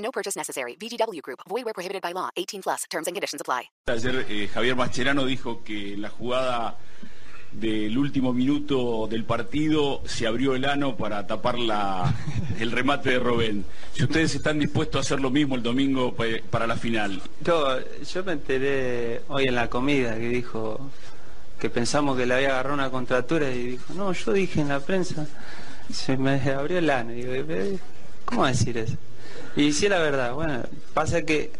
No purchase necessary. VGW Group. Void where prohibited by law. 18 plus. Terms and conditions apply. Ayer eh, Javier Mascherano dijo que en la jugada del último minuto del partido se abrió el ano para tapar la, el remate de Robén. Si ustedes están dispuestos a hacer lo mismo el domingo pa- para la final. Yo, yo me enteré hoy en la comida que dijo que pensamos que le había agarrado una contractura y dijo, no, yo dije en la prensa, se me abrió el ano. Y digo, "Eh, ¿cómo decir eso? Y sí, la verdad, bueno, pasa que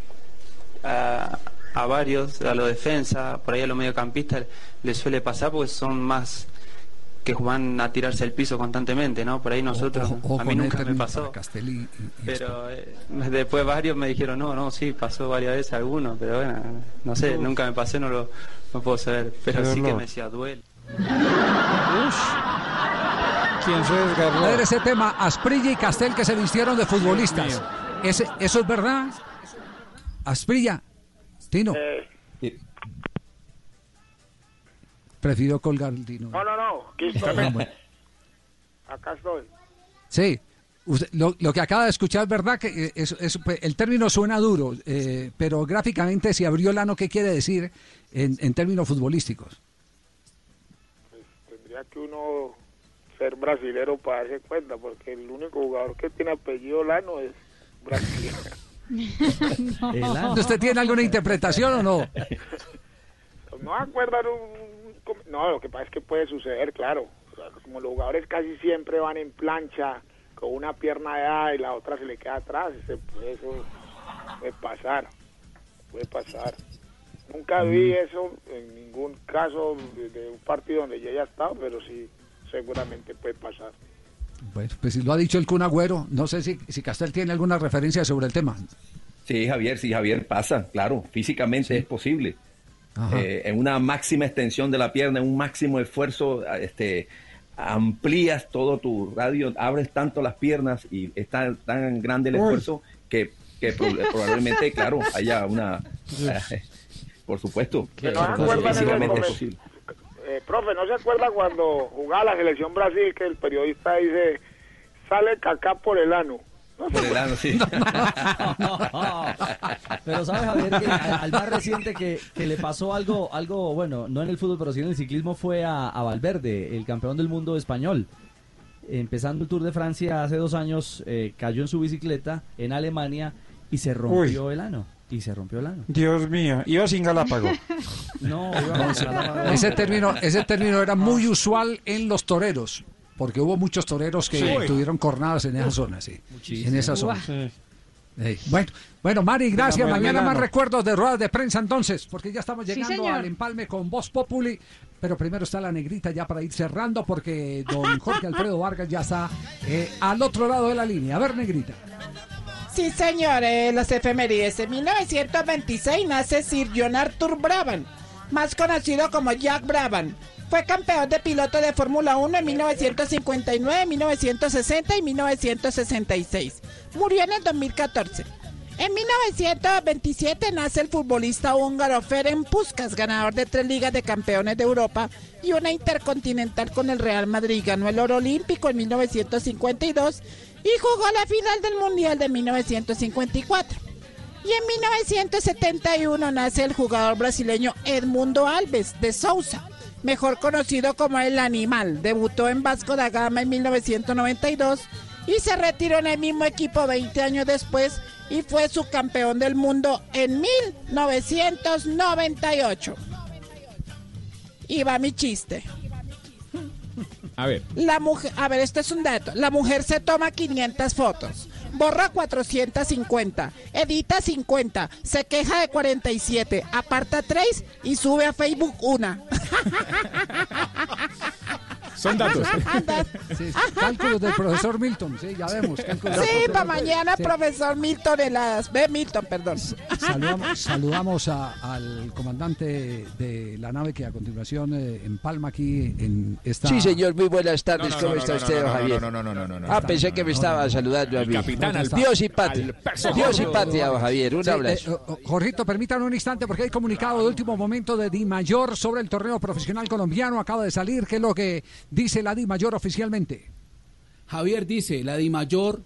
a, a varios, a los defensas, por ahí a los mediocampistas, les suele pasar porque son más que van a tirarse al piso constantemente, ¿no? Por ahí nosotros, a mí el nunca me término pasó. y- y Pero eh, después varios me dijeron, no, no, sí, pasó varias veces algunos, pero bueno, no sé, nunca me pasé, no lo no puedo saber. Pero sí que me decía, duele. ¿Quién se desgarró? A ver ese tema, Asprilla y Castel que se vistieron de futbolistas. Ese, ¿Eso es verdad? Asprilla, Tino. Prefirió colgar el Tino. No, no, no. Aquí estoy. Ah, bueno. Acá estoy. Sí, usted- lo, lo que acaba de escuchar es verdad que eh, es- es- pues, el término suena duro, eh, pero gráficamente si abrió el ano, ¿qué quiere decir en, en términos futbolísticos? Tendría que uno ser brasilero para darse cuenta, porque el único jugador que tiene apellido Lano es ¿Usted tiene alguna interpretación o no? no acuerdan un... No, lo que pasa es que puede suceder, claro. O sea, como los jugadores casi siempre van en plancha, con una pierna allá y la otra se le queda atrás, pues, eso puede pasar. Puede pasar. Nunca vi eso en ningún caso de, de un partido donde yo haya estado, pero sí, seguramente puede pasar. Bueno, pues si lo ha dicho el Kun Agüero, no sé si, si Castel tiene alguna referencia sobre el tema. Sí, Javier, sí, Javier, pasa, claro, físicamente es posible. Eh, en una máxima extensión de la pierna, en un máximo esfuerzo, este, amplías todo tu radio, abres tanto las piernas y es tan, tan grande el Uy. esfuerzo que, que pro- probablemente, claro, haya una... eh, por supuesto, Que no de físicamente es posible. Eh, profe, ¿no se acuerda cuando jugaba la selección Brasil que el periodista dice, sale cacá por el ano? No Por el ano, sí. Pero sabes, Javier, que al más reciente que, que le pasó algo, algo, bueno, no en el fútbol, pero sí en el ciclismo, fue a, a Valverde, el campeón del mundo español. Empezando el Tour de Francia hace dos años, eh, cayó en su bicicleta en Alemania y se rompió el ano. Y se rompió el ano. Dios mío, iba sin Galápago. No, iba No, con ese, Galápagos. ese término, ese término era muy usual en los toreros, porque hubo muchos toreros que Sí. tuvieron cornadas en esa zona, sí. Muchísimo. En esa zona. Sí. Bueno, bueno, Mari, gracias. Mañana más recuerdos de ruedas de prensa entonces, porque ya estamos llegando al empalme con Voz Populi. Pero primero está la negrita ya para ir cerrando, porque don Jorge Alfredo Vargas ya está eh, al otro lado de la línea. A ver, negrita. Sí, señores, las efemérides. En 1926 nace Sir John Arthur Brabham, más conocido como Jack Brabham. Fue campeón de piloto de Fórmula 1 en 1959, 1960 y 1966. Murió en el 2014. En 1927 nace el futbolista húngaro Ferenc Puskas, ganador de tres ligas de campeones de Europa y una intercontinental con el Real Madrid. Ganó el oro olímpico en 1952 y jugó la final del Mundial de 1954. Y en 1971 nace el jugador brasileño Edmundo Alves de Sousa, mejor conocido como el Animal. Debutó en Vasco da Gama en 1992 y se retiró en el mismo equipo 20 años después y fue subcampeón del mundo en 1998. Y va mi chiste. A ver. La mujer, a ver, este es un dato. La mujer se toma 500 fotos, borra 450, edita 50, se queja de 47, aparta 3 y sube a Facebook una. Son datos. Sí, Cálculos del profesor Milton, sí, ya vemos. Sí, para mañana, Sí. profesor Milton Heladas. Ve, Milton, perdón. Saludamos, saludamos a- al comandante de la nave que a continuación eh, empalma aquí en esta. Sí, señor, muy buenas tardes. No, no, ¿Cómo no, está usted, Javier? no, no, no, no, no, no, Ah, pensé que me estaba saludando a mí. capitán al- Dios y patria. al Dios y patria, don Javier. Un abrazo. eh, oh, Jorgito, permítanme un instante porque hay comunicado de último momento de Di Mayor sobre el torneo profesional colombiano. Acaba de salir. ¿Qué es lo que dice la Di Mayor oficialmente? Javier dice, la DIMAYOR,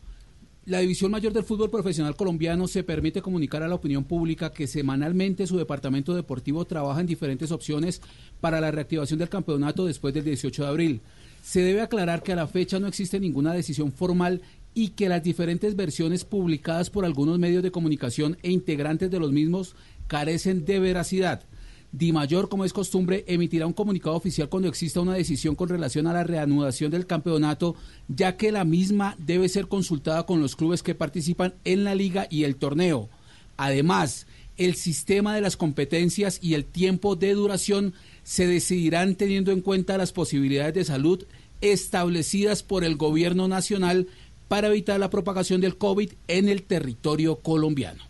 la División Mayor del Fútbol Profesional Colombiano se permite comunicar a la opinión pública que semanalmente su departamento deportivo trabaja en diferentes opciones para la reactivación del campeonato después del 18 de abril. Se debe aclarar que a la fecha no existe ninguna decisión formal y que las diferentes versiones publicadas por algunos medios de comunicación e integrantes de los mismos carecen de veracidad. Di Mayor, como es costumbre, emitirá un comunicado oficial cuando exista una decisión con relación a la reanudación del campeonato, ya que la misma debe ser consultada con los clubes que participan en la liga y el torneo. Además, el sistema de las competencias y el tiempo de duración se decidirán teniendo en cuenta las posibilidades de salud establecidas por el gobierno nacional para evitar la propagación del COVID en el territorio colombiano.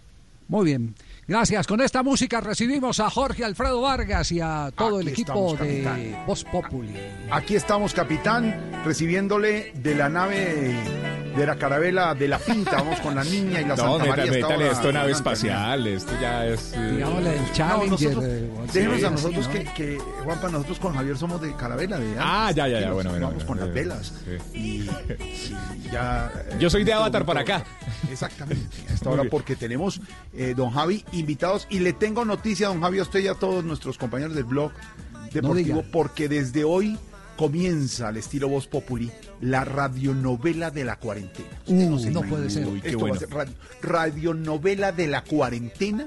Muy bien. Gracias. Con esta música recibimos a Jorge Alfredo Vargas y a todo el equipo estamos, de. Voz Populi. Aquí estamos, capitán, recibiéndole de la nave de la carabela de la Pinta. Vamos con la niña y la No, Santa María. ahora, esto nave espacial, esto ya es... eh, Digámosle el No, Challenger. nosotros, eh, déjenos a nosotros ¿no? que, que, Juanpa, nosotros con Javier somos de carabela. De Ah, ya, ya, ya, bueno, bueno, Vamos bueno, con las velas. Y, y ya. eh, Yo soy de Avatar para acá. Exactamente. Hasta ahora, porque tenemos, eh, don Javi, invitados. Y le tengo noticia, don Javi, a usted y a todos nuestros compañeros del blog deportivo, porque desde hoy comienza al estilo Voz Populi la radionovela de la cuarentena. Uh, se no puede ser. Uy, qué Esto va a bueno. ser radio- radionovela de la cuarentena.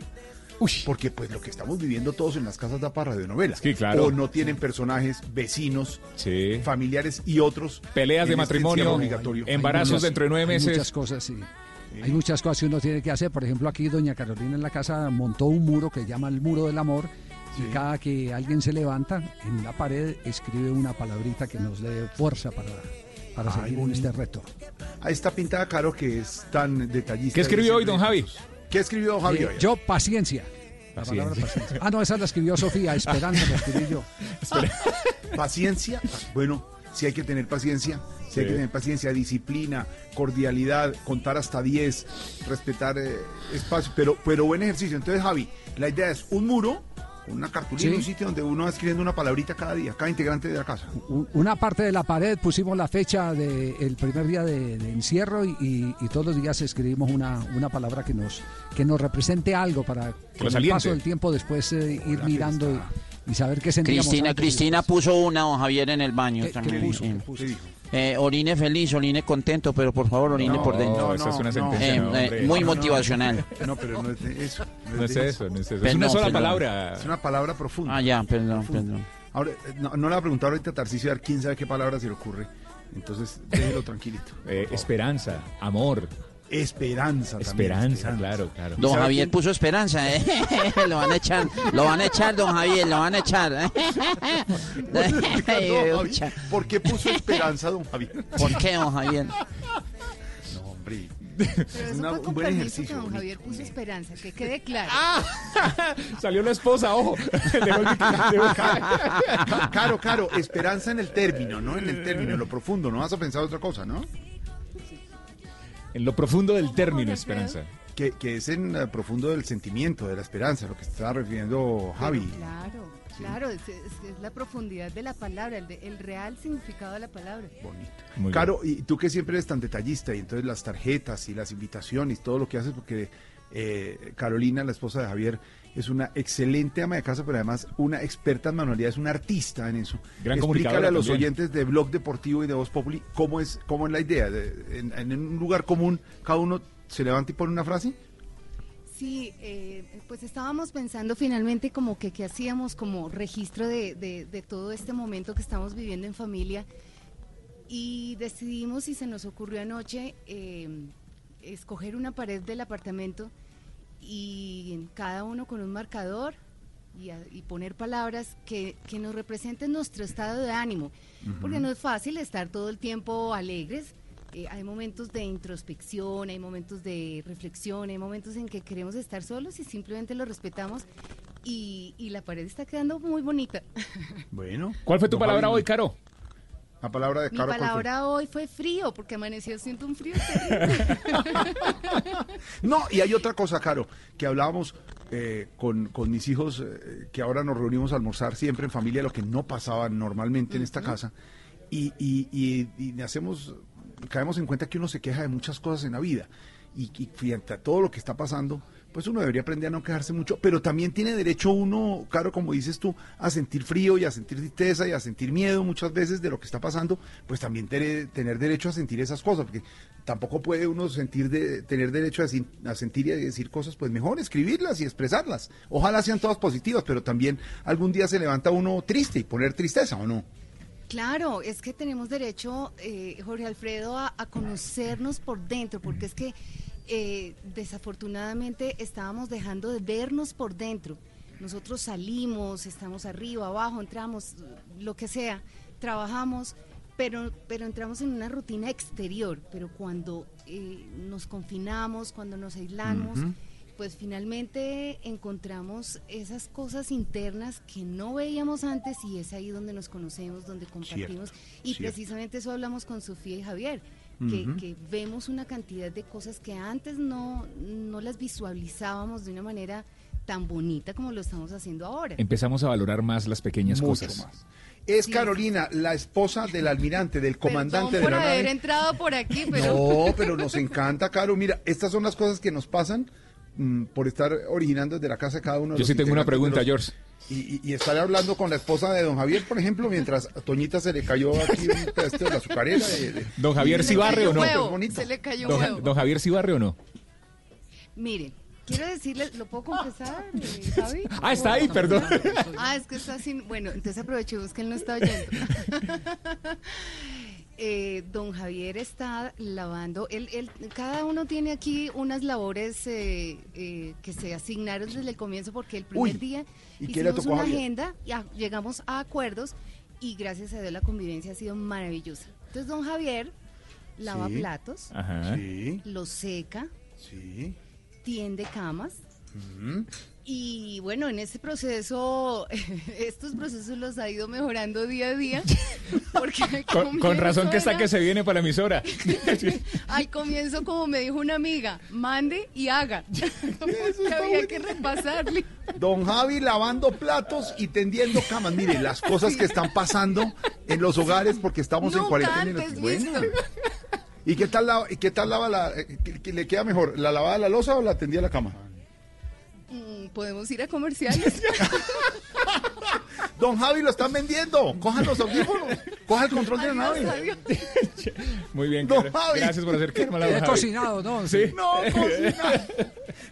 Porque pues lo que estamos viviendo todos en las casas da para radionovela. Sí, claro. O no tienen personajes, vecinos, Sí. familiares y otros. Peleas de este matrimonio, obligatorio. embarazos muchas- dentro de nueve hay meses. muchas cosas, sí. Hay muchas cosas que uno tiene que hacer. Por ejemplo, aquí doña Carolina en la casa montó un muro que llama el muro del amor. Y cada que alguien se levanta en la pared escribe una palabrita que nos dé fuerza para, para Ay, seguir en este reto. Ahí está pintada Caro que es tan detallista. ¿Qué escribió hoy, don Javi? ¿Qué escribió don Javi Eh, hoy? yo, paciencia. La Paciencia. palabra paciencia. Ah, no, esa la escribió Sofía, esperanza la escribí yo. Paciencia. Bueno, sí hay que tener paciencia. Sí, hay Sí. que tener paciencia, disciplina, cordialidad, contar hasta 10, respetar eh, espacio. Pero, pero buen ejercicio. Entonces, Javi, la idea es un muro, una cartulina, Sí. un sitio donde uno va escribiendo una palabrita cada día, cada integrante de la casa. Un- Una parte de la pared pusimos la fecha del primer día de, de encierro y, y- y todos los días escribimos una, una palabra que nos, que nos represente algo para con nos el paso del tiempo después eh, ir mirando y, y saber qué sentíamos. Cristina, Cristina puso una, don Javier, en el baño ¿Qué- qué también. puso? sí. ¿Qué puso? Eh, orine feliz, orine contento, pero por favor, orine No, por dentro. No, esa es una no, sentencia, Eh, no, eh, muy motivacional. No, pero no es de eso. No es de eso, no es eso. Es una sola perdón. palabra. Es una palabra profunda. Ah, ya, perdón, perdón. Ahora, eh, no, no le va a preguntar ahorita a Tarcisio a ver quién sabe qué palabra se le ocurre. Entonces, déjelo tranquilito. Eh, esperanza, amor, Esperanza también. esperanza, claro, claro. Don Javier quién? puso esperanza, ¿eh? lo van a echar, lo van a echar, don Javier, lo van a echar. ¿eh? No, ucha. Javi, ¿Por qué puso esperanza, don Javier? ¿Por qué, don Javier? No, hombre. Pero Es eso una- fue un buen ejercicio. que don. Javier puso esperanza, que quede claro. Salió la esposa, ojo. Caro, caro, esperanza en el término, ¿no? En el término, en lo profundo. No vas a pensar otra cosa, ¿no? En lo profundo del término, esperanza. Que, que es en lo profundo del sentimiento, de la esperanza, lo que estaba refiriendo Javi. Claro, claro, es, es- es la profundidad de la palabra, el, de- el real significado de la palabra. Bonito. Muy Caro, y tú que siempre eres tan detallista, y entonces las tarjetas y las invitaciones, todo lo que haces, porque eh, Carolina, la esposa de Javier, es una excelente ama de casa, pero además una experta en manualidades, una artista en eso. Gran Explícale a los también. oyentes de Blog Deportivo y de Voz Populi cómo es, cómo es la idea. De- en, en un lugar común, cada uno se levanta y pone una frase. Sí, eh, pues estábamos pensando finalmente como que qué hacíamos como registro de, de- de todo este momento que estamos viviendo en familia y decidimos y se nos ocurrió anoche eh, escoger una pared del apartamento y cada uno con un marcador, y, a- y poner palabras que, que nos representen nuestro estado de ánimo. Porque Ujú. no es fácil estar todo el tiempo alegres. Eh, hay momentos de introspección, hay momentos de reflexión, hay momentos en que queremos estar solos y simplemente lo respetamos. Y, y la pared está quedando muy bonita. Bueno. ¿Cuál fue tu palabra hoy, Caro? La palabra de Mi palabra hoy fue frío, porque amaneció siento un frío terrible. No, y hay otra cosa, Caro, que hablábamos eh, con, con mis hijos, eh, que ahora nos reunimos a almorzar siempre en familia, lo que no pasaba normalmente en esta casa, y, y, y, y hacemos, caemos en cuenta que uno se queja de muchas cosas en la vida, y, y frente a todo lo que está pasando, pues uno debería aprender a no quejarse mucho, pero también tiene derecho uno, Caro, como dices tú, a sentir frío y a sentir tristeza y a sentir miedo muchas veces de lo que está pasando, pues también tener, derecho a sentir esas cosas, porque tampoco puede uno sentir de, tener derecho a, sentir y a decir cosas, pues mejor escribirlas y expresarlas. Ojalá sean todas positivas, pero también algún día se levanta uno triste y poner tristeza, ¿o no? Claro, es que tenemos derecho, eh, Jorge Alfredo, a conocernos por dentro, porque es que eh, desafortunadamente estábamos dejando de vernos por dentro. Nosotros salimos, estamos arriba, abajo, entramos, lo que sea, trabajamos, pero, pero entramos en una rutina exterior. Pero cuando eh, nos confinamos, cuando nos aislamos, pues finalmente encontramos esas cosas internas que no veíamos antes y es ahí donde nos conocemos, donde compartimos. y cierto. precisamente eso hablamos con Sofía y Javier, que, Ujú. que vemos una cantidad de cosas que antes no, no las visualizábamos de una manera tan bonita como lo estamos haciendo ahora. Empezamos a valorar más las pequeñas Mucho cosas. más. Es Carolina, la esposa del almirante, del comandante Perdón de por la haber nave. entrado por aquí, pero... No, pero nos encanta, Caro. Mira, estas son las cosas que nos pasan por estar originando desde la casa de cada uno de Yo los sí tengo una pregunta, los- George. Y, y, estar hablando con la esposa de don Javier, por ejemplo, mientras a Toñita se le cayó aquí un pedacito de la azucarera. de- de- Don Javier, Se ¿sí le barre cayó o no? huevo. Se le cayó Don, huevo. don Javier, ¿sí barre o no? Miren, quiero decirles, ¿lo puedo confesar, eh, Javi? Ah, está ahí, perdón. Ah, es que está sin... Bueno, entonces aprovechemos que él no está oyendo. Eh, don Javier está lavando, él, él- cada uno tiene aquí unas labores eh, eh, que se asignaron desde el comienzo porque el primer Uy, día ¿y qué le hicimos una Javier? agenda, y a- llegamos a acuerdos y gracias a Dios la convivencia ha sido maravillosa. Entonces don Javier lava Sí. platos, Ajá. Sí, los seca, sí. tiende camas. Y bueno, en ese proceso, estos procesos los ha ido mejorando día a día. Porque Con, con razón que comienzo está que era- se viene para la emisora. Al comienzo, como me dijo una amiga, mande y haga. Porque había que repasarle. Don Javi lavando platos y tendiendo camas. Mire, las cosas que están pasando en los hogares porque estamos en cuarentena. antes Bueno. visto. ¿Y qué tal, la, y qué tal lava la, eh, qué- qué le queda mejor, la lavada de la losa o la tendida de la cama? Mm, Podemos ir a comerciales. Don Javi lo están vendiendo. Cojan los audífonos. Coja el control de la nave. Muy bien, Don. Javi. Gracias por acercarme a la cocinado, ¿no? Sí. No.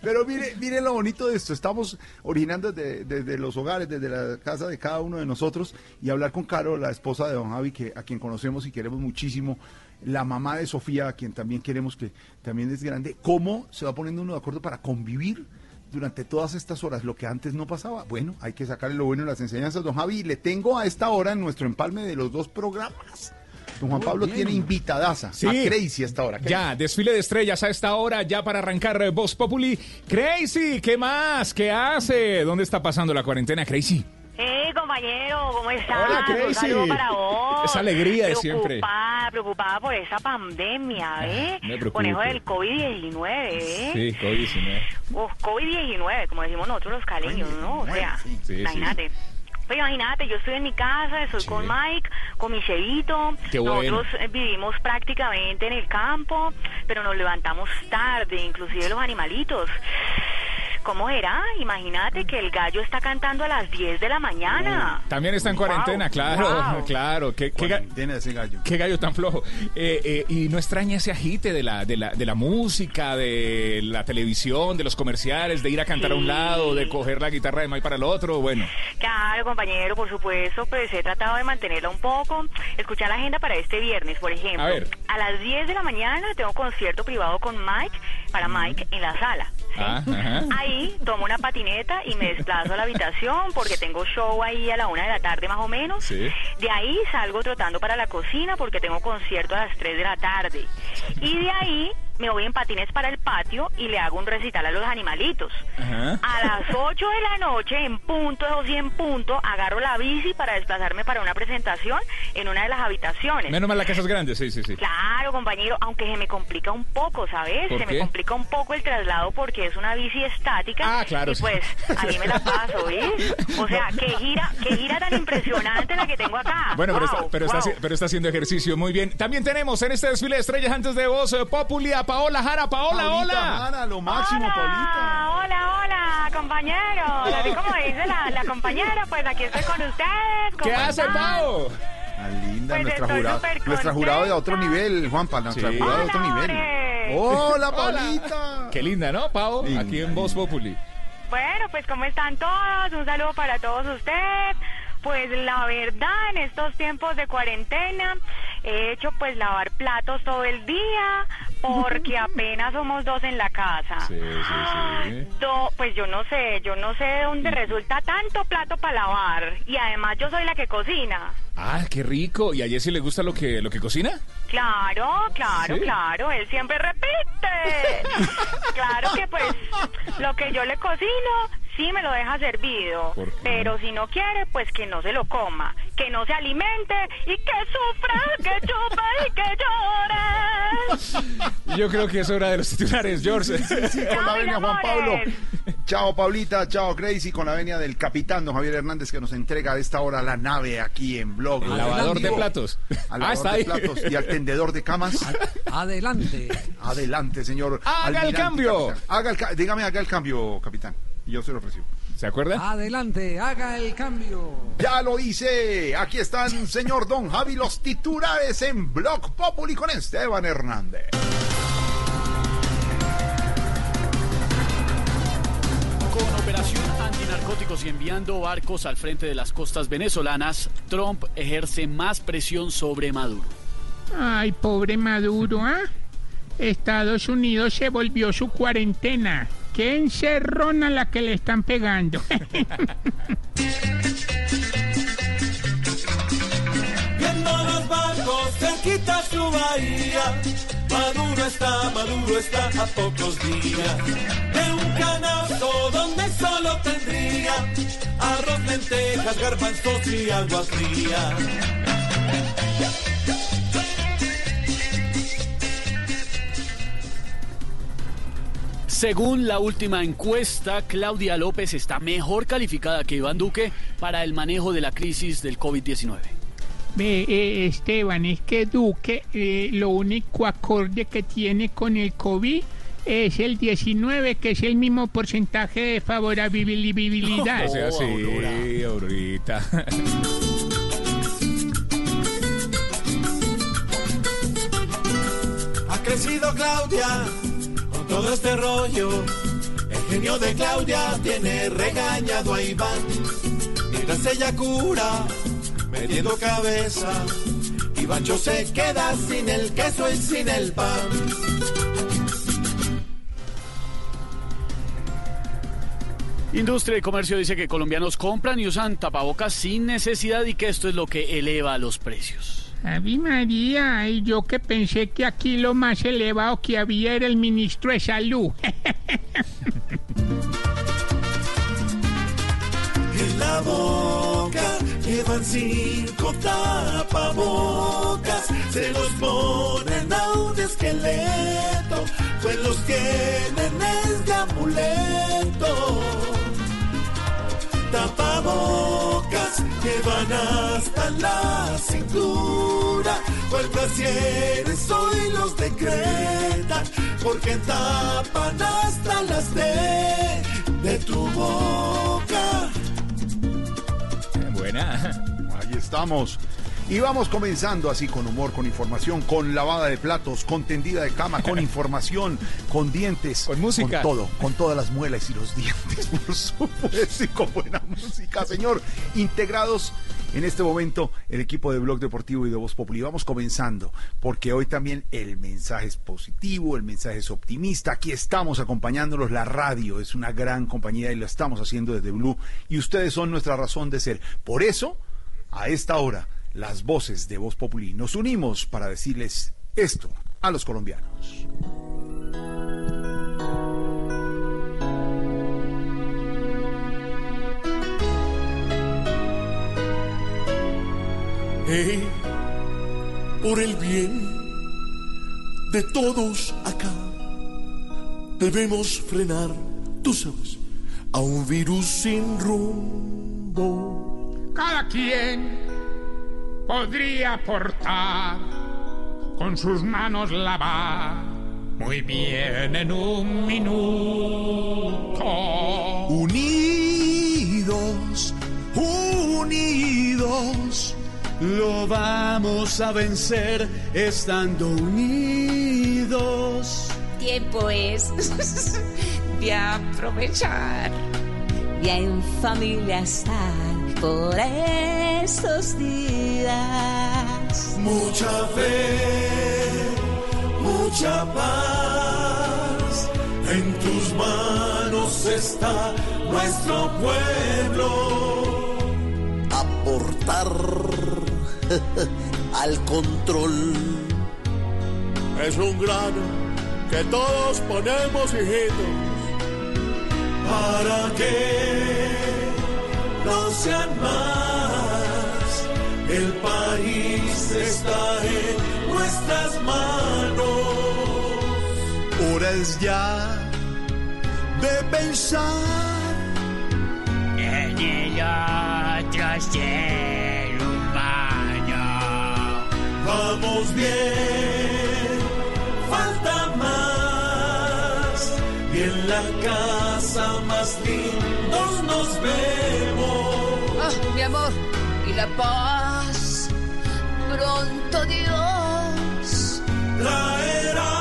Pero mire, mire lo bonito de esto. Estamos originando desde, desde los hogares, desde la casa de cada uno de nosotros y hablar con Caro, la esposa de don Javi, que, a quien conocemos y queremos muchísimo. La mamá de Sofía, a quien también queremos que también es grande. ¿Cómo se va poniendo uno de acuerdo para convivir durante todas estas horas? Lo que antes no pasaba. Bueno, hay que sacarle lo bueno de las enseñanzas, don Javi. Le tengo a esta hora en nuestro empalme de los dos programas. Don Juan Muy Pablo bien. tiene invitadaza Sí. a Crazy a esta hora. Ya, desfile de estrellas a esta hora, ya para arrancar eh, Voz Populi. Crazy, ¿qué más? ¿Qué hace? ¿Dónde está pasando la cuarentena, Crazy? Hey, compañero, ¿cómo estás? Hola, Un Crazy. saludo para vos. Esa alegría de siempre. Preocupada, preocupada por esa pandemia, ¿eh? me preocupo. Con eso del COVID-19, ¿eh? Sí, COVID-19. Uf, COVID-19, como decimos nosotros los caleños, ¿no? O sea, Sí, sí. imagínate. Pues imagínate, yo estoy en mi casa, estoy Sí. con Mike, con mi bueno. Nosotros eh, vivimos prácticamente en el campo, pero nos levantamos tarde, inclusive los animalitos. ¿Cómo era? Imagínate que el gallo está cantando a las 10 de la mañana. También está en Wow, cuarentena, claro, wow. claro. ¿Qué, qué, Cuarentena ese gallo. qué gallo tan flojo. Eh, eh, y no extraña ese agite de la, de, la, de la música, de la televisión, de los comerciales, de ir a cantar a un lado, de coger la guitarra de Mike para el otro. Bueno, Claro, compañero, por supuesto, pues he tratado de mantenerla un poco. Escuchar la agenda para este viernes, por ejemplo. A ver. A las 10 de la mañana tengo concierto privado con Mike, para Mike, en la sala. Ah, ajá. Ahí tomo una patineta y me desplazo a la habitación porque tengo show ahí a la una de la tarde más o menos. Sí. De ahí salgo trotando para la cocina porque tengo concierto a las 3 de la tarde. Y de ahí me voy en patines para el patio y le hago un recital a los animalitos. Ajá. A las 8 de la noche, en punto, o en punto, agarro la bici para desplazarme para una presentación en una de las habitaciones. Menos mal la casa es grande, sí, sí, sí. Claro, compañero, aunque se me complica un poco, ¿sabes? ¿Por Se qué? me complica un poco el traslado porque es una bici estática. Ah, claro, Y sí. pues ahí me la paso, ¿ves? O sea, qué gira, qué gira tan impresionante la que tengo acá. Bueno, pero, está, pero, está, wow. haci- pero está haciendo ejercicio muy bien. También tenemos en este desfile de estrellas antes de voz eh, Populi a Paola Jara. Paola, Paulita hola. Jara, lo máximo, Paulita. Hola, hola, compañero. Así como dice la, la compañera, pues aquí estoy con ustedes. ¿cómo ¿Qué hace? Pao? Tan linda, Pues nuestra jurada. Nuestra jurada de otro nivel, Juanpa, nuestra Sí. jurada de otro nivel. Hola, Hola. Paulita. Qué linda, ¿no, Pao? Linda, Aquí en Voz Populi. Bueno, pues ¿cómo están todos? Un saludo para todos ustedes. Pues la verdad, en estos tiempos de cuarentena, he hecho pues lavar platos todo el día porque apenas somos dos en la casa. Sí, sí, sí. Do- pues yo no sé, yo no sé de dónde resulta tanto plato para lavar. Y además yo soy la que cocina. Ah, qué rico. ¿Y a Jessy le gusta lo que, lo que cocina? Claro, claro, ¿Sí? claro, él siempre repite. claro que pues lo que yo le cocino sí me lo deja servido, pero si no quiere pues que no se lo coma, que no se alimente y que sufra, que chupe y que llore. Yo creo que es hora de los titulares, George. Sí, con la Chao, venia Juan Pablo. Chao, Paulita. Chao, Crazy. Con la venia del capitán, don Javier Hernández, que nos entrega a esta hora la nave aquí en Blog. El lavador de platos. Al Ah, lavador está de ahí. platos y al tendedor de camas. Adelante. Adelante, señor. Haga el cambio. capitán. Haga el ca- dígame, haga el cambio, capitán. Y yo se lo recibo. ¿Se acuerda? Adelante, haga el cambio. Ya lo hice. Aquí están, señor Don Javi, los titulares en Blog Populi con Esteban Hernández. Con operación antinarcóticos y enviando barcos al frente de las costas venezolanas, Trump ejerce más presión sobre Maduro. Ay, pobre Maduro, ¿ah? Estados Unidos se volvió su cuarentena. Qué encerrona la que le están pegando. Viendo los barcos cerquita su bahía, Maduro está, Maduro está a pocos días de un canasto donde solo tendría arroz, lentejas, garbanzos y agua fría. Según la última encuesta, Claudia López está mejor calificada que Iván Duque para el manejo de la crisis del COVID-19. Ve, eh, Esteban, es que Duque eh, lo único acorde que tiene con el COVID es el 19, que es el mismo porcentaje de favorabilidad. O sea, sí, Aurorita. Ha crecido Claudia todo este rollo. El genio de Claudia tiene regañado a Iván. Mientras ella cura, metiendo cabeza. Ivancho se queda sin el queso y sin el pan. Industria y Comercio dice que colombianos compran y usan tapabocas sin necesidad y que esto es lo que eleva los precios. Ave María, y yo que pensé que aquí lo más elevado que había era el ministro de Salud. En la boca llevan cinco tapabocas, se los ponen a un esqueleto, pues los tienen es de amuleto. Tapabocas llevan hasta la cintura, pues brasieres hoy los decretan, porque tapan hasta las de, de tu boca. Buena. Ahí estamos. Y vamos comenzando así con humor, con información, con lavada de platos, con tendida de cama, con información, con dientes. Con música. Con todo, con todas las muelas y los dientes, por supuesto, y con buena música, señor. Integrados En este momento, el equipo de Blog Deportivo y de Voz Populi vamos comenzando, porque hoy también el mensaje es positivo, el mensaje es optimista. Aquí estamos acompañándolos. La radio es una gran compañía y lo estamos haciendo desde Blue y ustedes son nuestra razón de ser. Por eso, a esta hora, las voces de Voz Populi nos unimos para decirles esto a los colombianos. Hey, por el bien de todos acá, debemos frenar, tú sabes, a un virus sin rumbo. Cada quien podría aportar con sus manos lavar muy bien en un minuto. Unidos, unidos, lo vamos a vencer estando unidos. Tiempo es de aprovechar, de en familia estar por estos días. Mucha fe, mucha paz, en tus manos está nuestro pueblo. Aportar al control. Es un grano que todos ponemos, hijitos, para que no sean más. El país está en nuestras manos. Hora es ya de pensar En el otro ser humano. Vamos bien, falta más. Y en la casa más lindos nos vemos. Mi amor, y la paz. Pronto Dios traerá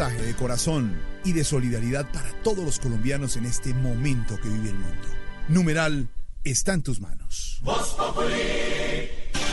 mensaje de corazón y de solidaridad para todos los colombianos en este momento que vive el mundo. Numeral está en tus manos.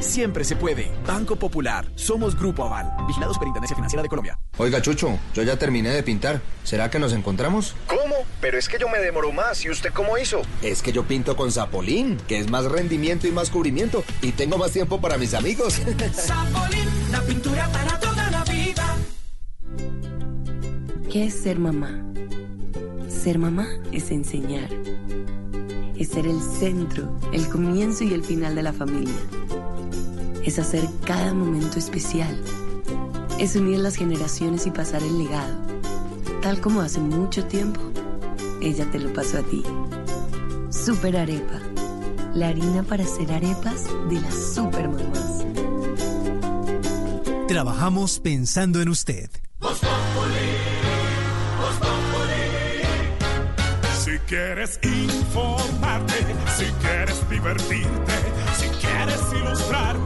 Siempre se puede. Banco Popular. Somos Grupo Aval. Vigilados Superintendencia Financiera de Colombia. Oiga, Chucho, yo ya terminé de pintar. ¿Será que nos encontramos? ¿Cómo? Pero es que yo me demoro más. ¿Y usted cómo hizo? Es que yo pinto con Zapolín, que es más rendimiento y más cubrimiento. Y tengo más tiempo para mis amigos. Zapolín, la pintura para toda la vida. ¿Qué es ser mamá? Ser mamá es enseñar. Es ser el centro, el comienzo y el final de la familia. Es hacer cada momento especial. Es unir las generaciones y pasar el legado. Tal como hace mucho tiempo, ella te lo pasó a ti. Super Arepa. La harina para hacer arepas de las super mamás. Trabajamos pensando en usted. Si quieres informarte, si quieres divertirte, si quieres ilustrarte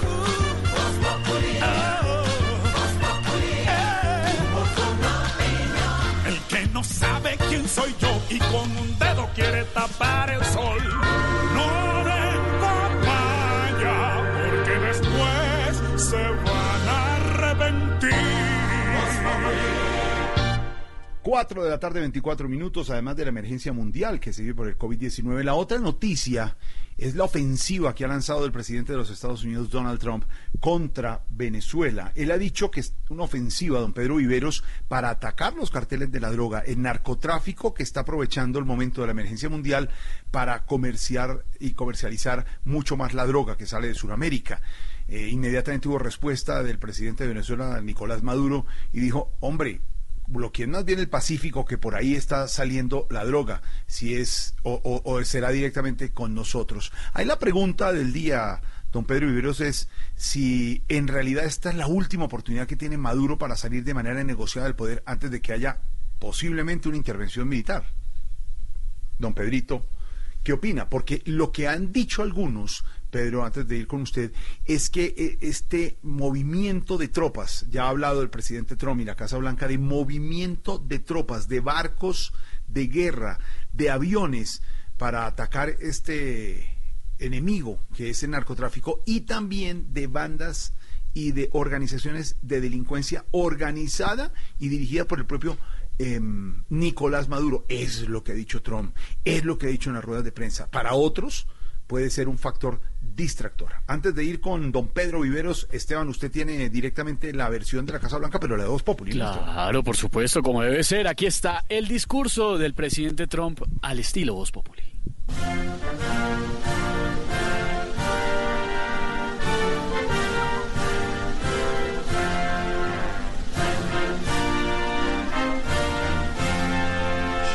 Y con un dedo quiere tapar el sol. No den papaya porque después se van 4 de la tarde, 24 minutos, además de la emergencia mundial que se vive por el COVID-19. La otra noticia es la ofensiva que ha lanzado el presidente de los Estados Unidos, Donald Trump, contra Venezuela. Él ha dicho que es una ofensiva, don Pedro Viveros, para atacar los carteles de la droga, el narcotráfico que está aprovechando el momento de la emergencia mundial para comerciar y comercializar mucho más la droga que sale de Sudamérica. Eh, inmediatamente hubo respuesta del presidente de Venezuela, Nicolás Maduro, y dijo, hombre, bloqueen más bien el Pacífico, que por ahí está saliendo la droga, si es o, o- será directamente con nosotros. Ahí la pregunta del día, don Pedro Viveros, es si en realidad esta es la última oportunidad que tiene Maduro para salir de manera negociada del poder antes de que haya posiblemente una intervención militar. Don Pedrito, ¿qué opina? Porque lo que han dicho algunos, Pedro, antes de ir con usted, es que eh, este movimiento de tropas, ya ha hablado el presidente Trump y la Casa Blanca de movimiento de tropas, de barcos de guerra, de aviones para atacar este enemigo que es el narcotráfico y también de bandas y de organizaciones de delincuencia organizada y dirigida por el propio em, Nicolás Maduro. Es lo que ha dicho Trump, es lo que ha dicho en las ruedas de prensa. Para otros puede ser un factor distractor. Antes de ir con don Pedro Viveros, Esteban, usted tiene directamente la versión de la Casa Blanca, pero la de Voz Populi. Claro, por supuesto, como debe ser. Aquí está el discurso del presidente Trump al estilo Voz Populi.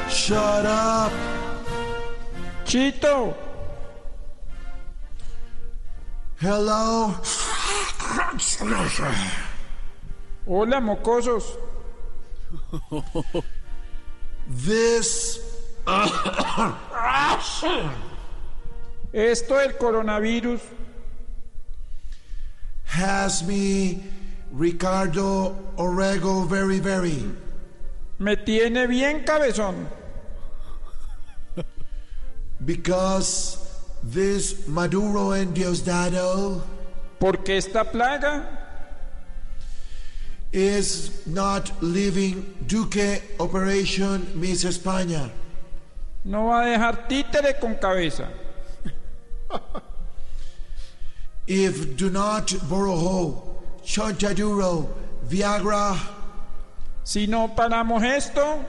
Shut up. Chito. Hello. Hola, mocosos. This. Esto del coronavirus has me, Ricardo Orego, very, very. me tiene bien cabezón. Because this Maduro and Diosdado Porque esta plaga is not leaving Duque Operation Miss España. no va a dejar títere con cabeza. If do not Borojo, Chontaduro, Viagra, Si no paramos esto,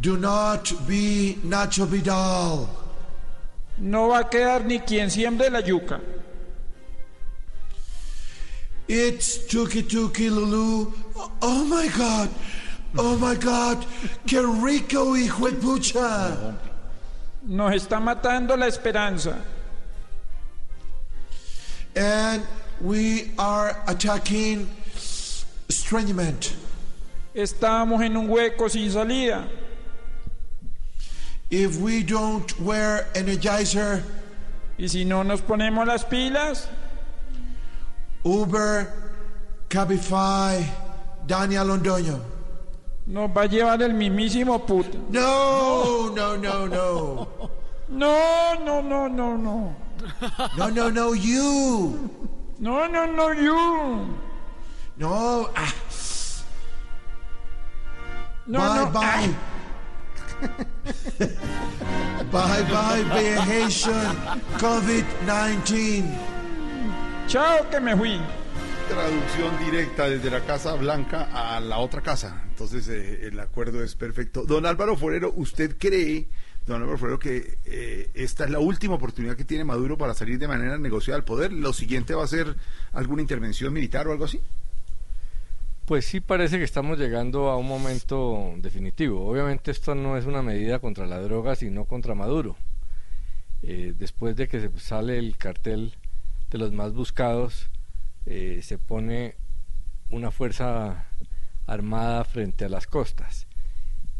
do not be Nacho Vidal. No va a quedar ni quien siembre la yuca. It's Tuki Tuki Lulu. Oh my God. Oh my God. Qué rico, hijo de pucha. Nos está matando la esperanza. And we are attacking estrangement. Estamos en un hueco sin salida. If we don't wear energizer, Y si no nos ponemos las pilas, Uber, Cabify, Daniel Londoño. nos va a llevar el mismísimo puto. No, no, no, no. No, no, no, no, no. No, no, no, you. No, no, no, you. No. ah. No, bye, no, bye. bye, bye, vacation COVID-19. Chao que me fui. Traducción directa desde la Casa Blanca a la otra casa. Entonces eh, el acuerdo es perfecto. Don Álvaro Forero, ¿usted cree, don Álvaro Forero, que eh, esta es la última oportunidad que tiene Maduro para salir de manera negociada al poder? ¿Lo siguiente va a ser alguna intervención militar o algo así? Pues sí parece que estamos llegando a un momento definitivo. Obviamente esto no es una medida contra la droga, sino contra Maduro. Eh, después de que se sale el cartel de los más buscados, eh, se pone una fuerza armada frente a las costas.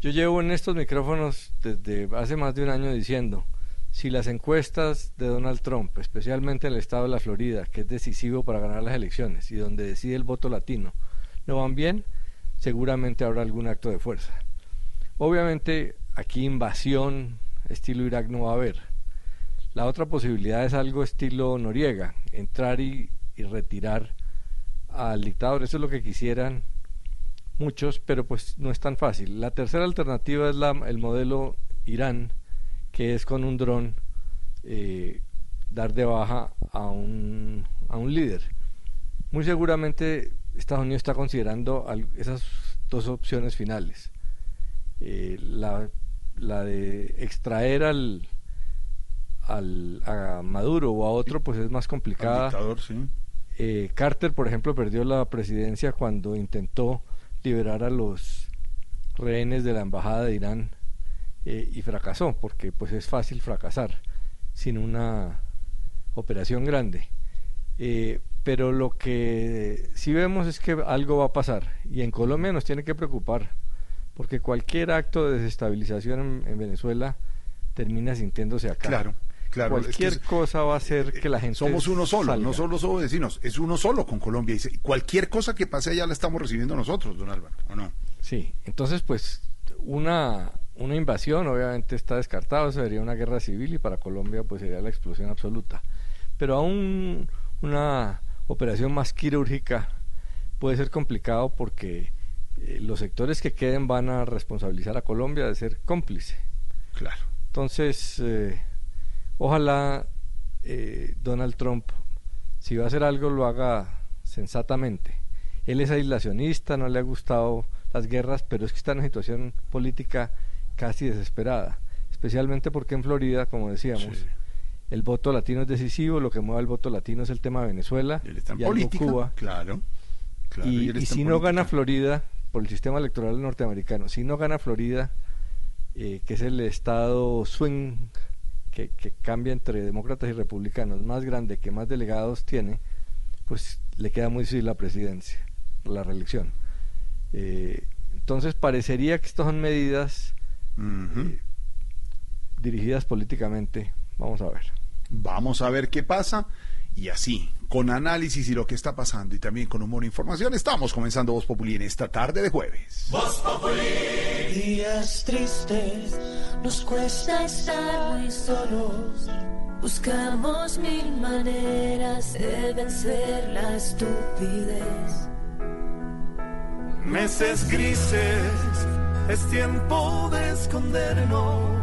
Yo llevo en estos micrófonos desde hace más de un año diciendo, si las encuestas de Donald Trump, especialmente en el estado de la Florida, que es decisivo para ganar las elecciones y donde decide el voto latino, no van bien, seguramente habrá algún acto de fuerza. Obviamente aquí invasión estilo Irak no va a haber. La otra posibilidad es algo estilo Noriega, entrar y, y retirar al dictador. Eso es lo que quisieran muchos, pero pues no es tan fácil. La tercera alternativa es el modelo Irán, que es con un dron eh, dar de baja a un, a un líder. Muy seguramente Estados Unidos está considerando esas dos opciones finales. Eh, la, la de extraer al, al a Maduro o a otro pues es más complicada. dictador, sí. Eh, Carter, por ejemplo, perdió la presidencia cuando intentó liberar a los rehenes de la embajada de Irán eh, y fracasó, porque pues es fácil fracasar sin una operación grande. Eh, pero lo que sí vemos es que algo va a pasar y en Colombia nos tiene que preocupar, porque cualquier acto de desestabilización en, en Venezuela termina sintiéndose acá. Claro, claro. es que Cualquier cosa va a hacer que la gente Somos uno solo, salga. no solo somos vecinos, es uno solo con Colombia. Y cualquier cosa que pase allá la estamos recibiendo nosotros, don Álvaro, ¿o no? Sí, entonces pues una, una invasión obviamente está descartado, sería una guerra civil y para Colombia pues sería la explosión absoluta. Pero aún una operación más quirúrgica puede ser complicado porque eh, los sectores que queden van a responsabilizar a Colombia de ser cómplice. Claro. Entonces, eh, ojalá eh, Donald Trump, si va a hacer algo, lo haga sensatamente. Él es aislacionista, no le ha gustado las guerras, pero es que está en una situación política casi desesperada, especialmente porque en Florida, como decíamos, el voto latino es decisivo, lo que mueve el voto latino es el tema de Venezuela Está en y algo Cuba. claro. claro, y si no política. gana Florida, por el sistema electoral norteamericano, si no gana Florida, eh, que es el estado swing que, que cambia entre demócratas y republicanos, más grande, que más delegados tiene, pues le queda muy difícil la presidencia, la reelección. Eh, entonces parecería que estas son medidas eh, dirigidas políticamente. Vamos a ver. Vamos a ver qué pasa. Y así, con análisis y lo que está pasando y también con humor e información, estamos comenzando Voz Populi en esta tarde de jueves. Días tristes, nos cuesta estar muy solos. Buscamos mil maneras de vencer la estupidez. Meses grises, es tiempo de escondernos.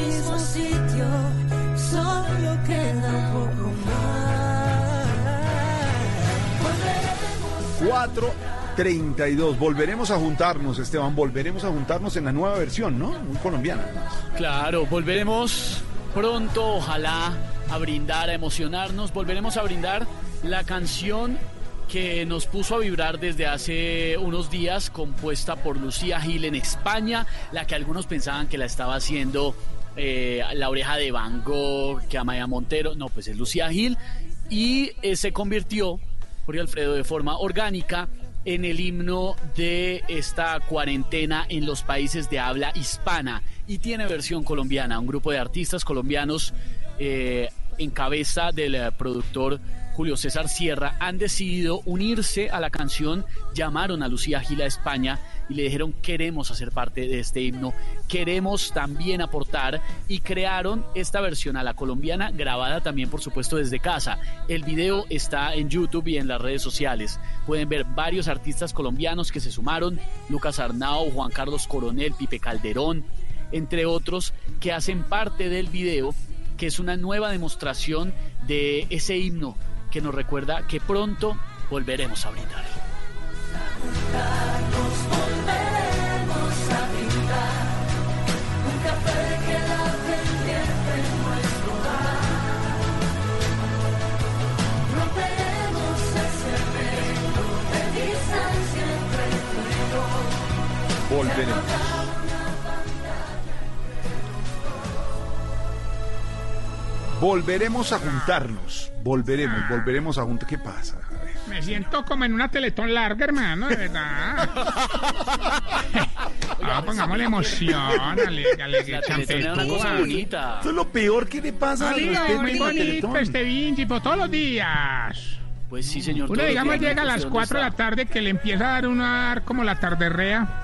4.32. Volveremos a juntarnos, Esteban. Volveremos a juntarnos en la nueva versión, ¿no? Muy colombiana. Claro, volveremos pronto, ojalá, a brindar, a emocionarnos. Volveremos a brindar la canción que nos puso a vibrar desde hace unos días, compuesta por Lucía Gil en España, la que algunos pensaban que la estaba haciendo eh, la oreja de Van Gogh, que Amaya Montero, no, pues es Lucía Gil, y eh, se convirtió, Jorge Alfredo, de forma orgánica en el himno de esta cuarentena en los países de habla hispana y tiene versión colombiana. Un grupo de artistas colombianos eh, en cabeza del eh, productor Julio César Sierra han decidido unirse a la canción, llamaron a Lucía Gil a España y le dijeron queremos hacer parte de este himno, queremos también aportar y crearon esta versión a la colombiana grabada también por supuesto desde casa. El video está en YouTube y en las redes sociales. Pueden ver varios artistas colombianos que se sumaron, Lucas Arnao, Juan Carlos Coronel, Pipe Calderón, entre otros que hacen parte del video que es una nueva demostración de ese himno que nos recuerda que pronto volveremos a brindar. Volveremos a brindar un café que la pendiente en nuestro bar. Romperemos ese velo de distancia entre tú y. Volveremos. Volveremos a juntarnos. Volveremos, volveremos a juntar. ¿Qué pasa? Me siento como en una teletón larga, hermano, de verdad. Ah, pongámosle emoción, champetúa. Eso es lo peor que le pasa Amigo, respeto muy bonito este Vinci, todos los días. Pues sí, señor. Uno, digamos, llega a las dónde 4 de la tarde que le empieza a dar a dar como la tarderrea.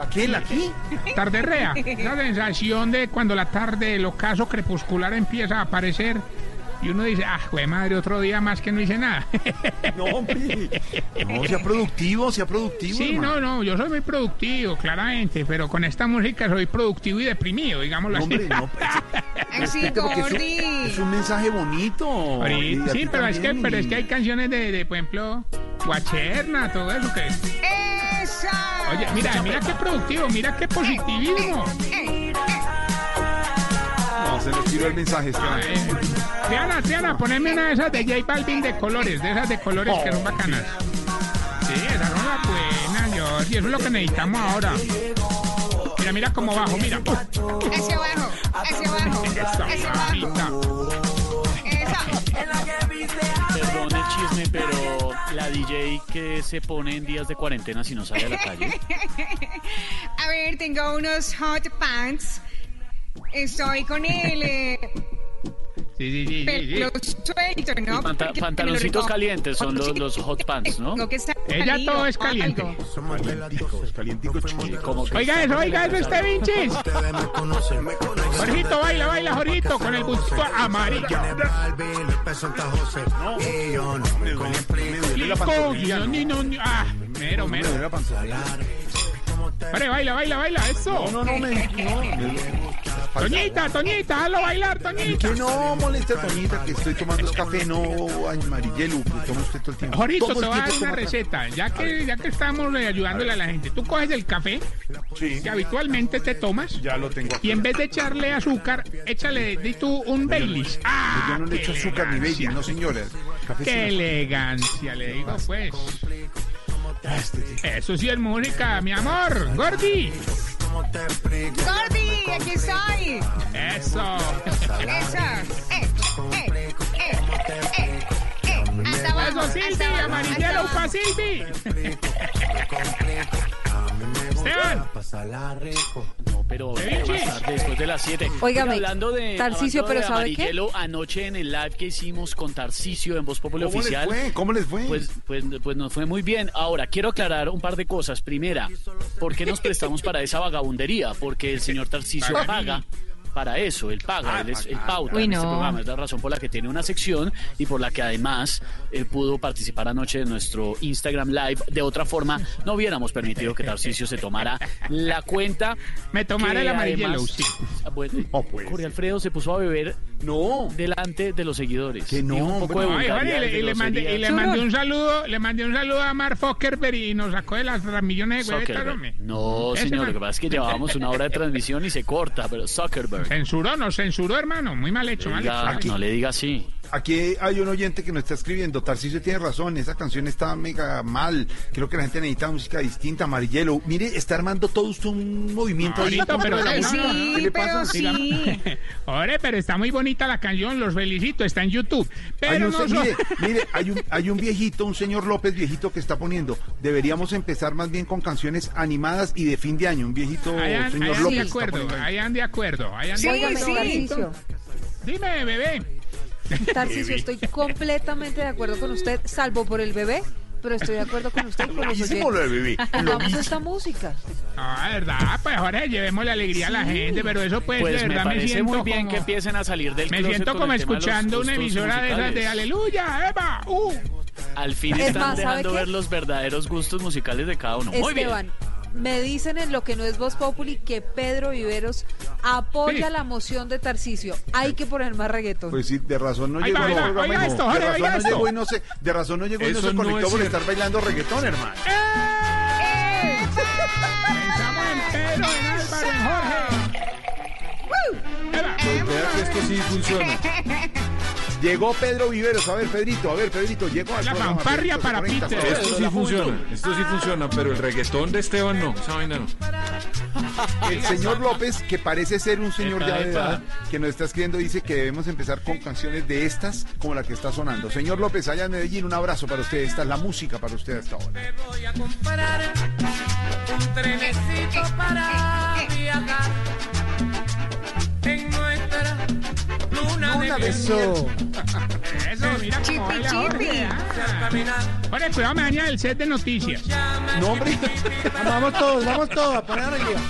¿La qué? ¿La qué? Tarderrea. La sensación de cuando la tarde, el ocaso crepuscular empieza a aparecer. Y uno dice, ah, güey, madre, otro día más que no hice nada. No, hombre. No, sea productivo, sea productivo. Sí, hermano. no, no, yo soy muy productivo, claramente, pero con esta música soy productivo y deprimido, digámoslo No, así. hombre, no, porque es un, es un mensaje bonito. Ahorita- sí, pero es, que, pero es que hay canciones de, de, por ejemplo, Guacherna, todo eso que... ¡Esa! Oye, mira, mira qué productivo, mira qué positivismo. No, se nos tiró el mensaje, Esteban. Triana, Triana, poneme una de esas de J Balvin de colores, de esas de colores que son bacanas. Sí, esas son las buenas, George, y eso es lo que necesitamos ahora. Mira, mira cómo bajo, mira. Hacia abajo, hacia abajo, hacia abajo. Perdón el chisme, pero la DJ que se pone en días de cuarentena si no sale a la calle. A ver, tengo unos hot pants. Estoy con el eh, Sí, sí, sí, sí, pelo suelto, ¿no? Panta- pantaloncitos calientes son los, los hot pants, ¿no? Que Ella salido todo es caliente. algo. Calientico, Como que Oiga eso, oiga eso, este Vinchis. Jorgito, baila, baila, Jorgito, con el gusto amarillo. No, ah. Vale, baila, baila, baila, eso. No, no, no, me, no, Toñita, Toñita, hazlo bailar, Toñita. Que no moleste a Toñita, que estoy tomando es café, no amarillelo, que toma usted todo el tiempo. Jorito, te voy a dar una receta. Ya que, ya que estamos eh, ayudándole a la gente, tú coges el café que habitualmente te tomas Ya lo tengo aquí. y en vez de echarle azúcar, échale di tú un Baileys. ¡Ah! Yo no le echo azúcar ni elegancia. no señora. Café ¡Qué elegancia! Le digo, pues. Eso sí es música, mi amor. Gordi. Gordy, aquí estoy. Eso. Eso. Eh, eh, eh, eh, eh. Eso, Silvi, hasta abajo, amarillelo hasta pa' abajo. Silvi. Esteban. No, pero después de las 7. Óigame, hablando de, Tarcisio, hablando pero ¿sabe qué? Anoche en el live que hicimos con Tarcisio en Voz Popular ¿Cómo les Oficial. fue? ¿Cómo les fue? Pues, pues, pues nos fue muy bien. Ahora, quiero aclarar un par de cosas. Primera, ¿por qué nos prestamos para esa vagabundería? Porque el señor Tarcisio Para paga. Para eso, él paga, él, es, él pauta Uy, en este programa. Es la razón por la que tiene una sección y por la que además él pudo participar anoche en nuestro Instagram Live. De otra forma, no hubiéramos permitido que Tarcisio se tomara la cuenta. Me tomara el amarillelo, además- sí. Ah, Bueno, No, pues. Jorge Alfredo se puso a beber No. delante de los seguidores. Que no, un poco de hombre. Ay, Jorge, y le, de y le mandé, y le groserías. mandé un saludo, le mandé un saludo a Mark Zuckerberg y nos sacó de las millones de huevetas. No, señor, man. lo que pasa es que llevábamos una hora de transmisión y se corta, pero Zuckerberg. Censuró, nos censuró, hermano. Muy mal hecho, mal hecho. Oiga, mal hecho. no le diga así. Aquí hay un oyente que nos está escribiendo. Tarcisio tiene razón, esa canción está mega mal. Creo que la gente necesita música distinta, amarillelo. Mire, está armando todo usted un movimiento ahí. Ahorita, pero no, no, sí, ¿Qué le pero pasa? sí. Ore, pero está muy bonita la canción, los felicito, está en YouTube. Hay Pero un, no se- son- mire, mire, hay un, hay un viejito, un señor López viejito que está poniendo. Deberíamos empezar más bien con canciones animadas y de fin de año. Un viejito Hayan, señor hayan López. de acuerdo, ahí. hayan de acuerdo, hayan de Sí, Óigame, sí. Tarcisio, Dime, bebé. Tarcisio, estoy completamente de acuerdo con usted, salvo por el bebé, pero estoy de acuerdo con usted y con los Hicimos lo de oyentes. bebé. Lo Hagamos mismo. esta música. Ah, verdad, pues ahora llevemos la alegría a la gente, pero eso pues, Pues de me verdad me, parece siento muy bien como... que empiecen a salir del Me closet siento con como el tema de los escuchando una gustos emisora de esas de musicales. Aleluya, Eva, uh. Al fin Es están más, ¿sabe dejando qué? ver los verdaderos gustos musicales de cada uno. Muy bien. Esteban, me dicen en lo que no es Voz Populi que Pedro Viveros apoya Sí. la moción de Tarcisio. Hay que poner más reggaetón. Pues sí, de razón no llegó. no, oiga no, esto, de razón oiga no esto. llegó y no se, de razón no llegó y no se no conectó es por cierto. estar bailando reggaetón, hermano. Pensamos en Pedro, en Álvaro, en Jorge. Eva. Pues vea que esto sí funciona. Llegó Pedro Viveros. A ver, Pedrito, a ver, Pedrito, llegó al La programa, fanfarria Pedrito, para Peter. Esto sí funciona, esto sí funciona, pero el reggaetón de Esteban no, esa vaina no. El señor López, que parece ser un señor Epa, ya de epa. edad, que nos está escribiendo, dice que debemos empezar con canciones de estas, como la que está sonando. Señor López, allá en Medellín, un abrazo para usted. Esta es la música para usted hasta ahora. voy a comprar un trenecito para viajar de de Eso. Eso, mira cómo baila Jorge. Jorge, cuidado, me daña el set de noticias. No, hombre. Vamos todos, vamos todos a poner arriba.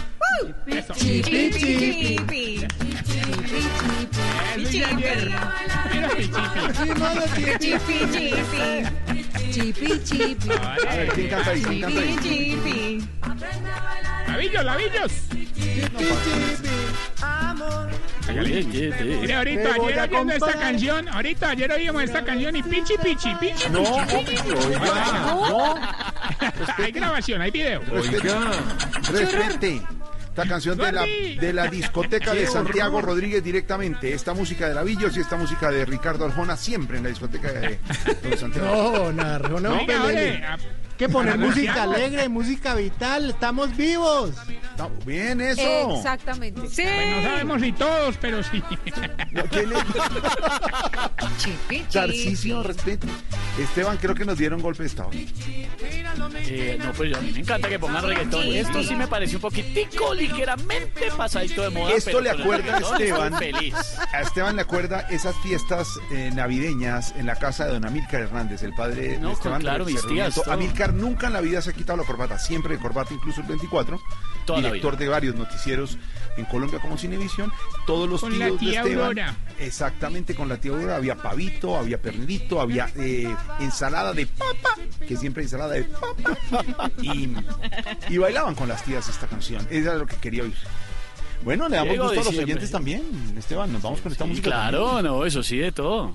Eso. Chipi, chipi. Eso ya ayer. Mira, pichipi. Chipi, chipi. Chipi, chipi. A ver, ¿quién canta ahí? ¿Quién canta ahí? Chipi. Lavillos, lavillos. Mire, ahorita, ayer oyendo esta canción, ahorita, ayer oímos esta canción y pichi, pichi, pichi, No, pichi. oiga, no. Hay grabación, hay video. Oiga, Respete. Esta canción de la, de la discoteca de Santiago. Rodríguez directamente. Esta música de Lavillos y esta música de Ricardo Arjona siempre en la discoteca de Santiago. No, Narro, no Que poner música alegre, música vital, estamos vivos. Está bien eso. Exactamente. Sí. Pues no sabemos si todos, pero sí. Tarcisio, respete. Esteban, creo que nos dieron golpe de estado. Eh, no, pues a mí me encanta que pongan reggaetón. Esto sí me parece un poquitico ligeramente pasadito de moda. Esto pero le acuerda a Esteban. feliz. A Esteban le acuerda esas fiestas eh, navideñas en la casa de don Amílcar Hernández, el padre No, de Esteban. claro, mis tías, todo. Nunca en la vida se ha quitado la corbata, siempre de corbata, incluso el 24. Toda la director de varios noticieros en Colombia como Cinevisión. Todos los Con la tíos de Esteban. Aurora. Exactamente, con la tía Aurora. Había pavito, había pernilito, había eh, ensalada de papa, que siempre hay ensalada de papa. Y, y bailaban con las tías esta canción. Era lo que quería oír. Bueno, le damos Diego gusto a los oyentes también, Esteban. Nos vamos con esta Sí, música. claro, también. no, eso sí, de todo.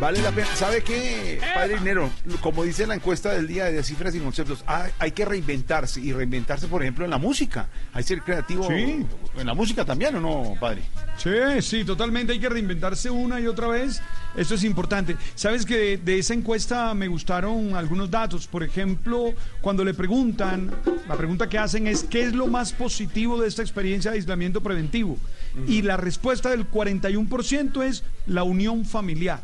Vale la pena. ¿Sabe qué, padre Dinero? Como dice la encuesta del día de cifras y conceptos, hay, hay que reinventarse. Y reinventarse, por ejemplo, en la música. Hay que ser creativo Sí. en la música también, ¿o no, padre? Sí, sí, totalmente. Hay que reinventarse una y otra vez. Esto es importante. Sabes que de, de esa encuesta me gustaron algunos datos. Por ejemplo, cuando le preguntan, la pregunta que hacen es: ¿qué es lo más positivo de esta experiencia de aislamiento preventivo? Y la respuesta del 41% es la unión familiar.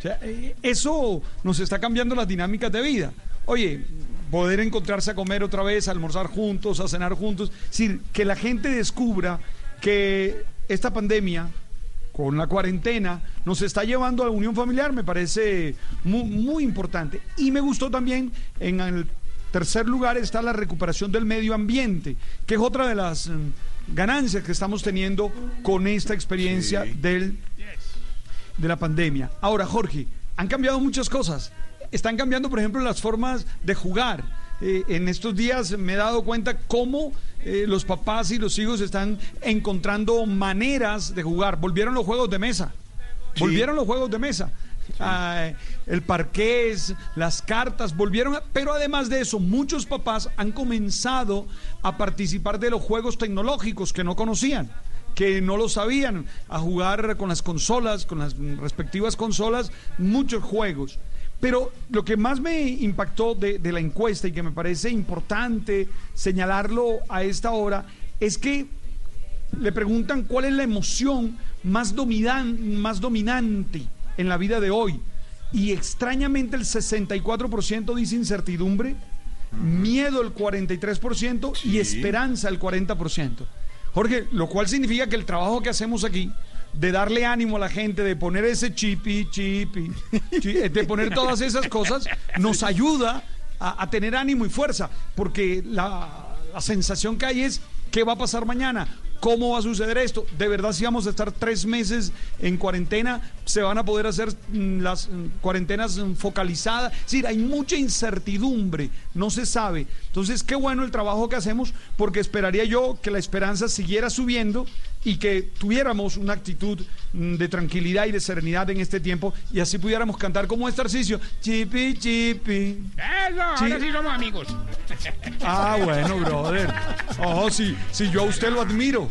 O sea, eh, eso nos está cambiando las dinámicas de vida. Oye, poder encontrarse a comer otra vez, a almorzar juntos, a cenar juntos. Es decir, que la gente descubra que esta pandemia, con la cuarentena, nos está llevando a la unión familiar, me parece muy, muy importante. Y me gustó también, en el tercer lugar está la recuperación del medio ambiente, que es otra de las mm, ganancias que estamos teniendo con esta experiencia del de la pandemia. Ahora, Jorge, han cambiado muchas cosas. Están cambiando, por ejemplo, las formas de jugar. Eh, en estos días me he dado cuenta cómo eh, los papás y los hijos están encontrando maneras de jugar. Volvieron los juegos de mesa. Volvieron los juegos de mesa. Ah, el parqués, las cartas, volvieron, a- pero además de eso, muchos papás han comenzado a participar de los juegos tecnológicos que no conocían que no lo sabían, a jugar con las consolas, con las respectivas consolas, muchos juegos. Pero lo que más me impactó de, de la encuesta y que me parece importante señalarlo a esta hora es que le preguntan cuál es la emoción más, dominan- más dominante en la vida de hoy. Y extrañamente el 64% dice incertidumbre, miedo el 43% y esperanza el 40%. Jorge, lo cual significa que el trabajo que hacemos aquí de darle ánimo a la gente, de poner ese chipi, chipi, chi- eh, de poner todas esas cosas, nos ayuda a, tener ánimo y fuerza, porque la sensación que hay es, ¿qué va a pasar mañana? ¿Cómo va a suceder esto? ¿De verdad si vamos a estar tres meses en cuarentena? ¿Se van a poder hacer mm, las mm, cuarentenas mm, focalizadas? Es decir, hay mucha incertidumbre, no se sabe. Entonces, qué bueno el trabajo que hacemos, porque esperaría yo que la esperanza siguiera subiendo y que tuviéramos una actitud mm, de tranquilidad y de serenidad en este tiempo y así pudiéramos cantar como este ejercicio. Chipi, chipi. Eso, ahora sí somos amigos. Ah, bueno, brother. Oh, sí, sí, yo a usted lo admiro.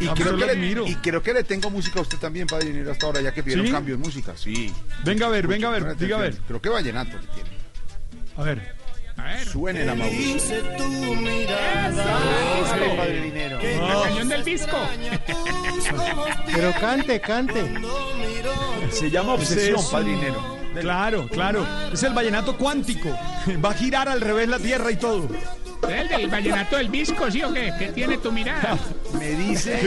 Y No, creo, que le, admiro. y creo que le tengo música a usted también, padre dinero, hasta ahora, ya que pidieron ¿Sí? cambio de música. Sí. Venga a ver, venga a ver, diga a ver. Creo que vallenato le tiene. A ver. A ver. Suene la Mauricio. Dice tu mirada. Hágale, padre dinero. La cañón del disco. Pero cante, cante. Se llama Obsesión, Obsesión. padre dinero. Claro, claro. Es el vallenato cuántico. Va a girar al revés la tierra y todo. El del vallenato del disco, ¿sí o qué? ¿Qué tiene tu mirada? Me dice,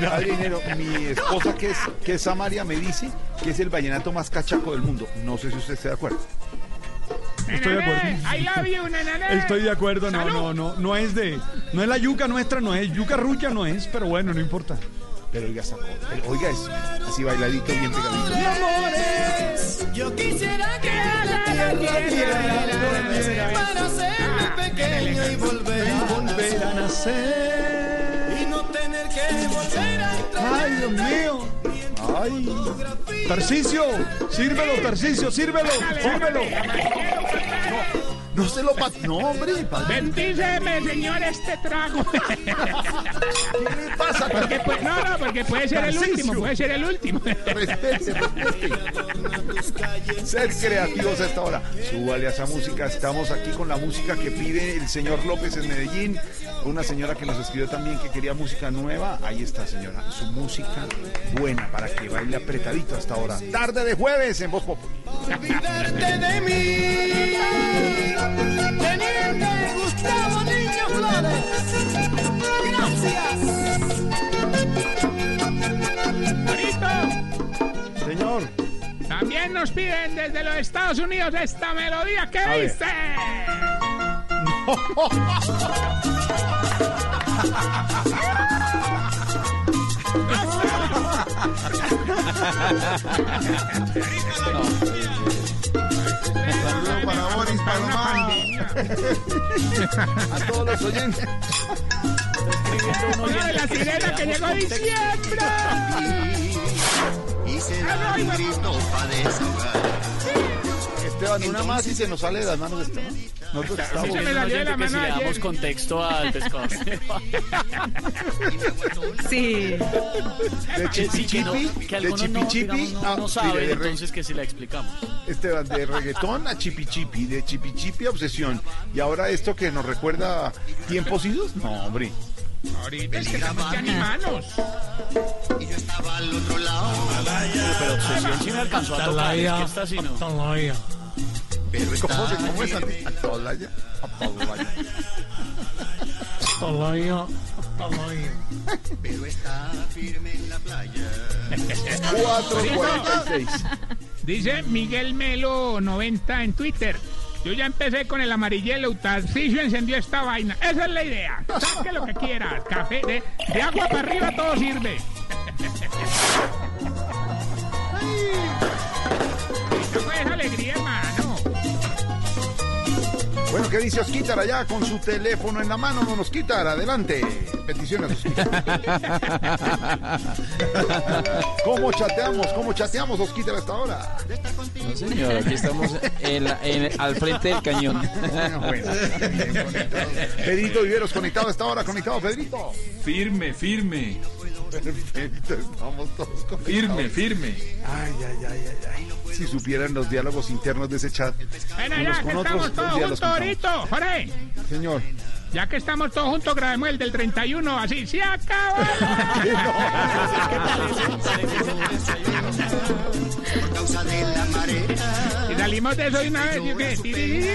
padre dinero, mi esposa que es, que es Samaria me dice que es el vallenato más cachaco del mundo. No sé si usted está de acuerdo. Estoy de acuerdo. I love you, nenané. Estoy de acuerdo, no, no, no, no es de, no es la yuca nuestra, no es yuca rucha, no es, pero bueno, no importa. Pero oiga, sacó. pero Oiga, es así bailadito, bien pegadito. Mi amores, yo quisiera que la tierra para ser pequeño y volver a Volver a nacer. y no tener que volver a entrar. Ay, Dios mío. Ay. Tarcicio, sírvelo, Tarcicio, sírvelo, sírvelo. No se lo pa... No, hombre. Bendíceme, señor, este trago. ¿Qué le pasa? Porque, pues, no, no, porque puede ser el último, puede ser el último. Respete, respete. Ser creativos a esta hora. Súbale a esa música. Estamos aquí con la música que pide el señor López en Medellín. Una señora que nos escribió también que quería música nueva. Ahí está, señora. Su música buena para que baile apretadito hasta ahora. Tarde de jueves en Voz Populi. olvidarte de mí. Teniente Gustavo Niño Flores. Gracias. Señor. También nos piden desde los Estados Unidos esta melodía que dice. Saludos para Boris Paloma. A todos los oyentes. Una de la sirena que llegó diciembre. Y Ah, no, iba- Esteban, una más y se nos sale de las manos de Esteban. Nosotros estamos... se me salió de la que si mano le damos ayer. contexto al pescado. Sí. De que, sí, que, no- chipi que de algunos no, no, no saben, mire, de re- entonces que si la explicamos. Esteban, de reggaetón a chipi chipi, de chipi chipi a obsesión. Y ahora esto que nos recuerda tiempos idos. No, hombre. Ahorita es que estamos ya ni manos. Pero obsesión sí me alcanzó a tocar. Es que esta sí no. ¿Cómo, se, cómo es Santi? Atalaya, Atalaya. Pero está firme en la playa. 446. Dice Miguel Melo 90 en Twitter. Yo ya empecé con el amarillelo, Tarcisio encendió esta vaina. Esa es la idea. Saque lo que quieras. Café, de, de agua para arriba todo sirve. Alegría, hermano. Bueno, ¿qué dice Osquitar allá con su teléfono en la mano? No nos quitar, adelante. Peticiones, Osquitar. ¿Cómo chateamos? ¿Cómo chateamos, Osquitar, hasta ahora? No, señor, aquí estamos en la- en- al frente del cañón. Bueno, bien conectado. Pedrito Viveros conectado a esta hora, conectado, Pedrito. Firme, firme, Perfecto, estamos todos conectados. firme, firme. Ay, ay, ay, ay, ay. Si supieran los diálogos internos de ese chat. Bueno, unos ya con que otros, estamos todos juntos ahorita. Jorge, Señor. ya que estamos todos juntos, grabemos el del 31. Así, se acaba. Por causa de la marea. Y salimos de eso de una vez. ¿y tiri,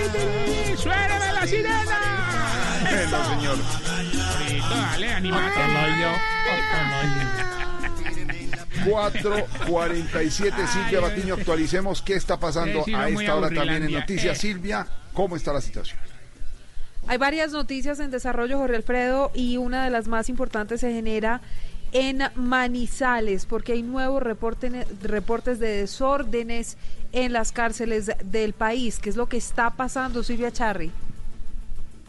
¡Suéreme la sirena! Bueno, señor. Ahorita, dale, animate. 447, Silvia Batiño, actualicemos qué está pasando Sí, sí, a esta hora también en. Noticias. Eh. Silvia, ¿cómo está la situación? Hay varias noticias en desarrollo, Jorge Alfredo, y una de las más importantes se genera en Manizales, porque hay nuevos reporte- reportes de desórdenes en las cárceles del país. ¿Qué es lo que está pasando, Silvia Charri?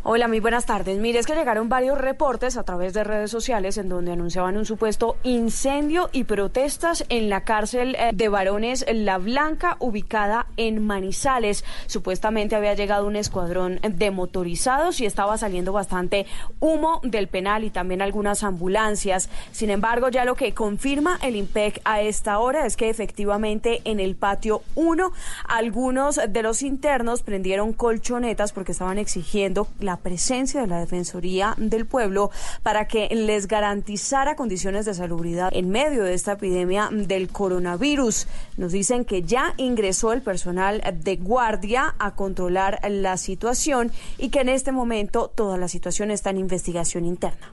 Hola, muy buenas tardes. Mire, es que llegaron varios reportes a través de redes sociales en donde anunciaban un supuesto incendio y protestas en la cárcel eh, de varones La Blanca, ubicada en Manizales. Supuestamente había llegado un escuadrón de motorizados y estaba saliendo bastante humo del penal y también algunas ambulancias. Sin embargo, ya lo que confirma el IMPEC a esta hora es que efectivamente en el patio 1 algunos de los internos prendieron colchonetas porque estaban exigiendo la presencia de la Defensoría del Pueblo para que les garantizara condiciones de salubridad en medio de esta epidemia del coronavirus. Nos dicen que ya ingresó el personal de guardia a controlar la situación y que en este momento toda la situación está en investigación interna.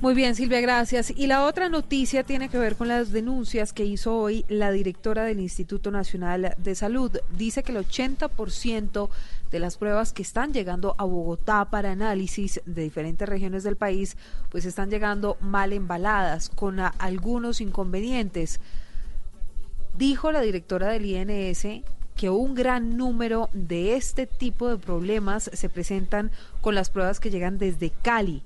Muy bien, Silvia, gracias. Y la otra noticia tiene que ver con las denuncias que hizo hoy la directora del Instituto Nacional de Salud. Dice que el 80% de las pruebas que están llegando a Bogotá para análisis de diferentes regiones del país, pues están llegando mal embaladas, con algunos inconvenientes. Dijo la directora del INS que un gran número de este tipo de problemas se presentan con las pruebas que llegan desde Cali.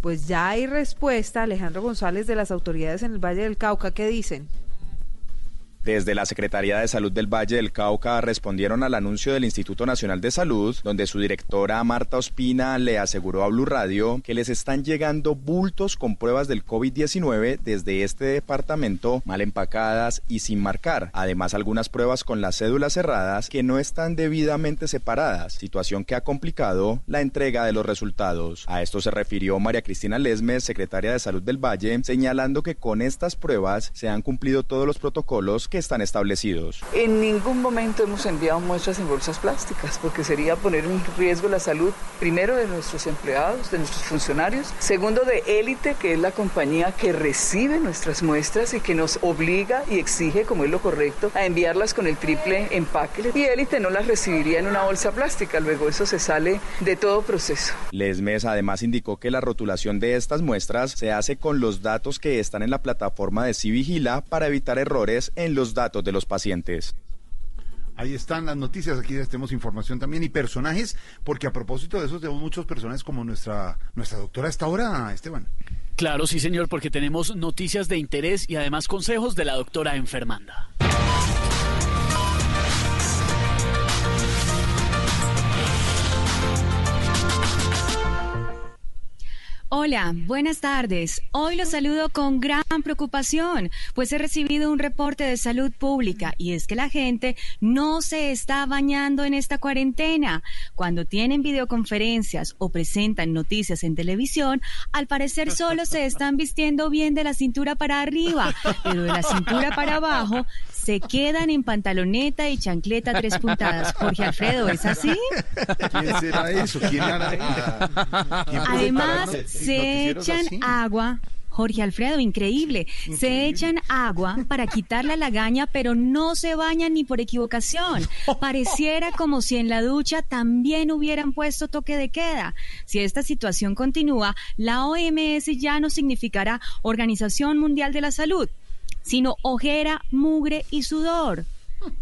Pues ya hay respuesta, Alejandro González, de las autoridades en el Valle del Cauca, ¿qué dicen? Desde la Secretaría de Salud del Valle del Cauca respondieron al anuncio del Instituto Nacional de Salud, donde su directora Marta Ospina le aseguró a Blue Radio que les están llegando bultos con pruebas del COVID-19 desde este departamento mal empacadas y sin marcar. Además, algunas pruebas con las cédulas cerradas que no están debidamente separadas, situación que ha complicado la entrega de los resultados. A esto se refirió María Cristina Lesmes, secretaria de Salud del Valle, señalando que con estas pruebas se han cumplido todos los protocolos que están establecidos. En ningún momento hemos enviado muestras en bolsas plásticas porque sería poner en riesgo la salud primero de nuestros empleados, de nuestros funcionarios, segundo de élite, que es la compañía que recibe nuestras muestras y que nos obliga y exige, como es lo correcto, a enviarlas con el triple empaque. Y élite no las recibiría en una bolsa plástica, luego eso se sale de todo proceso. Lesmes además indicó que la rotulación de estas muestras se hace con los datos que están en la plataforma de Civigila para evitar errores en los datos de los pacientes. Ahí están las noticias, aquí les tenemos información también y personajes, porque a propósito de eso tenemos muchos personajes como nuestra, nuestra doctora a esta hora, Esteban. Claro, sí, señor, porque tenemos noticias de interés y además consejos de la doctora enfermanda. Hola, buenas tardes. Hoy los saludo con gran preocupación, pues he recibido un reporte de salud pública y es que la gente no se está bañando en esta cuarentena. Cuando tienen videoconferencias o presentan noticias en televisión, al parecer solo se están vistiendo bien de la cintura para arriba, pero de la cintura para abajo se quedan en pantaloneta y chancleta tres puntadas. Jorge Alfredo, ¿es así? ¿Quién será eso? ¿Quién hará eso? ¿Quién puede Además, se echan así? agua. Jorge Alfredo, increíble. Se echan agua para quitar la lagaña, pero no se bañan ni por equivocación. Pareciera como si en la ducha también hubieran puesto toque de queda. Si esta situación continúa, la OMS ya no significará Organización Mundial de la Salud, sino ojera, mugre y sudor.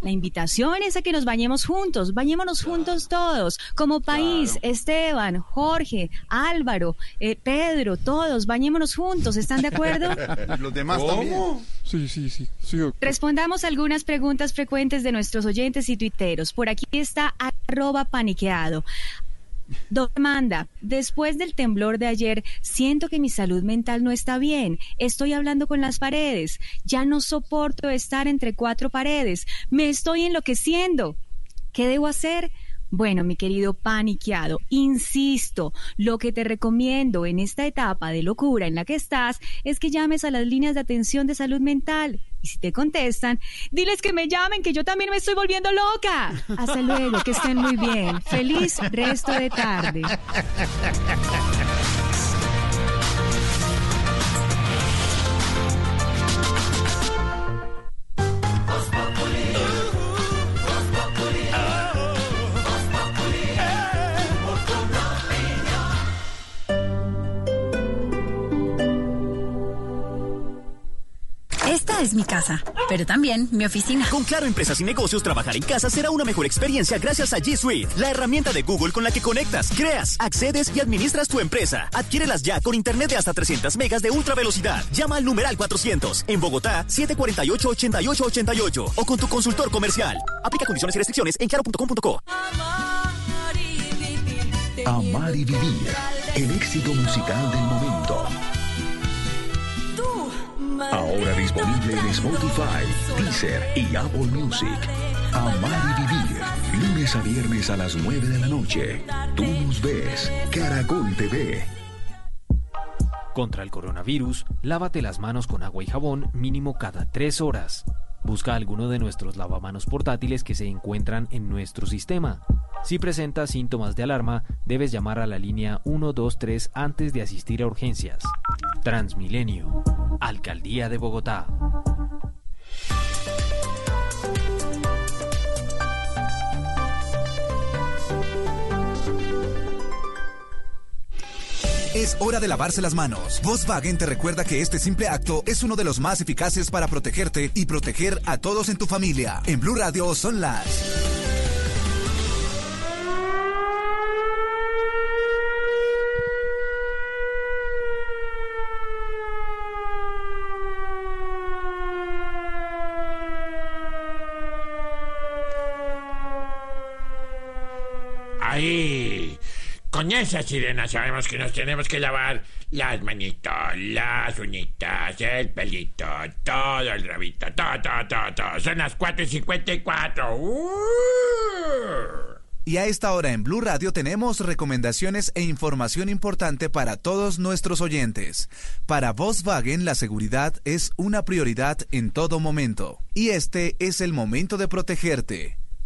La invitación es a que nos bañemos juntos, bañémonos juntos todos, como país, Esteban, Jorge, Álvaro, eh, Pedro, todos, bañémonos juntos, ¿están de acuerdo? Los demás también. Sí, sí, sí. sí. Respondamos algunas preguntas frecuentes de nuestros oyentes y tuiteros. Por aquí está arroba paniqueado. Doctor después del temblor de ayer, siento que mi salud mental no está bien. Estoy hablando con las paredes. Ya no soporto estar entre cuatro paredes. Me estoy enloqueciendo. ¿Qué debo hacer? Bueno, mi querido paniqueado, insisto, lo que te recomiendo en esta etapa de locura en la que estás es que llames a las líneas de atención de salud mental. Y si te contestan, diles que me llamen, que yo también me estoy volviendo loca. Hasta luego, que estén muy bien. Feliz resto de tarde. Esta es mi casa. pero también mi oficina. Con Claro Empresas y Negocios, trabajar en casa será una mejor experiencia gracias a G Suite, la herramienta de Google con la que conectas, creas, accedes y administras tu empresa. Adquiérelas ya con internet de hasta 300 megas de ultra velocidad. Llama al numeral 400 en Bogotá 748-8888 o con tu consultor comercial. Aplica condiciones y restricciones en claro.com.co. Amar y vivir. El éxito musical del momento. Ahora disponible en Spotify, Deezer y Apple Music. Amar y vivir. Lunes a viernes a las 9 de la noche. Tú nos ves. Caracol TV. Contra el coronavirus, lávate las manos con agua y jabón mínimo cada tres horas. Busca alguno de nuestros lavamanos portátiles que se encuentran en nuestro sistema. Si presentas síntomas de alarma, debes llamar a la línea 123 antes de asistir a urgencias. Transmilenio. Alcaldía de Bogotá. Es hora de lavarse las manos. Volkswagen te recuerda que este simple acto es uno de los más eficaces para protegerte y proteger a todos en tu familia. En Blue Radio son las... Ahí. Con esa sirena sabemos que nos tenemos que lavar las manitos, las uñitas, el pelito, todo el rabito, todo, todo, todo. Son las 4 y 54. ¡Uh! Y a esta hora en Blue Radio tenemos recomendaciones e información importante para todos nuestros oyentes. Para Volkswagen la seguridad es una prioridad en todo momento. Y este es el momento de protegerte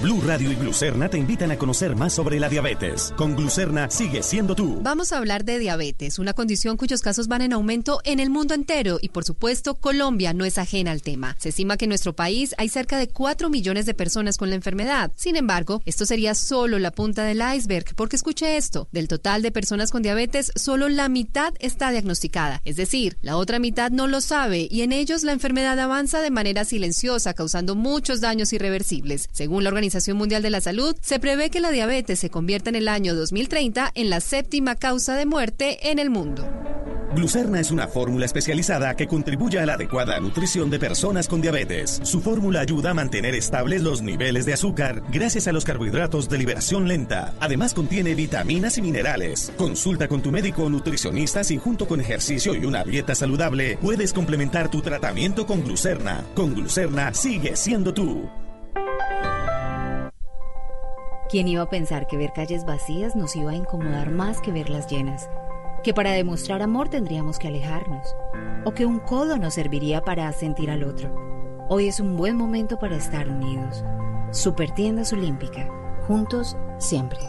Blue Radio y Glucerna te invitan a conocer más sobre la diabetes. Con Glucerna sigue siendo tú. Vamos a hablar de diabetes, una condición cuyos casos van en aumento en el mundo entero y por supuesto Colombia no es ajena al tema. Se estima que en nuestro país hay cerca de 4 millones de personas con la enfermedad. Sin embargo, esto sería solo la punta del iceberg porque escuche esto, del total de personas con diabetes, solo la mitad está diagnosticada. Es decir, la otra mitad no lo sabe y en ellos la enfermedad avanza de manera silenciosa causando muchos daños irreversibles. Según la Organización Mundial de la Salud, se prevé que la diabetes se convierta en el año 2030 en la séptima causa de muerte en el mundo. Glucerna es una fórmula especializada que contribuye a la adecuada nutrición de personas con diabetes. Su fórmula ayuda a mantener estables los niveles de azúcar gracias a los carbohidratos de liberación lenta. Además contiene vitaminas y minerales. Consulta con tu médico o nutricionista si junto con ejercicio y una dieta saludable puedes complementar tu tratamiento con Glucerna. Con Glucerna sigue siendo tú. ¿Quién iba a pensar que ver calles vacías nos iba a incomodar más que verlas llenas? Que para demostrar amor tendríamos que alejarnos. O que un codo nos serviría para sentir al otro. Hoy es un buen momento para estar unidos. Supertiendas Olímpica. Juntos siempre.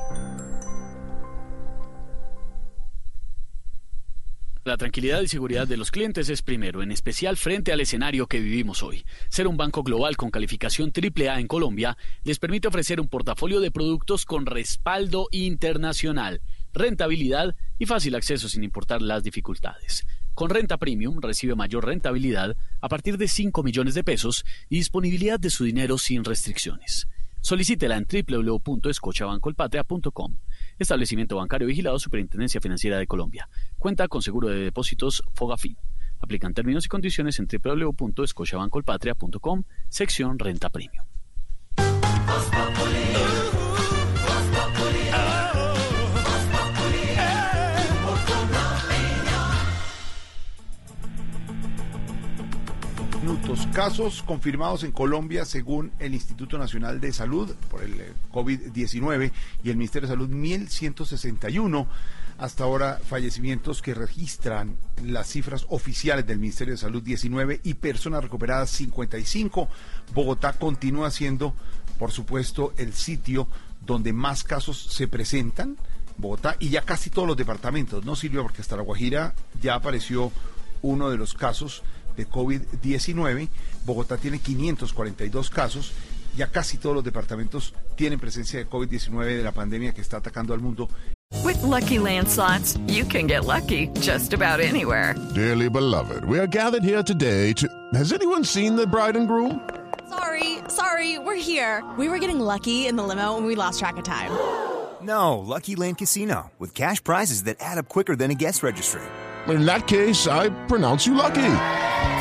La tranquilidad y seguridad de los clientes es primero, en especial frente al escenario que vivimos hoy. Ser un banco global con calificación AAA en Colombia les permite ofrecer un portafolio de productos con respaldo internacional, rentabilidad y fácil acceso sin importar las dificultades. Con renta premium recibe mayor rentabilidad a partir de 5 millones de pesos y disponibilidad de su dinero sin restricciones. Solicítela en www.escochabancolpatria.com. Establecimiento bancario vigilado Superintendencia Financiera de Colombia. Cuenta con seguro de depósitos Fogafin. Aplican términos y condiciones en www.escochabancolpatria.com, sección Renta Premium. Casos confirmados en Colombia según el Instituto Nacional de Salud por el eh, COVID-19 y el Ministerio de Salud 1161. Hasta ahora fallecimientos que registran las cifras oficiales del Ministerio de Salud 19 y personas recuperadas 55. Bogotá continúa siendo, por supuesto, el sitio donde más casos se presentan. Bogotá y ya casi todos los departamentos, ¿no, Silvia? Porque hasta La Guajira ya apareció uno de los casos de COVID-19. Bogotá tiene 542 casos. Ya casi todos los departamentos tienen presencia de COVID-19 de la pandemia que está atacando al mundo. With lucky landslots, you can get lucky just about anywhere. Dearly beloved, we are gathered here today to. Has anyone seen the bride and groom? Sorry, sorry, we're here. We were getting lucky in the limo and we lost track of time. No, Lucky Land Casino, with cash prizes that add up quicker than a guest registry. In that case, I pronounce you lucky.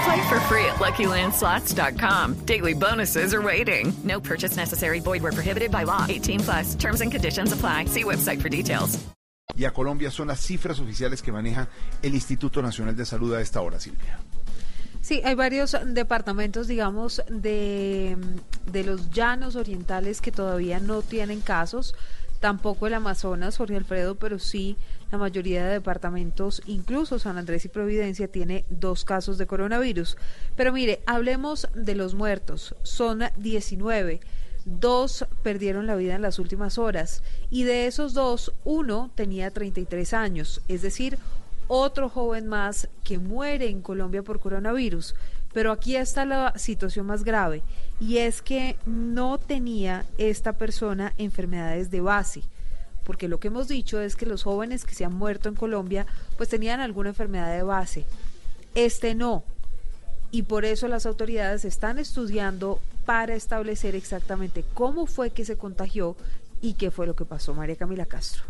Play for free at LuckyLandSlots.com. Daily bonuses are waiting. No purchase necessary. Void where prohibited by law. 18 plus. Terms and conditions apply. See website for details. Y a Colombia son las cifras oficiales que maneja el Instituto Nacional de Salud a esta hora, Silvia. Sí, hay varios departamentos, digamos, de, de los llanos orientales que todavía no tienen casos tampoco el Amazonas, Jorge Alfredo, pero sí la mayoría de departamentos, incluso San Andrés y Providencia, tiene dos casos de coronavirus. Pero mire, hablemos de los muertos. Son 19. Dos perdieron la vida en las últimas horas y de esos dos, uno tenía 33 años, es decir, otro joven más que muere en Colombia por coronavirus. Pero aquí está la situación más grave y es que no tenía esta persona enfermedades de base. Porque lo que hemos dicho es que los jóvenes que se han muerto en Colombia pues tenían alguna enfermedad de base. Este no. Y por eso las autoridades están estudiando para establecer exactamente cómo fue que se contagió y qué fue lo que pasó. María Camila Castro.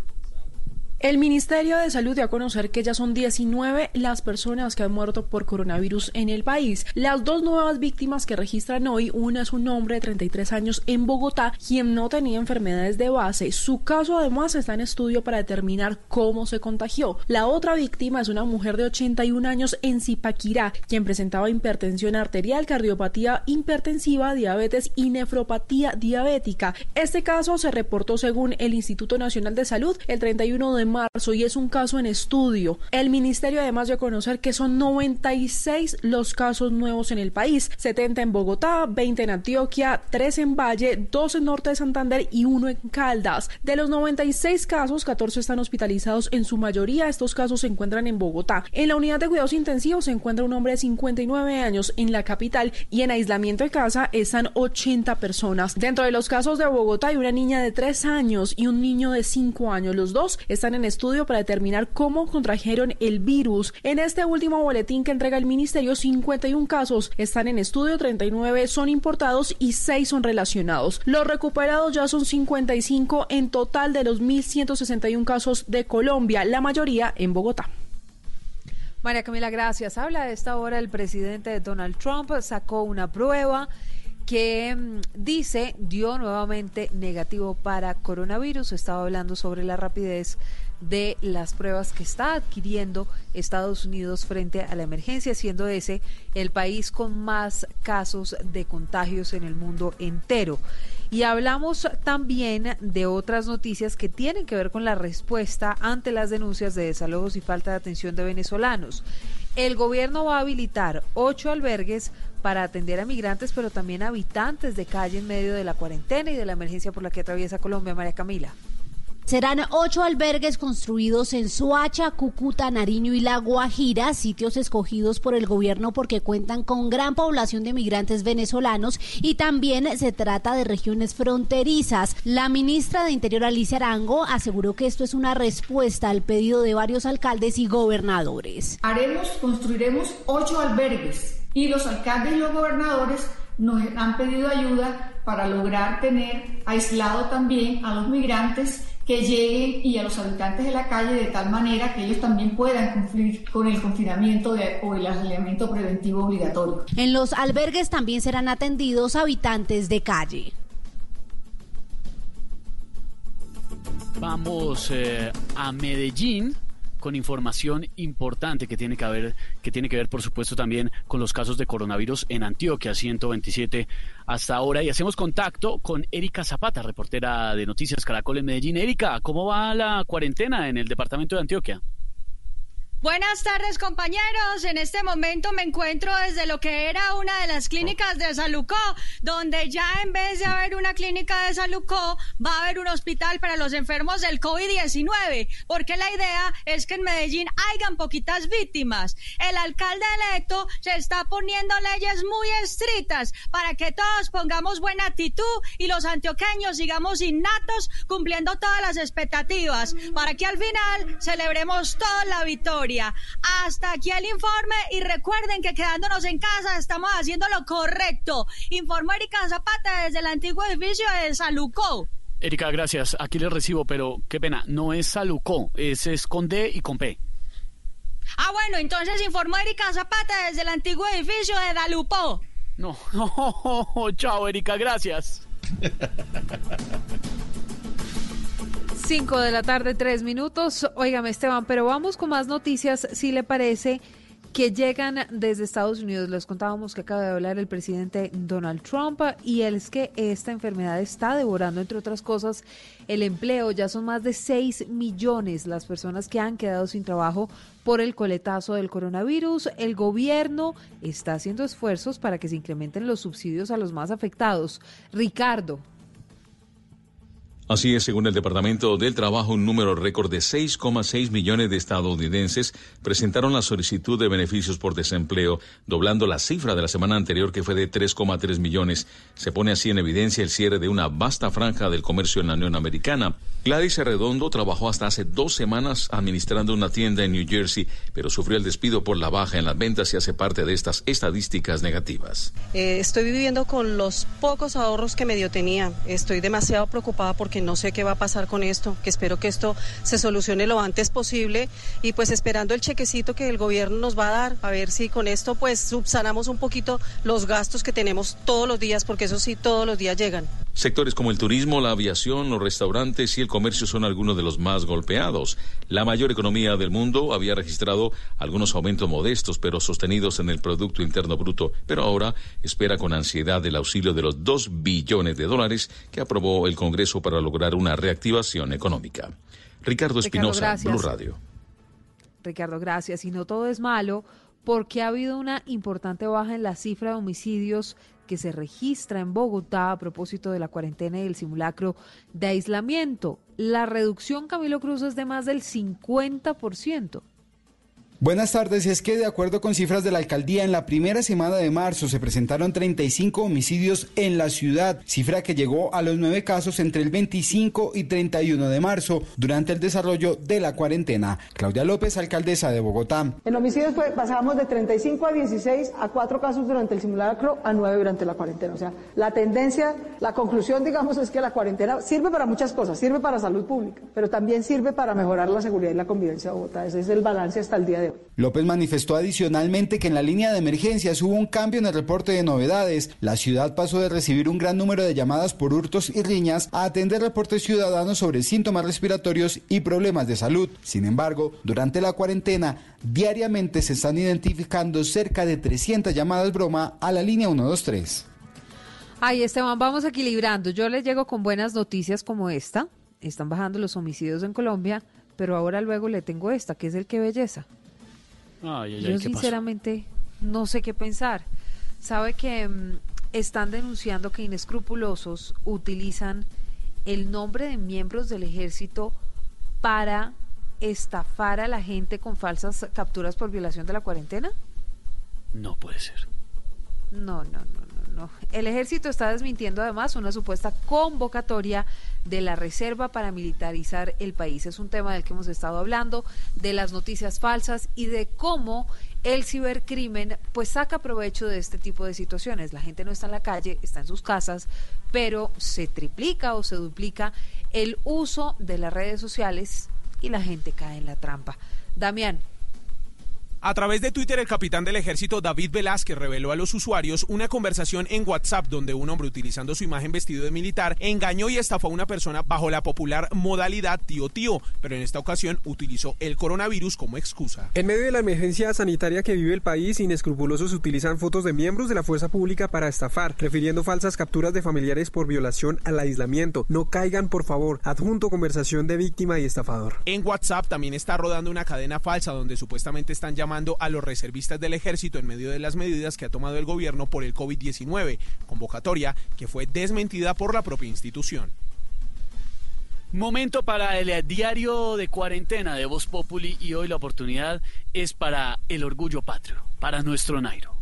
El Ministerio de Salud dio a conocer que ya son 19 las personas que han muerto por coronavirus en el país. Las dos nuevas víctimas que registran hoy, una es un hombre de 33 años en Bogotá, quien no tenía enfermedades de base. Su caso además está en estudio para determinar cómo se contagió. La otra víctima es una mujer de 81 años en Zipaquirá, quien presentaba hipertensión arterial, cardiopatía hipertensiva, diabetes y nefropatía diabética. Este caso se reportó según el Instituto Nacional de Salud el 31 de marzo y es un caso en estudio. El ministerio además dio a conocer que son 96 los casos nuevos en el país, 70 en Bogotá, 20 en Antioquia, 3 en Valle, 2 en Norte de Santander y 1 en Caldas. De los 96 casos, 14 están hospitalizados, en su mayoría estos casos se encuentran en Bogotá. En la unidad de cuidados intensivos se encuentra un hombre de 59 años en la capital y en aislamiento de casa están 80 personas. Dentro de los casos de Bogotá hay una niña de 3 años y un niño de 5 años. Los dos están en estudio para determinar cómo contrajeron el virus. En este último boletín que entrega el ministerio, 51 casos están en estudio, 39 son importados y 6 son relacionados. Los recuperados ya son 55 en total de los 1.161 casos de Colombia, la mayoría en Bogotá. María Camila, gracias. Habla de esta hora el presidente Donald Trump, sacó una prueba que mm, dice dio nuevamente negativo para coronavirus. Estaba hablando sobre la rapidez de las pruebas que está adquiriendo Estados Unidos frente a la emergencia, siendo ese el país con más casos de contagios en el mundo entero. Y hablamos también de otras noticias que tienen que ver con la respuesta ante las denuncias de desalojos y falta de atención de venezolanos. El gobierno va a habilitar ocho albergues para atender a migrantes, pero también habitantes de calle en medio de la cuarentena y de la emergencia por la que atraviesa Colombia. María Camila. Serán ocho albergues construidos en Soacha, Cúcuta, Nariño y La Guajira, sitios escogidos por el gobierno porque cuentan con gran población de migrantes venezolanos y también se trata de regiones fronterizas. La ministra de Interior Alicia Arango aseguró que esto es una respuesta al pedido de varios alcaldes y gobernadores. Haremos, construiremos ocho albergues y los alcaldes y los gobernadores nos han pedido ayuda para lograr tener aislado también a los migrantes que lleguen y a los habitantes de la calle de tal manera que ellos también puedan cumplir con el confinamiento o el aislamiento preventivo obligatorio. En los albergues también serán atendidos habitantes de calle. Vamos eh, a Medellín con información importante que tiene que ver, que tiene que ver, por supuesto, también con los casos de coronavirus en Antioquia, 127 hasta ahora. Y hacemos contacto con Erika Zapata, reportera de Noticias Caracol en Medellín. Erika, ¿cómo va la cuarentena en el departamento de Antioquia? Buenas tardes compañeros, en este momento me encuentro desde lo que era una de las clínicas de Salucó, donde ya en vez de haber una clínica de Salucó, va a haber un hospital para los enfermos del COVID-19, porque la idea es que en Medellín hayan poquitas víctimas. El alcalde electo se está poniendo leyes muy estrictas para que todos pongamos buena actitud y los antioqueños sigamos innatos cumpliendo todas las expectativas, para que al final celebremos toda la victoria. Hasta aquí el informe y recuerden que quedándonos en casa estamos haciendo lo correcto. Informó Erika Zapata desde el antiguo edificio de Salucó. Erika, gracias. Aquí le recibo, pero qué pena, no es Salucó, es, es con D y con P. Ah, bueno, entonces informó Erika Zapata desde el antiguo edificio de Dalupó. No, chao Erika, gracias. 5 de la tarde, tres minutos. Óigame, Esteban, pero vamos con más noticias, si le parece, que llegan desde Estados Unidos. Les contábamos que acaba de hablar el presidente Donald Trump y es que esta enfermedad está devorando, entre otras cosas, el empleo. Ya son más de 6 millones las personas que han quedado sin trabajo por el coletazo del coronavirus. El gobierno está haciendo esfuerzos para que se incrementen los subsidios a los más afectados. Ricardo, Así es, según el Departamento del Trabajo, un número récord de 6,6 millones de estadounidenses presentaron la solicitud de beneficios por desempleo, doblando la cifra de la semana anterior que fue de 3,3 millones. Se pone así en evidencia el cierre de una vasta franja del comercio en la Unión Americana. Gladys Redondo trabajó hasta hace dos semanas administrando una tienda en New Jersey, pero sufrió el despido por la baja en las ventas y hace parte de estas estadísticas negativas. Eh, estoy viviendo con los pocos ahorros que medio tenía. Estoy demasiado preocupada porque no sé qué va a pasar con esto, que espero que esto se solucione lo antes posible y pues esperando el chequecito que el gobierno nos va a dar, a ver si con esto pues subsanamos un poquito los gastos que tenemos todos los días, porque eso sí todos los días llegan. Sectores como el turismo, la aviación, los restaurantes y el comercio son algunos de los más golpeados. La mayor economía del mundo había registrado algunos aumentos modestos, pero sostenidos en el Producto Interno Bruto, pero ahora espera con ansiedad el auxilio de los 2 billones de dólares que aprobó el Congreso para lograr una reactivación económica. Ricardo Espinosa, Blue Radio. Ricardo, gracias. Y no todo es malo porque ha habido una importante baja en la cifra de homicidios que se registra en Bogotá a propósito de la cuarentena y el simulacro de aislamiento. La reducción, Camilo Cruz, es de más del 50%. Buenas tardes, es que de acuerdo con cifras de la alcaldía, en la primera semana de marzo se presentaron 35 homicidios en la ciudad, cifra que llegó a los nueve casos entre el 25 y 31 de marzo durante el desarrollo de la cuarentena. Claudia López, alcaldesa de Bogotá. En homicidios pues, pasamos de 35 a 16 a cuatro casos durante el simulacro a nueve durante la cuarentena. O sea, la tendencia, la conclusión, digamos, es que la cuarentena sirve para muchas cosas, sirve para salud pública, pero también sirve para mejorar la seguridad y la convivencia de Bogotá. Ese es el balance hasta el día de hoy. López manifestó adicionalmente que en la línea de emergencias hubo un cambio en el reporte de novedades. La ciudad pasó de recibir un gran número de llamadas por hurtos y riñas a atender reportes ciudadanos sobre síntomas respiratorios y problemas de salud. Sin embargo, durante la cuarentena, diariamente se están identificando cerca de 300 llamadas broma a la línea 123. Ay, Esteban, vamos equilibrando. Yo les llego con buenas noticias como esta. Están bajando los homicidios en Colombia, pero ahora luego le tengo esta, que es el que belleza. Yo sinceramente no sé qué pensar. Sabe que mm, están denunciando que inescrupulosos utilizan el nombre de miembros del ejército para estafar a la gente con falsas capturas por violación de la cuarentena? No puede ser. No, no, no, El ejército está desmintiendo además una supuesta convocatoria de la reserva para militarizar el país. Es un tema del que hemos estado hablando, de las noticias falsas y de cómo el cibercrimen pues saca provecho de este tipo de situaciones. La gente no está en la calle, está en sus casas, pero se triplica o se duplica el uso de las redes sociales y la gente cae en la trampa. Damián. A través de Twitter, el capitán del ejército David Velázquez reveló a los usuarios una conversación en WhatsApp donde un hombre utilizando su imagen vestido de militar engañó y estafó a una persona bajo la popular modalidad tío tío, pero en esta ocasión utilizó el coronavirus como excusa. En medio de la emergencia sanitaria que vive el país, inescrupulosos utilizan fotos de miembros de la fuerza pública para estafar, refiriendo falsas capturas de familiares por violación al aislamiento. No caigan, por favor. Adjunto conversación de víctima y estafador. En WhatsApp también está rodando una cadena falsa donde supuestamente están llamando a los reservistas del ejército en medio de las medidas que ha tomado el gobierno por el COVID-19, convocatoria que fue desmentida por la propia institución. Momento para el diario de cuarentena de Voz Populi y hoy la oportunidad es para el orgullo patrio, para nuestro Nairo.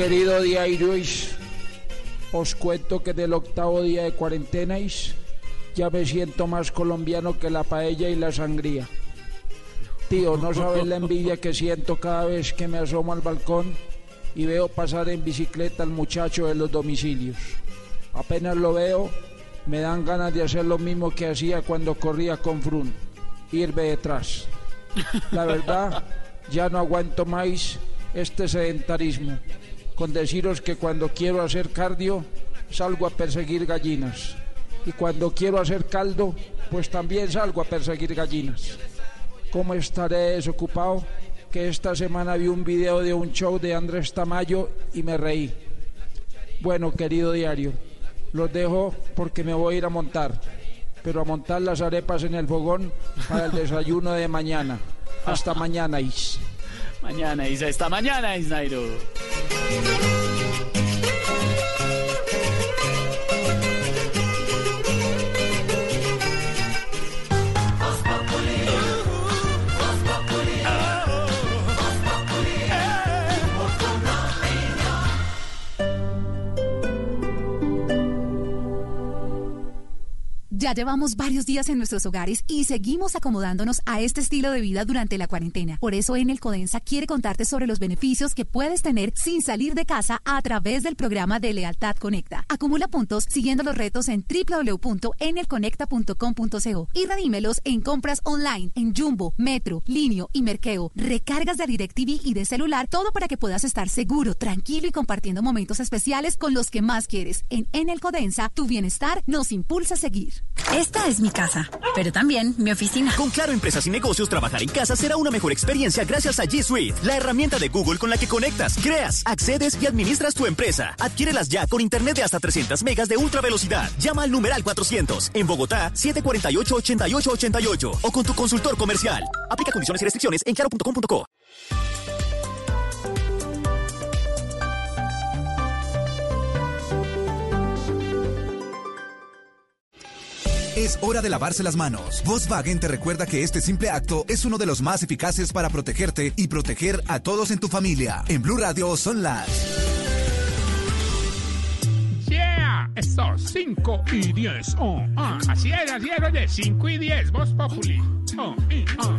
Querido diario, os cuento que del octavo día de cuarentena ya me siento más colombiano que la paella y la sangría. Tío, no sabes la envidia que siento cada vez que me asomo al balcón y veo pasar en bicicleta al muchacho de los domicilios. Apenas lo veo, me dan ganas de hacer lo mismo que hacía cuando corría con Frun, irme detrás. La verdad, ya no aguanto más este sedentarismo con deciros que cuando quiero hacer cardio salgo a perseguir gallinas y cuando quiero hacer caldo pues también salgo a perseguir gallinas. ¿Cómo estaré desocupado? Que esta semana vi un video de un show de Andrés Tamayo y me reí. Bueno, querido diario, los dejo porque me voy a ir a montar, pero a montar las arepas en el fogón para el desayuno de mañana. Hasta mañana, Is. Mañana, Isa. Esta mañana, Isnairo. Ya llevamos varios días en nuestros hogares y seguimos acomodándonos a este estilo de vida durante la cuarentena. Por eso en el Codensa quiere contarte sobre los beneficios que puedes tener sin salir de casa a través del programa de Lealtad Conecta. Acumula puntos siguiendo los retos en www.enelconecta.com.co y redímelos en compras online en Jumbo, Metro, Linio y Merkeo. Recargas de DirecTV y de celular, todo para que puedas estar seguro, tranquilo y compartiendo momentos especiales con los que más quieres. En Enel Codensa, tu bienestar nos impulsa a seguir. Esta es mi casa, pero también mi oficina. Con Claro Empresas y Negocios, trabajar en casa será una mejor experiencia gracias a G Suite, la herramienta de Google con la que conectas, creas, accedes y administras tu empresa. Adquiérelas ya con internet de hasta 300 megas de ultra velocidad. Llama al numeral 400 en Bogotá 748-8888 o con tu consultor comercial. Aplica condiciones y restricciones en claro.com.co. Es hora de lavarse las manos. Volkswagen te recuerda que este simple acto es uno de los más eficaces para protegerte y proteger a todos en tu familia. En Blue Radio son las. Yeah, esto, 5 y 10. Oh, ah, así es, así es, oye, 5 y 10, Voz Populi. Oh, y, oh.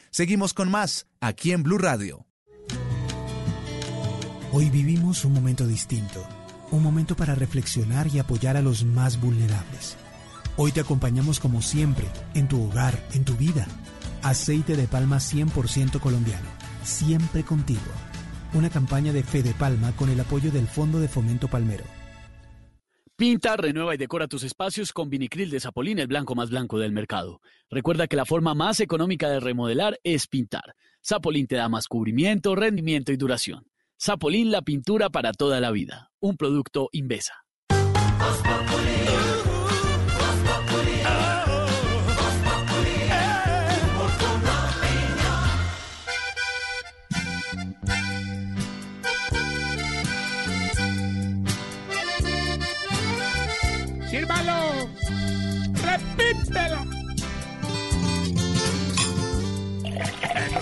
Seguimos con más aquí en Blue Radio. Hoy vivimos un momento distinto, un momento para reflexionar y apoyar a los más vulnerables. Hoy te acompañamos como siempre, en tu hogar, en tu vida. Aceite de palma 100% colombiano, siempre contigo. Una campaña de Fede Palma con el apoyo del Fondo de Fomento Palmero. Pinta, renueva y decora tus espacios con vinicril de Zapolín, el blanco más blanco del mercado. Recuerda que la forma más económica de remodelar es pintar. Zapolín te da más cubrimiento, rendimiento y duración. Zapolín, la pintura para toda la vida. Un producto Invesa.